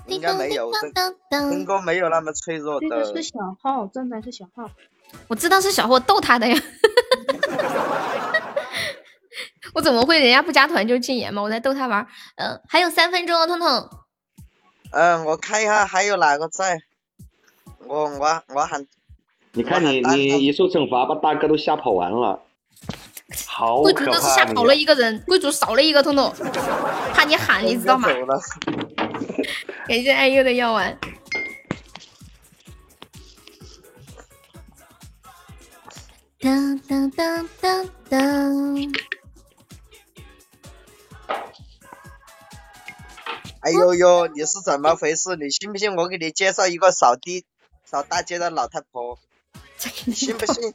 应该没有这坤哥没有那么脆弱的这个。是小号，正在是小号。我知道是小号逗他的呀。我怎么会人家不加团就禁言嘛？我在逗他玩儿。嗯、还有三分钟哦，彤彤。嗯，我看一下还有哪个在。我我我喊你看你你一受惩罚，把大哥都吓跑完了，好贵族！都是吓跑了一个人，贵族少了一个，彤彤，怕你喊，你知道吗？感谢爱优的药丸。当当当当当，哎呦呦，你是怎么回事？你信不信我给你介绍一个扫地扫大街的老太婆？你信不信？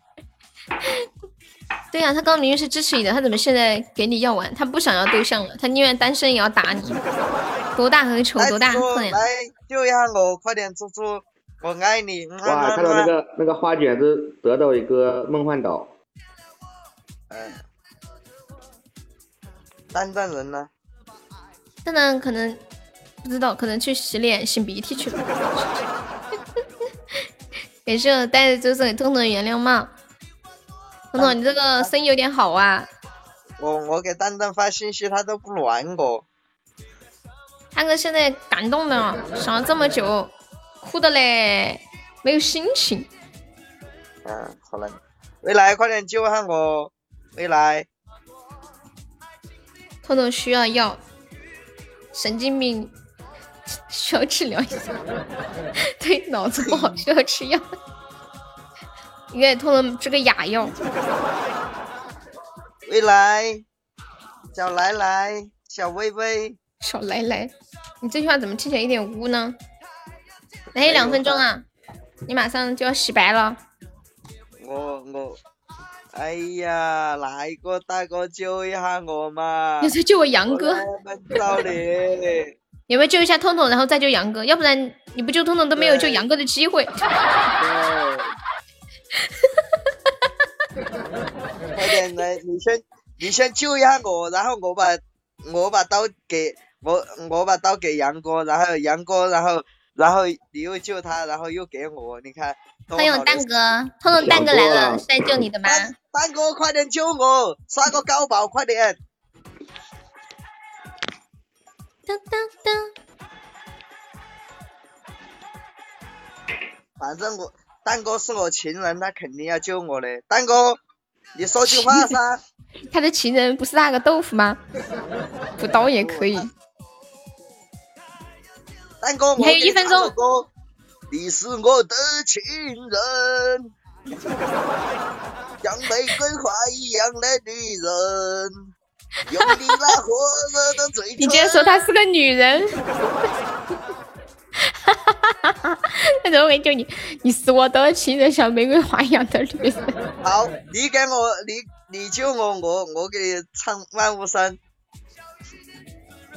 对呀、他刚刚明明是支持你的，他怎么现在给你药丸？他不想要对象了，他宁愿单身也要打你。多大和丑，多大恨呀！来救一下我，快点，猪猪，我爱你。嗯哇，看到那个那个花卷子得到一个梦幻岛，嗯，蛋蛋人呢？蛋蛋可能不知道，可能去洗脸、擤鼻涕去了。感谢我带着周总给彤彤的原谅帽。彤彤，你这个声音有点好啊。我我给蛋蛋发信息，他都不暖我。汉哥现在感动的想了这么久，哭的嘞，没有心情。嗯，好了，未来快点救下我，未来。彤彤需要药，神经病需要治疗一下，对脑子不好需要吃药。你给彤彤这个哑药。未来，小来来，小薇薇，小来来，你这句话怎么听起来有点污呢？还有两分钟啊，你马上就要洗白了。我我，哎呀，来个大哥救一下我嘛！你再救我杨哥，我找你。有没有救一下痛痛，然后再救杨哥？要不然你不救痛痛都没有救杨哥的机会。快点来，你先你先救一下我，然后我把我把刀给我我把刀给杨哥，然后杨哥然后然后你又救他，然后又给我，你看。欢迎我蛋哥，痛痛蛋哥来了，是来救你的吗？蛋哥快点救我，刷个高保快点！当当当，反正我蛋哥是我情人，他肯定要救我的。蛋哥，你说句话噻。他的情人不是那个豆腐吗？补刀也可以。蛋哥，你还有一分钟。你是我的情人，像玫瑰花一样的女人，用你那火热的嘴。你竟然说她是个女人？他怎么会救你？你是我的情人，像玫瑰花一样的女人。好，你给我，你你救我，我我给你唱万物生。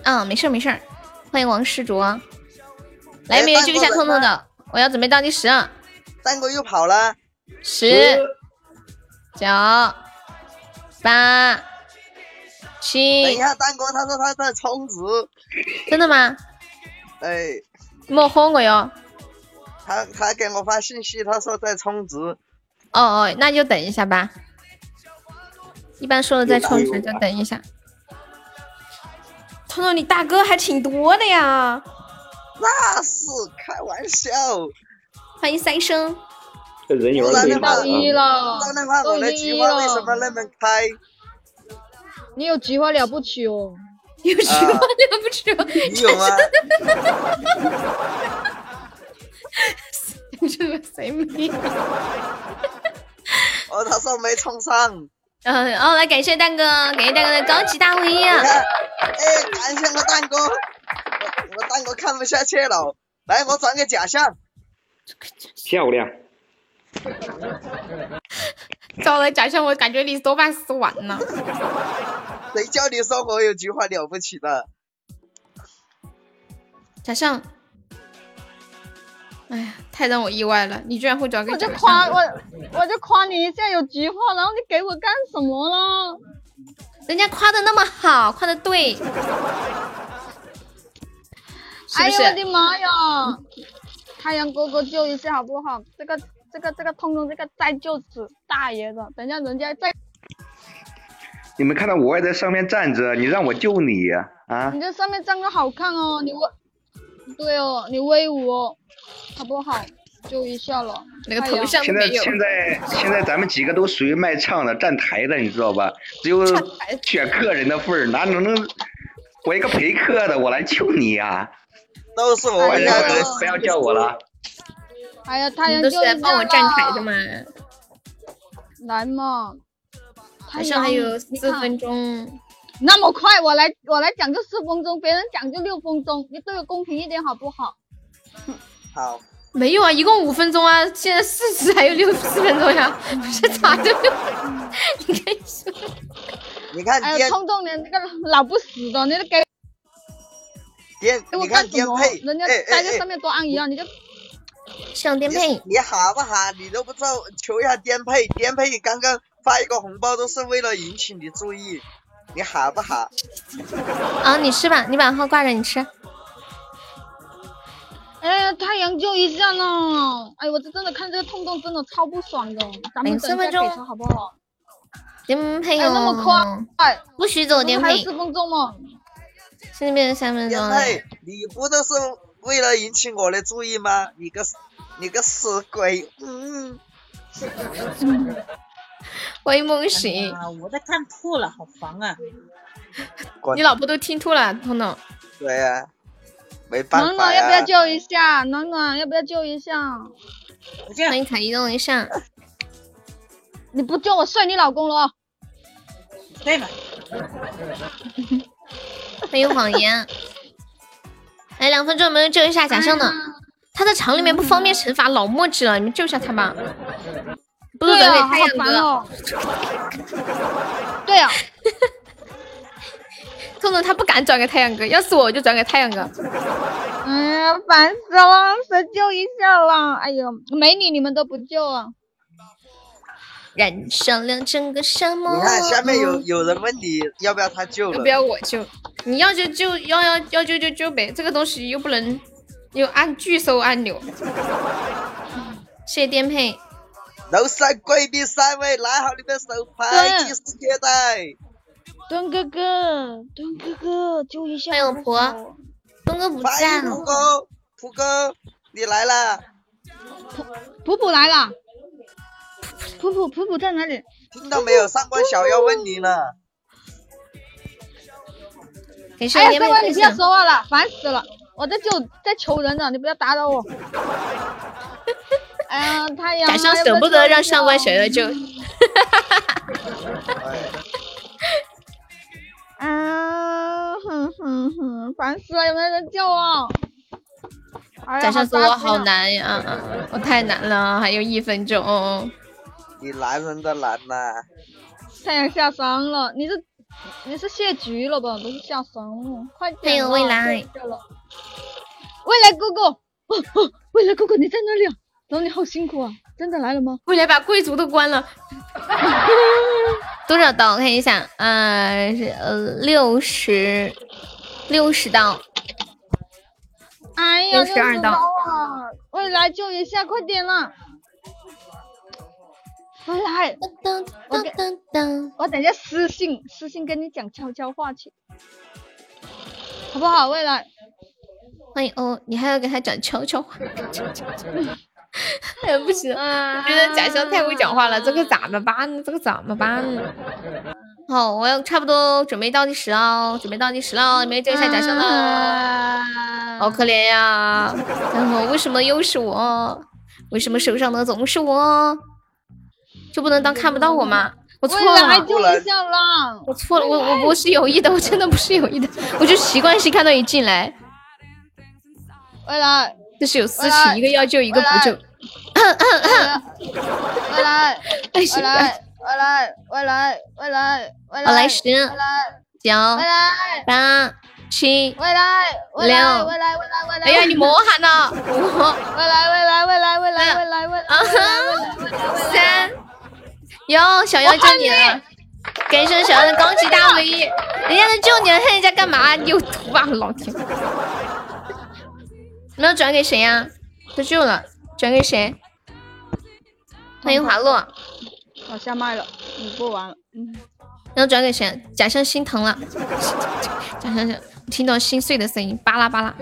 嗯，没事没事。欢迎王世卓，来没人救一下痛痛的？我要准备倒计时，三哥又跑了。十、九、八、等一，下，蛋哥他说他在充值。真的吗？哎，莫吼我哟。他他给我发信息，他说在充值。哦哦，那就等一下吧。一般说了在充值，就等一下。彤彤，你大哥还挺多的呀。那是开玩笑。欢迎三生。这人缘不然的话，最好到一了我的菊花为什么那么开？你有菊花了不起哦！有菊花了不起哦！你有吗？这个谁没有？哦，他说没冲上。嗯，哦，来感谢蛋哥，感谢蛋哥的高级大回应。哎，感谢我蛋哥，我我蛋哥看不下去了，来，我转个假象。漂亮。找了假象，我感觉你多半死完了。谁叫你说我有菊花了不起的？假象，哎呀，太让我意外了！你居然会转给我就假夸象，我，我就夸你一下有菊花，然后你给我干什么了？人家夸的那么好，夸的对，是哎呦不是？我的妈呀！太阳哥哥救一下好不好？这个这个这个通通这个再救死大爷的，等一下人家再，你们看到我也在上面站着，你让我救你啊？你在上面站个好看哦，你威，对哦，你威武哦，好不好？救一下了。那个头像现在现在现在咱们几个都属于卖唱的、站台的，你知道吧？只有选客人的份儿，哪能能我一个陪客的，我来救你呀、都是我不要们家的。不要叫我了。哎呀，太阳你都是来救一下帮我站台的嘛，嘛？来嘛。好像还有四分钟。那么快，我来我来讲就四分钟，别人讲就六分钟，你对我公平一点好不好？好，没有啊，一共五分钟啊，现在四十还有六四分钟呀，不 是咋的？你看说，你看哎冲动你那个老不死的，你都给颠，给我你看干什么颠沛？，人家待在上面多安逸啊，你就想颠沛，你好不好？你都不知道，求一下颠沛，颠沛刚刚发一个红包都是为了引起你注意，你好不好？啊，你吃吧，你把号挂着，你吃。哎呀，太阳就一下呢！哎，我这真的看这个痛痛真的超不爽的，咱们哎等一下四分钟给他好不好？颠沛哎，那么，快，哎，不许走颠沛不是还有，四分钟吗？现在变成三分钟了。你不都是为了引起我的注意吗？你个你个死鬼！嗯，欢迎梦醒，啊，我在看吐了，好烦啊！你老婆都听吐了，彤彤。对呀、没办法暖暖要不要。救一下？暖暖要不要救一下？欢迎凯移动一下，你不救我睡你老公了啊！对吧？欢迎谎言。来，两分钟，有没有救一下假象的？他在厂里面不方便惩罚老墨迹了，你们救一下他吧。不是对啊，转给太阳哥，哦。对啊，彤彤他不敢转给太阳哥，要是我我就转给太阳哥。哎呀，烦死了，谁救一下啦？哎呦，美女你们都不救啊！燃烧了整个沙漠。你看下面有有人问你要不要他救了，要不要我救？你要就救，要要要救就救呗，这个东西又不能又按拒收按钮。谢谢颠沛，楼上贵宾三位拿好你的手牌，对计时接待。东哥哥，东哥哥，救一下！欢迎我婆，东哥不欢在了。迎普哥，普哥你来了，普普来了，普普普普在哪里？听到没有？上官小妖问你呢。哎呀，上官你不要享。说话了，烦死了！我在救，在求人呢，你不要打扰我。哎呀，太阳舍不得让上官小妖救，啊，哼哼哼，烦死了，有没有人救我？哎呀假象说我好。难呀，我太难了，还有一分钟。你男人的难呐、太阳下山了，你是你是谢局了吧？不是下山了，快还点未来未来哥哥，哦哦，未来哥哥你在哪里啊？你好辛苦啊，真的来了吗？未来把贵族都关了，多少刀？我看一下，呃，是呃六十六十刀，哎呀，十二刀啊！未来救一下，快点啦！未来，噔噔噔噔我等一下私信私信跟你讲悄悄话去，好不好？未来，欢迎哦，你还要给他讲悄悄话，哎呀不行，我觉得假象太会讲话了，这个咋么办呢？这个怎么办呢？好，我要差不多准备倒计时了，准备倒计时了，有没有救一下假象了？好可怜呀！然后为什么又是我？为什么受伤的总是我？就不能当看不到我吗？我错了，救一下啦！我错了，我我不是有意的，我真的不是有意的，我就习惯性看到你进来，未来，这是有私情，一个要救，一个不救。未来，未来，未来，未来，未来，我来十九、八、七、未来，未六来，未来，未来，未来。哎呀，你摸下呢。五、未来，未来，未来，未来，未来，未来，啊哈，三，哟，小妖救你了，感谢小妖的高级大 V，人家能救你了，看人家干嘛？你有毒啊，老天！你要转给谁呀、不救了，转给谁？欢迎华洛，我下麦了，你不玩了。嗯，要转给谁？假象心疼了，假象想听到心碎的声音，巴拉巴拉。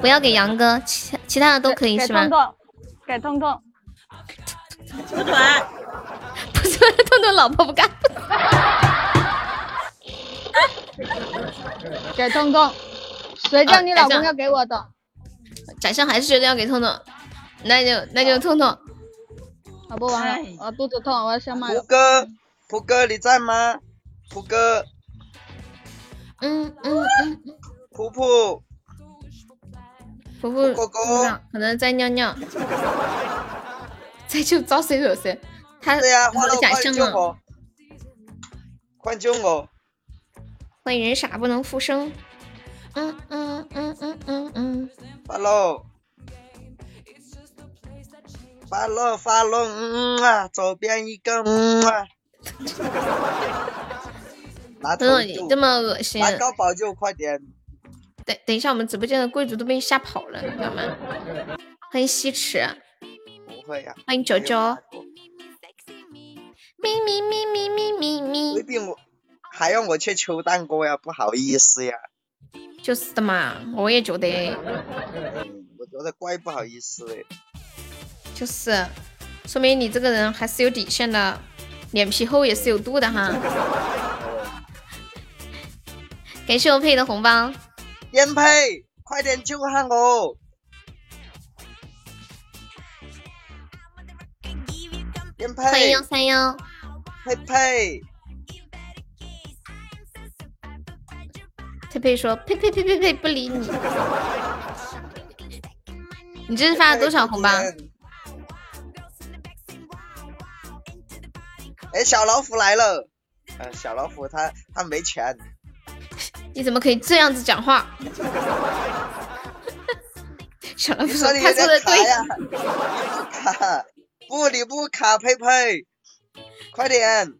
不要给杨哥，其其他的都可以是吗给痛？痛。不转，不是，痛痛老婆不干。给痛痛，谁叫你老公啊要给我的？假象还是觉得要给痛痛，那就那就痛痛。我不玩了，我肚子痛，我要下麦了。扑哥，胡哥你在吗？胡哥，嗯嗯嗯，扑扑，婆婆狗狗可能在尿尿，在就招谁惹谁。他对呀，我花了快假象了，快救我！欢迎人傻不能复生。嗯嗯嗯嗯嗯嗯，发喽，发喽发喽，嗯啊，左边一个嗯。啊，拿头彤彤你就这么恶心，拿高保就快点，等等一下，我们直播间的贵族都被吓跑了，你知道吗？欢迎西池，不会呀、欢迎九九。咪咪咪咪咪咪咪，未必我还要我去求蛋糕呀，不好意思呀，就是的嘛，我也觉得，嗯我觉得怪不好意思的。就是，说明你这个人还是有底线的，脸皮厚也是有度的哈。感谢我佩的红包，颠沛，快点救下我！颠沛，欢迎幺三幺，佩佩，佩佩说呸呸呸呸呸，不理你。你这是发了多少红包？哎，小老虎来了。呃，小老虎他他没钱，你怎么可以这样子讲话？小老虎他说的对，卡呀，不卡，不你不卡，佩佩，快点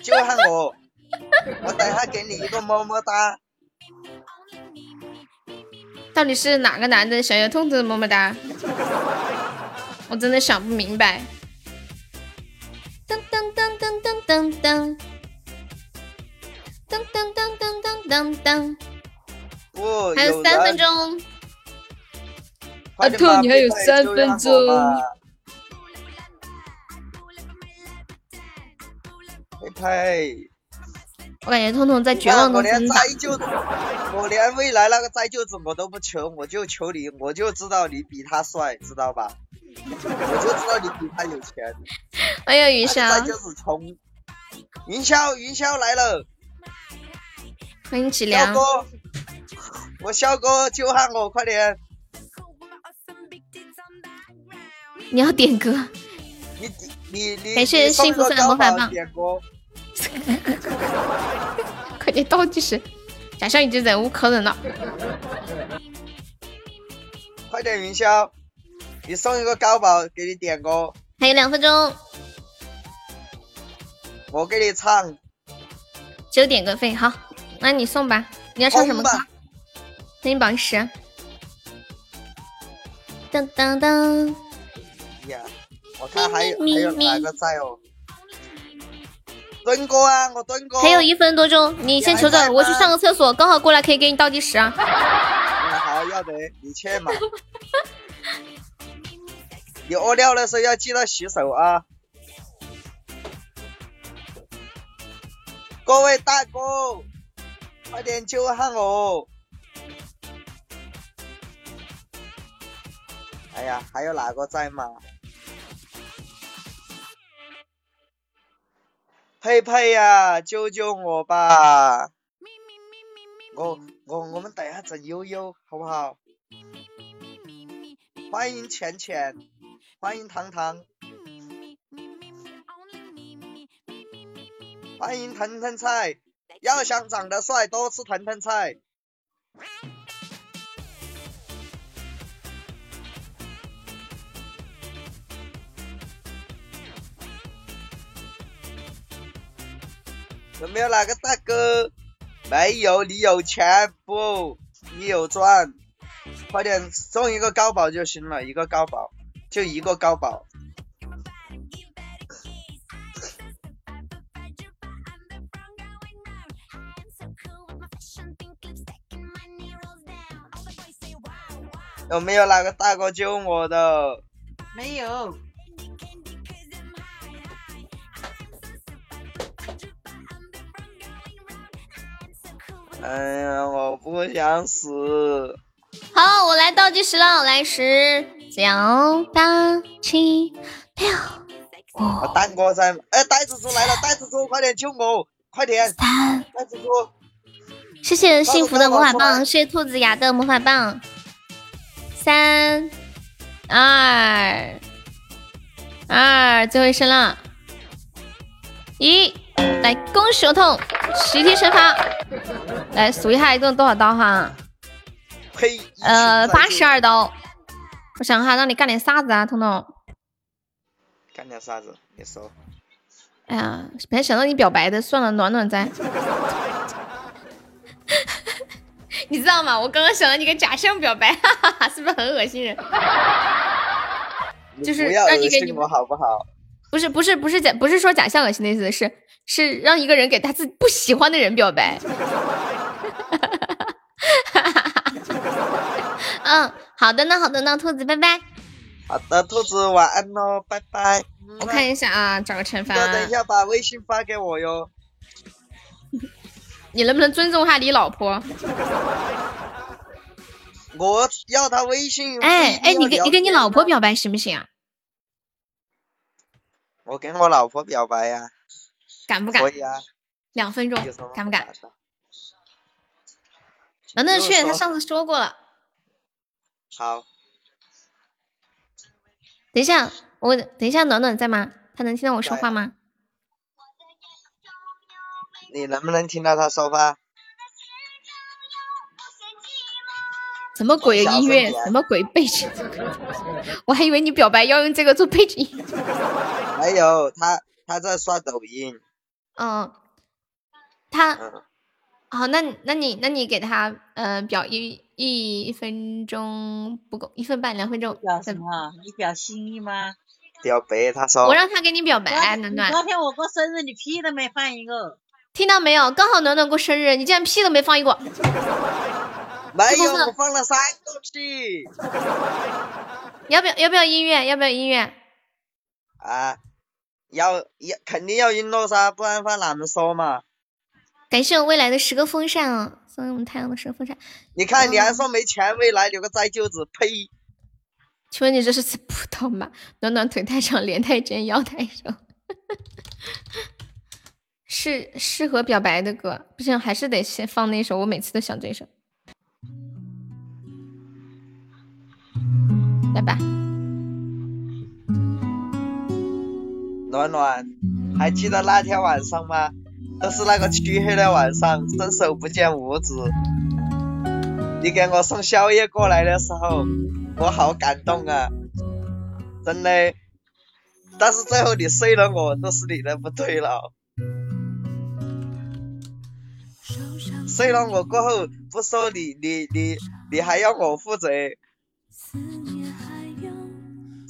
救下我，我等下给你一个么么哒。到底是哪个男的想要痛痛么么哒？我真的想不明白。噔噔噔噔噔噔噔，噔噔噔噔噔噔噔，还有三分钟。阿兔，你还有三分钟我感觉彤彤在绝望中挣扎。再救，我连未来那个再救子我都不求，我就求你，我就知道你比他帅，知道吧？我就知道你比他有钱。哎呀，云霄冲。云霄，云霄来了，欢迎脊梁。肖哥，我肖哥救下我，快点！你要点歌，你你你，感谢幸福的魔法棒点歌，快点倒计时。假象已经忍无可忍了，快点云霄，你送一个高保给你点歌，还有两分钟，我给你唱。只有点歌费。好，那你送吧。你要唱什么歌红吧？欢迎榜十。当当当，呀，我看还有还有哪个在哦？蹲过啊，我蹲过。还有一分多钟，你先求着，我去上个厕所，刚好过来可以给你倒计时啊。嗯，好，要得，你去嘛。你屙尿的时候要记得洗手啊！各位大哥，快点救下我！哎呀，还有哪个在吗？佩佩呀，救救我吧！我我我们等一下整悠悠，好不好？欢迎浅浅，欢迎糖糖，欢迎腾腾菜，要想长得帅，多吃腾腾菜。没有哪个大哥？没有，你有钱不？你有赚，快点送一个高保就行了，一个高保，就一个高保。有没有哪个大哥救我的？没有。哎呀，我不想死。好，我来倒计时了，来十九八七六我蛋哥在，哎，呆子猪来了，呆子猪，快点救我，快点！呆子猪，谢谢幸福的魔法棒，谢谢兔子牙的魔法棒。三二二，最后一声了。一，来恭喜我痛，十天惩罚。来数一下一共多少刀哈？呸！呃，八十二刀。我想哈，让你干点啥子啊，彤彤？干点啥子？你说。哎呀，本来想让你表白的，算了，暖暖在。你知道吗？我刚刚想让你个假象表白，哈哈哈，是不是很恶心人？就是不要让你给你恶心我好不好？不是不是不是假不是说假象恶心的意思，是是让一个人给他自己不喜欢的人表白。嗯，好的呢，好的呢，兔子，拜拜。好的，兔子晚安喽，拜拜。我看一下啊，找个惩罚。等一下把微信发给我哟。你能不能尊重下你老婆？我要他微信。哎哎，你跟你跟你老婆表。表白行不行啊？我跟我老婆表白呀、敢不敢可？以啊。两分钟敢不敢？暖暖去，他上次说过了。好，等一下，我等一下，暖暖在吗？他能听到我说话吗？你能不能听到他说话？什么鬼音乐？什么鬼背景？我还以为你表白要用这个做背景音。没有，他他在刷抖音。嗯，他嗯，好，那那你那你给他呃表一一分钟不够，一分半两分钟。表什么？你表心意吗？表白，他说。我让他给你表白，暖暖。昨天我过生日，你屁都没放一个。听到没有？刚好暖暖过生日，你竟然屁都没放一个。没有，我放了三个屁。要不要要不要音乐？要不要音乐？啊，要要肯定要音乐噻，不然话哪能说嘛？感谢我未来的十个风扇啊，送给我们太阳的十个风扇。你看，你还说没钱，未来留个灾舅子，呸！请问你这是吃葡萄吗？暖暖腿太长，脸太尖，腰太瘦，是适合表白的歌。不行，还是得先放那首。我每次都想这首。来吧，暖暖，还记得那天晚上吗？都是那个黢黑的晚上，伸手不见五指。你给我送宵夜过来的时候，我好感动啊，真的。但是最后你睡了我，都是你的不对了。睡了我过后，不说你你你你还要我负责，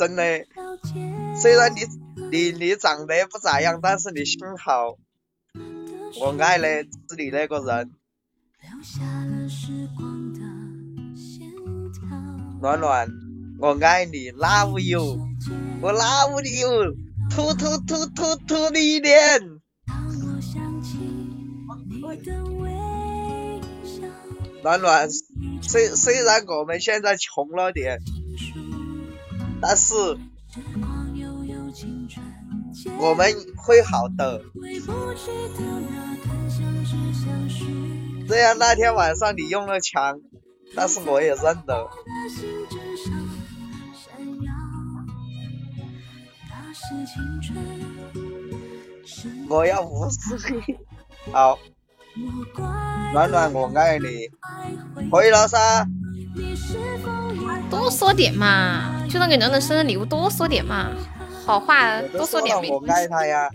真的。虽然你你你长得不咋样，但是你心好，我爱的是你那个人。暖暖，我爱你，love you，我 love you，突突突突突你脸。暖暖，虽虽然我们现在穷了点，但是我们会好的。虽然那天晚上你用了枪，但是我也认得。我要无视你。好，暖暖我爱你，可以了噻。多说点嘛，就当给暖暖生日礼物多说点嘛，好话多说点呗。我爱他呀。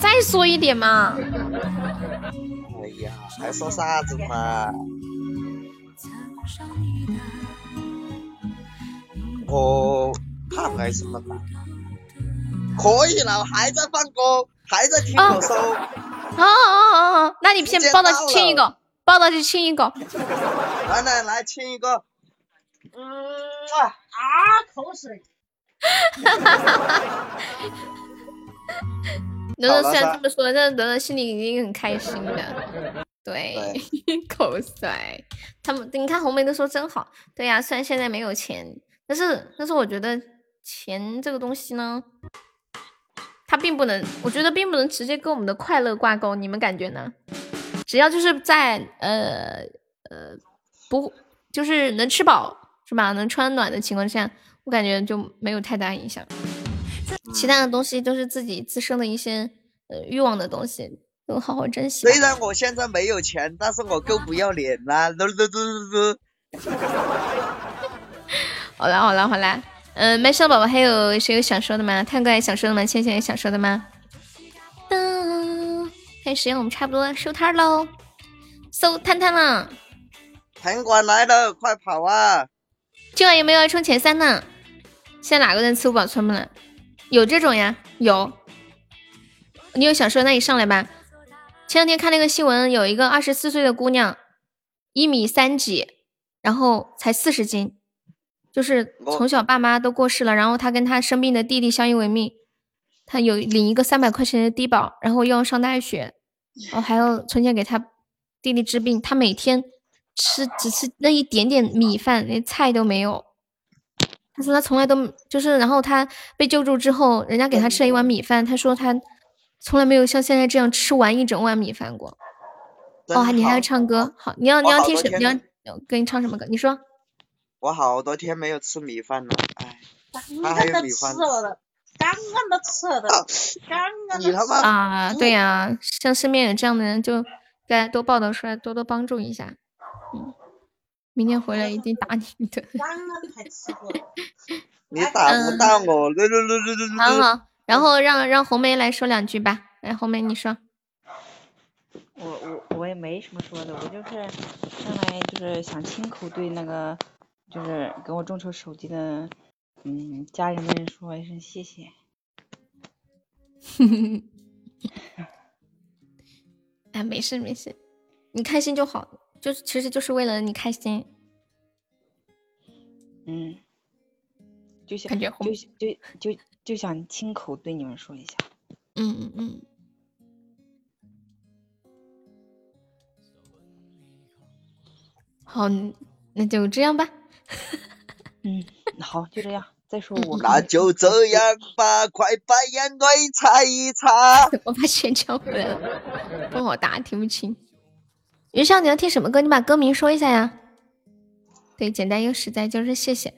再说一点嘛。哎呀，还说啥子嘛？我怕爱什么吧？可以了，还在放歌，还在听我说。哦哦哦哦，那你先抱到到亲一个，抱到去亲一个。来来来，亲一个。嗯啊啊，口水。暖暖虽然好了噻这么说，但是暖暖心里已经很开心了。对，口水。他们你看红梅都说真好。对呀、虽然现在没有钱，但是但是我觉得钱这个东西呢，它并不能，我觉得并不能直接跟我们的快乐挂钩。你们感觉呢？只要就是在呃呃不就是能吃饱是吧？能穿暖的情况下，我感觉就没有太大影响。其他的东西都是自己自身的一些呃欲望的东西，都好好珍惜。虽然我现在没有钱，但是我够不要脸啦！嘟嘟嘟嘟嘟。好了好了好了，嗯、麦上宝宝还有谁有想说的吗？探哥有想说的吗？倩倩也想说的吗？噔，看时间我们差不多收摊喽，收摊摊了。城管来了，快跑啊！今晚有没有要冲前三呢？现在哪个人吃不饱穿不暖？有这种呀，有。你有想说，那你上来吧。前两天看那个新闻，有一个二十四岁的姑娘，一米三几，然后才四十斤，就是从小爸妈都过世了，然后他跟他生病的弟弟相依为命，他有领一个三百块钱的低保，然后又要上大学，然后还要存钱给他弟弟治病，他每天吃只吃那一点点米饭，连菜都没有。他说他从来都就是，然后他被救助之后，人家给他吃了一碗米饭，他说他从来没有像现在这样吃完一整碗米饭过。真哦，你还要唱歌？好，你要你要听什？好多天你要给你唱什么歌？你说。我好多天没有吃米饭了，哎，刚他还刚都吃有米饭。了，刚刚都吃了，刚刚都你他妈啊，对呀、像身边有这样的人，就该多报道出来，多多帮助一下。嗯，明天回来一定打你的。刚刚才吃过。你打不到我，噜噜噜噜噜噜。好好，然后让让红梅来说两句吧。来，红梅你说。我我我也没什么说的，我就是上来就是想亲口对那个就是给我众筹手机的嗯家人们说一声谢谢。哎，没事没事，你开心就好，就是其实就是为了你开心。嗯，就想感觉就就就就想亲口对你们说一下。嗯嗯嗯。好，那就这样吧。嗯，好，就这样。再说我那就这样吧，快把眼泪擦一擦。我把钱交回来了，不好打，听不清。云少，你要听什么歌？你把歌名说一下呀。对，简单又实在，就是谢谢。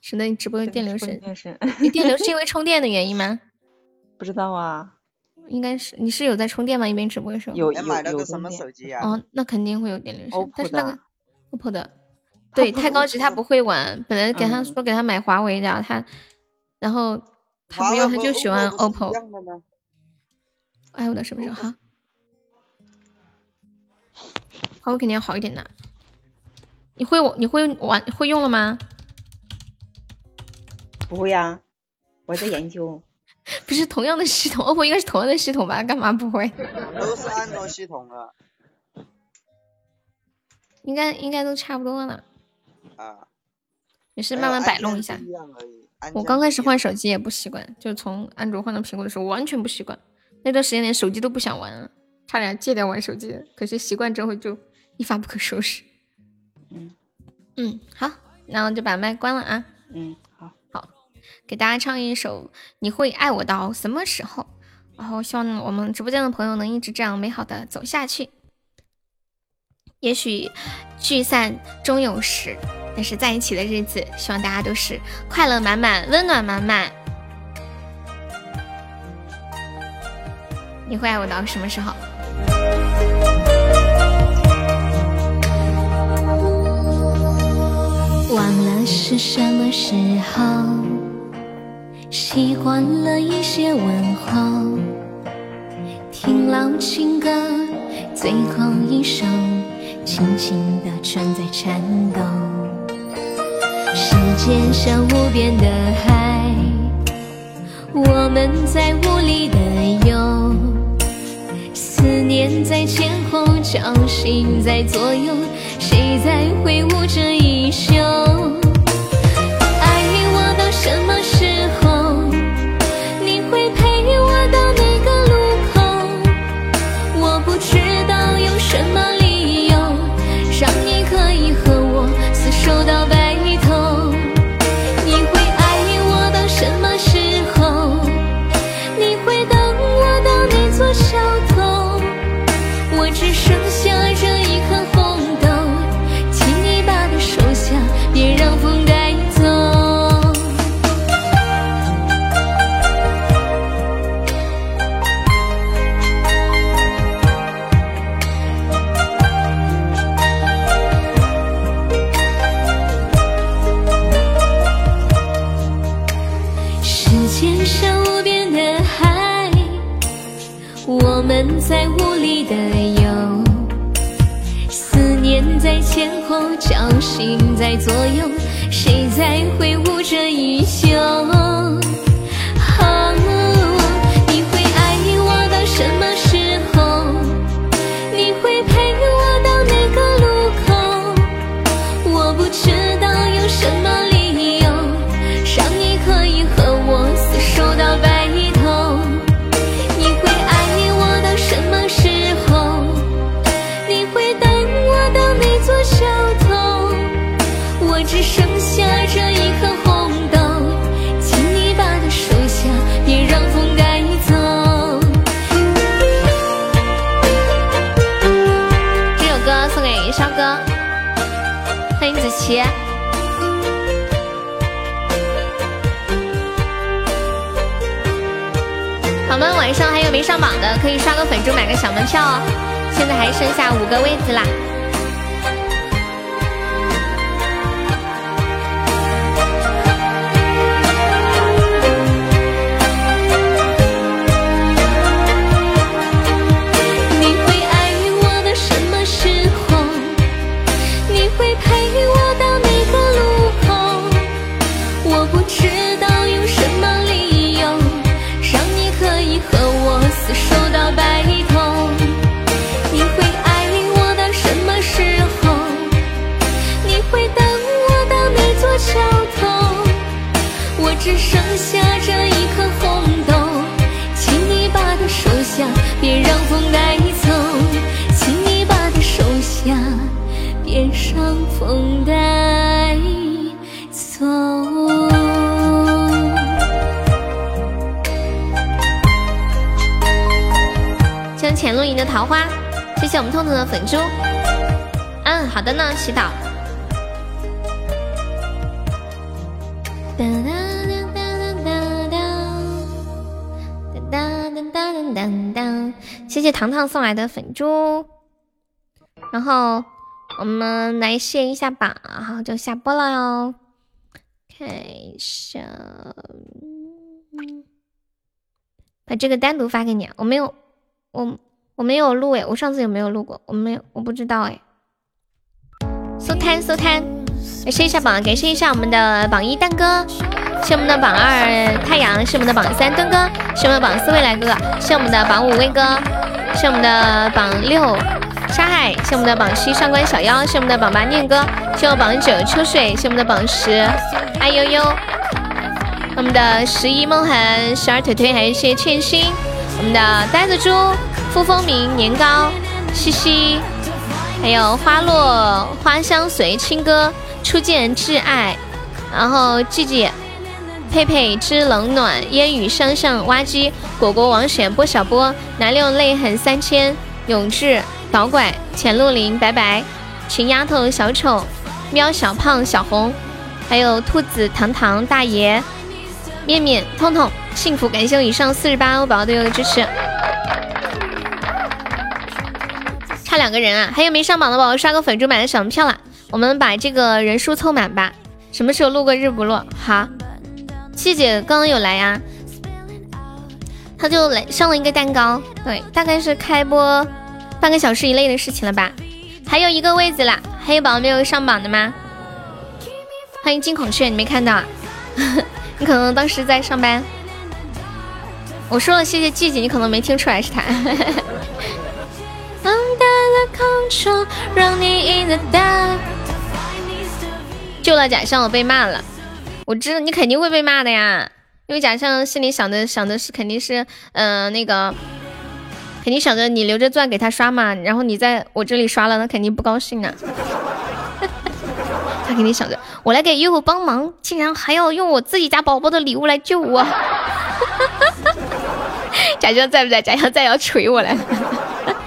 省得你直播有电流声。电声你电流是因为充电的原因吗？不知道啊。应该是，你是有在充电吗？一边直播的时候。有有买了个什么手机呀？哦，那肯定会有电流声。但 OPPO 是那个的 OPPO 的，对，太高级他不会玩。本来给他嗯说给他买华为的，他，然后他不要，他就喜欢 OPPO。哎，我的什么时候好？华为肯定要好一点的。你会我你会玩会用了吗？不会呀，我在研究。不是同样的系统，OPPO 应该是同样的系统吧？干嘛不会？都是安卓系统啊应该应该都差不多了，啊。也是慢慢摆弄一下。我刚开始换手机也不习惯，就从安卓换到苹果的时候完全不习惯，那段时间连手机都不想玩了，差点戒掉玩手机。可是习惯之后就一发不可收拾。嗯嗯，好，那我就把麦关了啊。嗯，好，好，给大家唱一首《你会爱我到什么时候》，然后希望我们直播间的朋友能一直这样美好的走下去。也许聚散终有时，但是在一起的日子希望大家都是快乐满满温暖满满。你会爱我到什么时候？忘了是什么时候习惯了一些问候听老情歌最后一首轻轻的唇在颤抖。肩上无边的海，我们在无力的游。思念在前后，交心在左右，谁在挥舞着衣袖？心在左右，谁在挥舞着衣袖？上榜的，可以刷个粉猪买个小门票哦。现在还剩下五个位子啦。别让风带走。请你把它收下，别让风带走。向浅露营的桃花，谢谢我们痛痛的粉猪。嗯，好的呢，祈祷。谢糖糖送来的粉猪。然后我们来卸一下榜，然后就下播了哟。看一下，把这个单独发给你。我没有，我我没有录诶，我上次有没有录过？我没有，我不知道诶。收摊收摊，感谢一下榜，感谢一下我们的榜一蛋哥，谢我们的榜二太阳，谢我们的榜三墩哥，谢我们的榜四未来哥哥，谢我们的榜五威哥，谢我们的榜六沙海，谢我们的榜七上官小妖，谢我们的榜八念哥，谢我榜九秋水，谢我们的榜十爱悠悠，我们的十一梦痕，十二腿腿，还有一些欠薪，我们的呆子猪，傅风明，年糕，西西。还有花落花香随青歌初见挚爱，然后季季佩佩之冷暖烟雨相向挖机果果王选波小波南六泪痕三千永志导拐浅露林白白群丫头小丑喵小胖小红，还有兔子糖糖大爷面面痛痛幸福，感谢我以上四十八欧宝宝对我的支持。差两个人啊，还有没上榜的宝宝刷个粉猪买的小门票啦！我们把这个人数凑满吧。什么时候录个日不落？好，七姐刚刚有来呀，她就来上了一个蛋糕，对，大概是开播半个小时以内的事情了吧。还有一个位子啦，还有宝宝没有上榜的吗？欢迎金孔雀，你没看到啊？你可能当时在上班。我说了谢谢季姐，你可能没听出来是他。救了假象，我被骂了。我知道你肯定会被骂的呀，因为假象心里想的想的是肯定是，嗯，那个肯定想着你留着钻给他刷嘛，然后你在我这里刷了，那肯定不高兴啊。他肯定想着我来给悠悠帮忙，竟然还要用我自己家宝宝的礼物来救我。假象在不在？假象在要锤我了。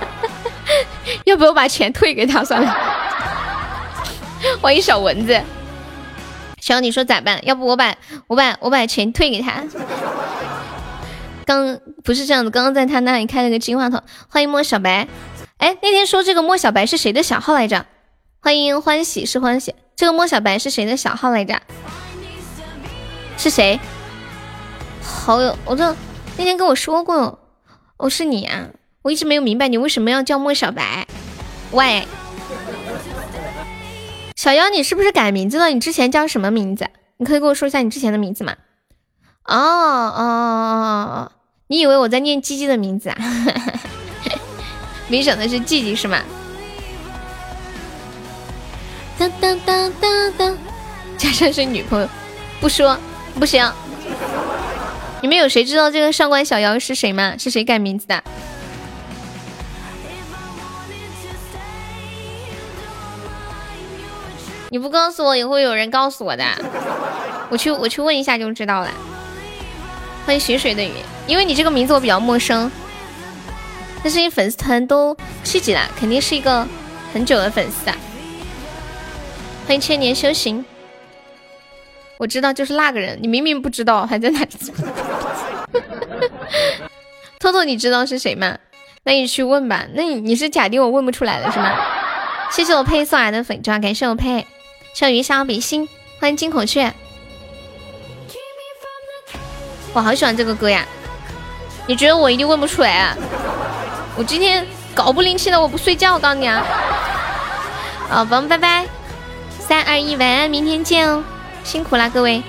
要不我把钱退给他算了。欢迎小蚊子。小你说咋办？要不我把我把我把钱退给他。刚不是这样子，刚刚在他那里开了个金话筒。欢迎莫小白。哎，那天说这个莫小白是谁的小号来着？欢迎欢喜是欢喜。这个莫小白是谁的小号来着？是谁？好友，我这那天跟我说过，哦，是你啊！我一直没有明白你为什么要叫莫小白。喂，小妖，你是不是改名字了？你之前叫什么名字？你可以跟我说一下你之前的名字吗？哦哦哦哦！你以为我在念鸡鸡的名字啊？没想到是季季是吗？当当当当当，加上是女朋友，不说不行。你们有谁知道这个上官小妖是谁吗？是谁改名字的？你不告诉我，也会有人告诉我的。我去，我去问一下就知道了。欢迎雪水的雨，因为你这个名字我比较陌生，但是你粉丝团都七级了，肯定是一个很久的粉丝啊。欢迎千年修行，我知道就是那个人，你明明不知道，还在那里。偷偷，你知道是谁吗？那你去问吧。那你你是假定我问不出来了是吗？谢谢我佩送来的粉钻，感谢我佩。小鱼小比心，欢迎金孔雀。我好喜欢这个歌呀！你觉得我一定问不出来啊？我今天搞不灵气的，我不睡觉，我告诉你啊！好，宝宝拜拜，三二一，晚安，明天见哦，辛苦啦各位。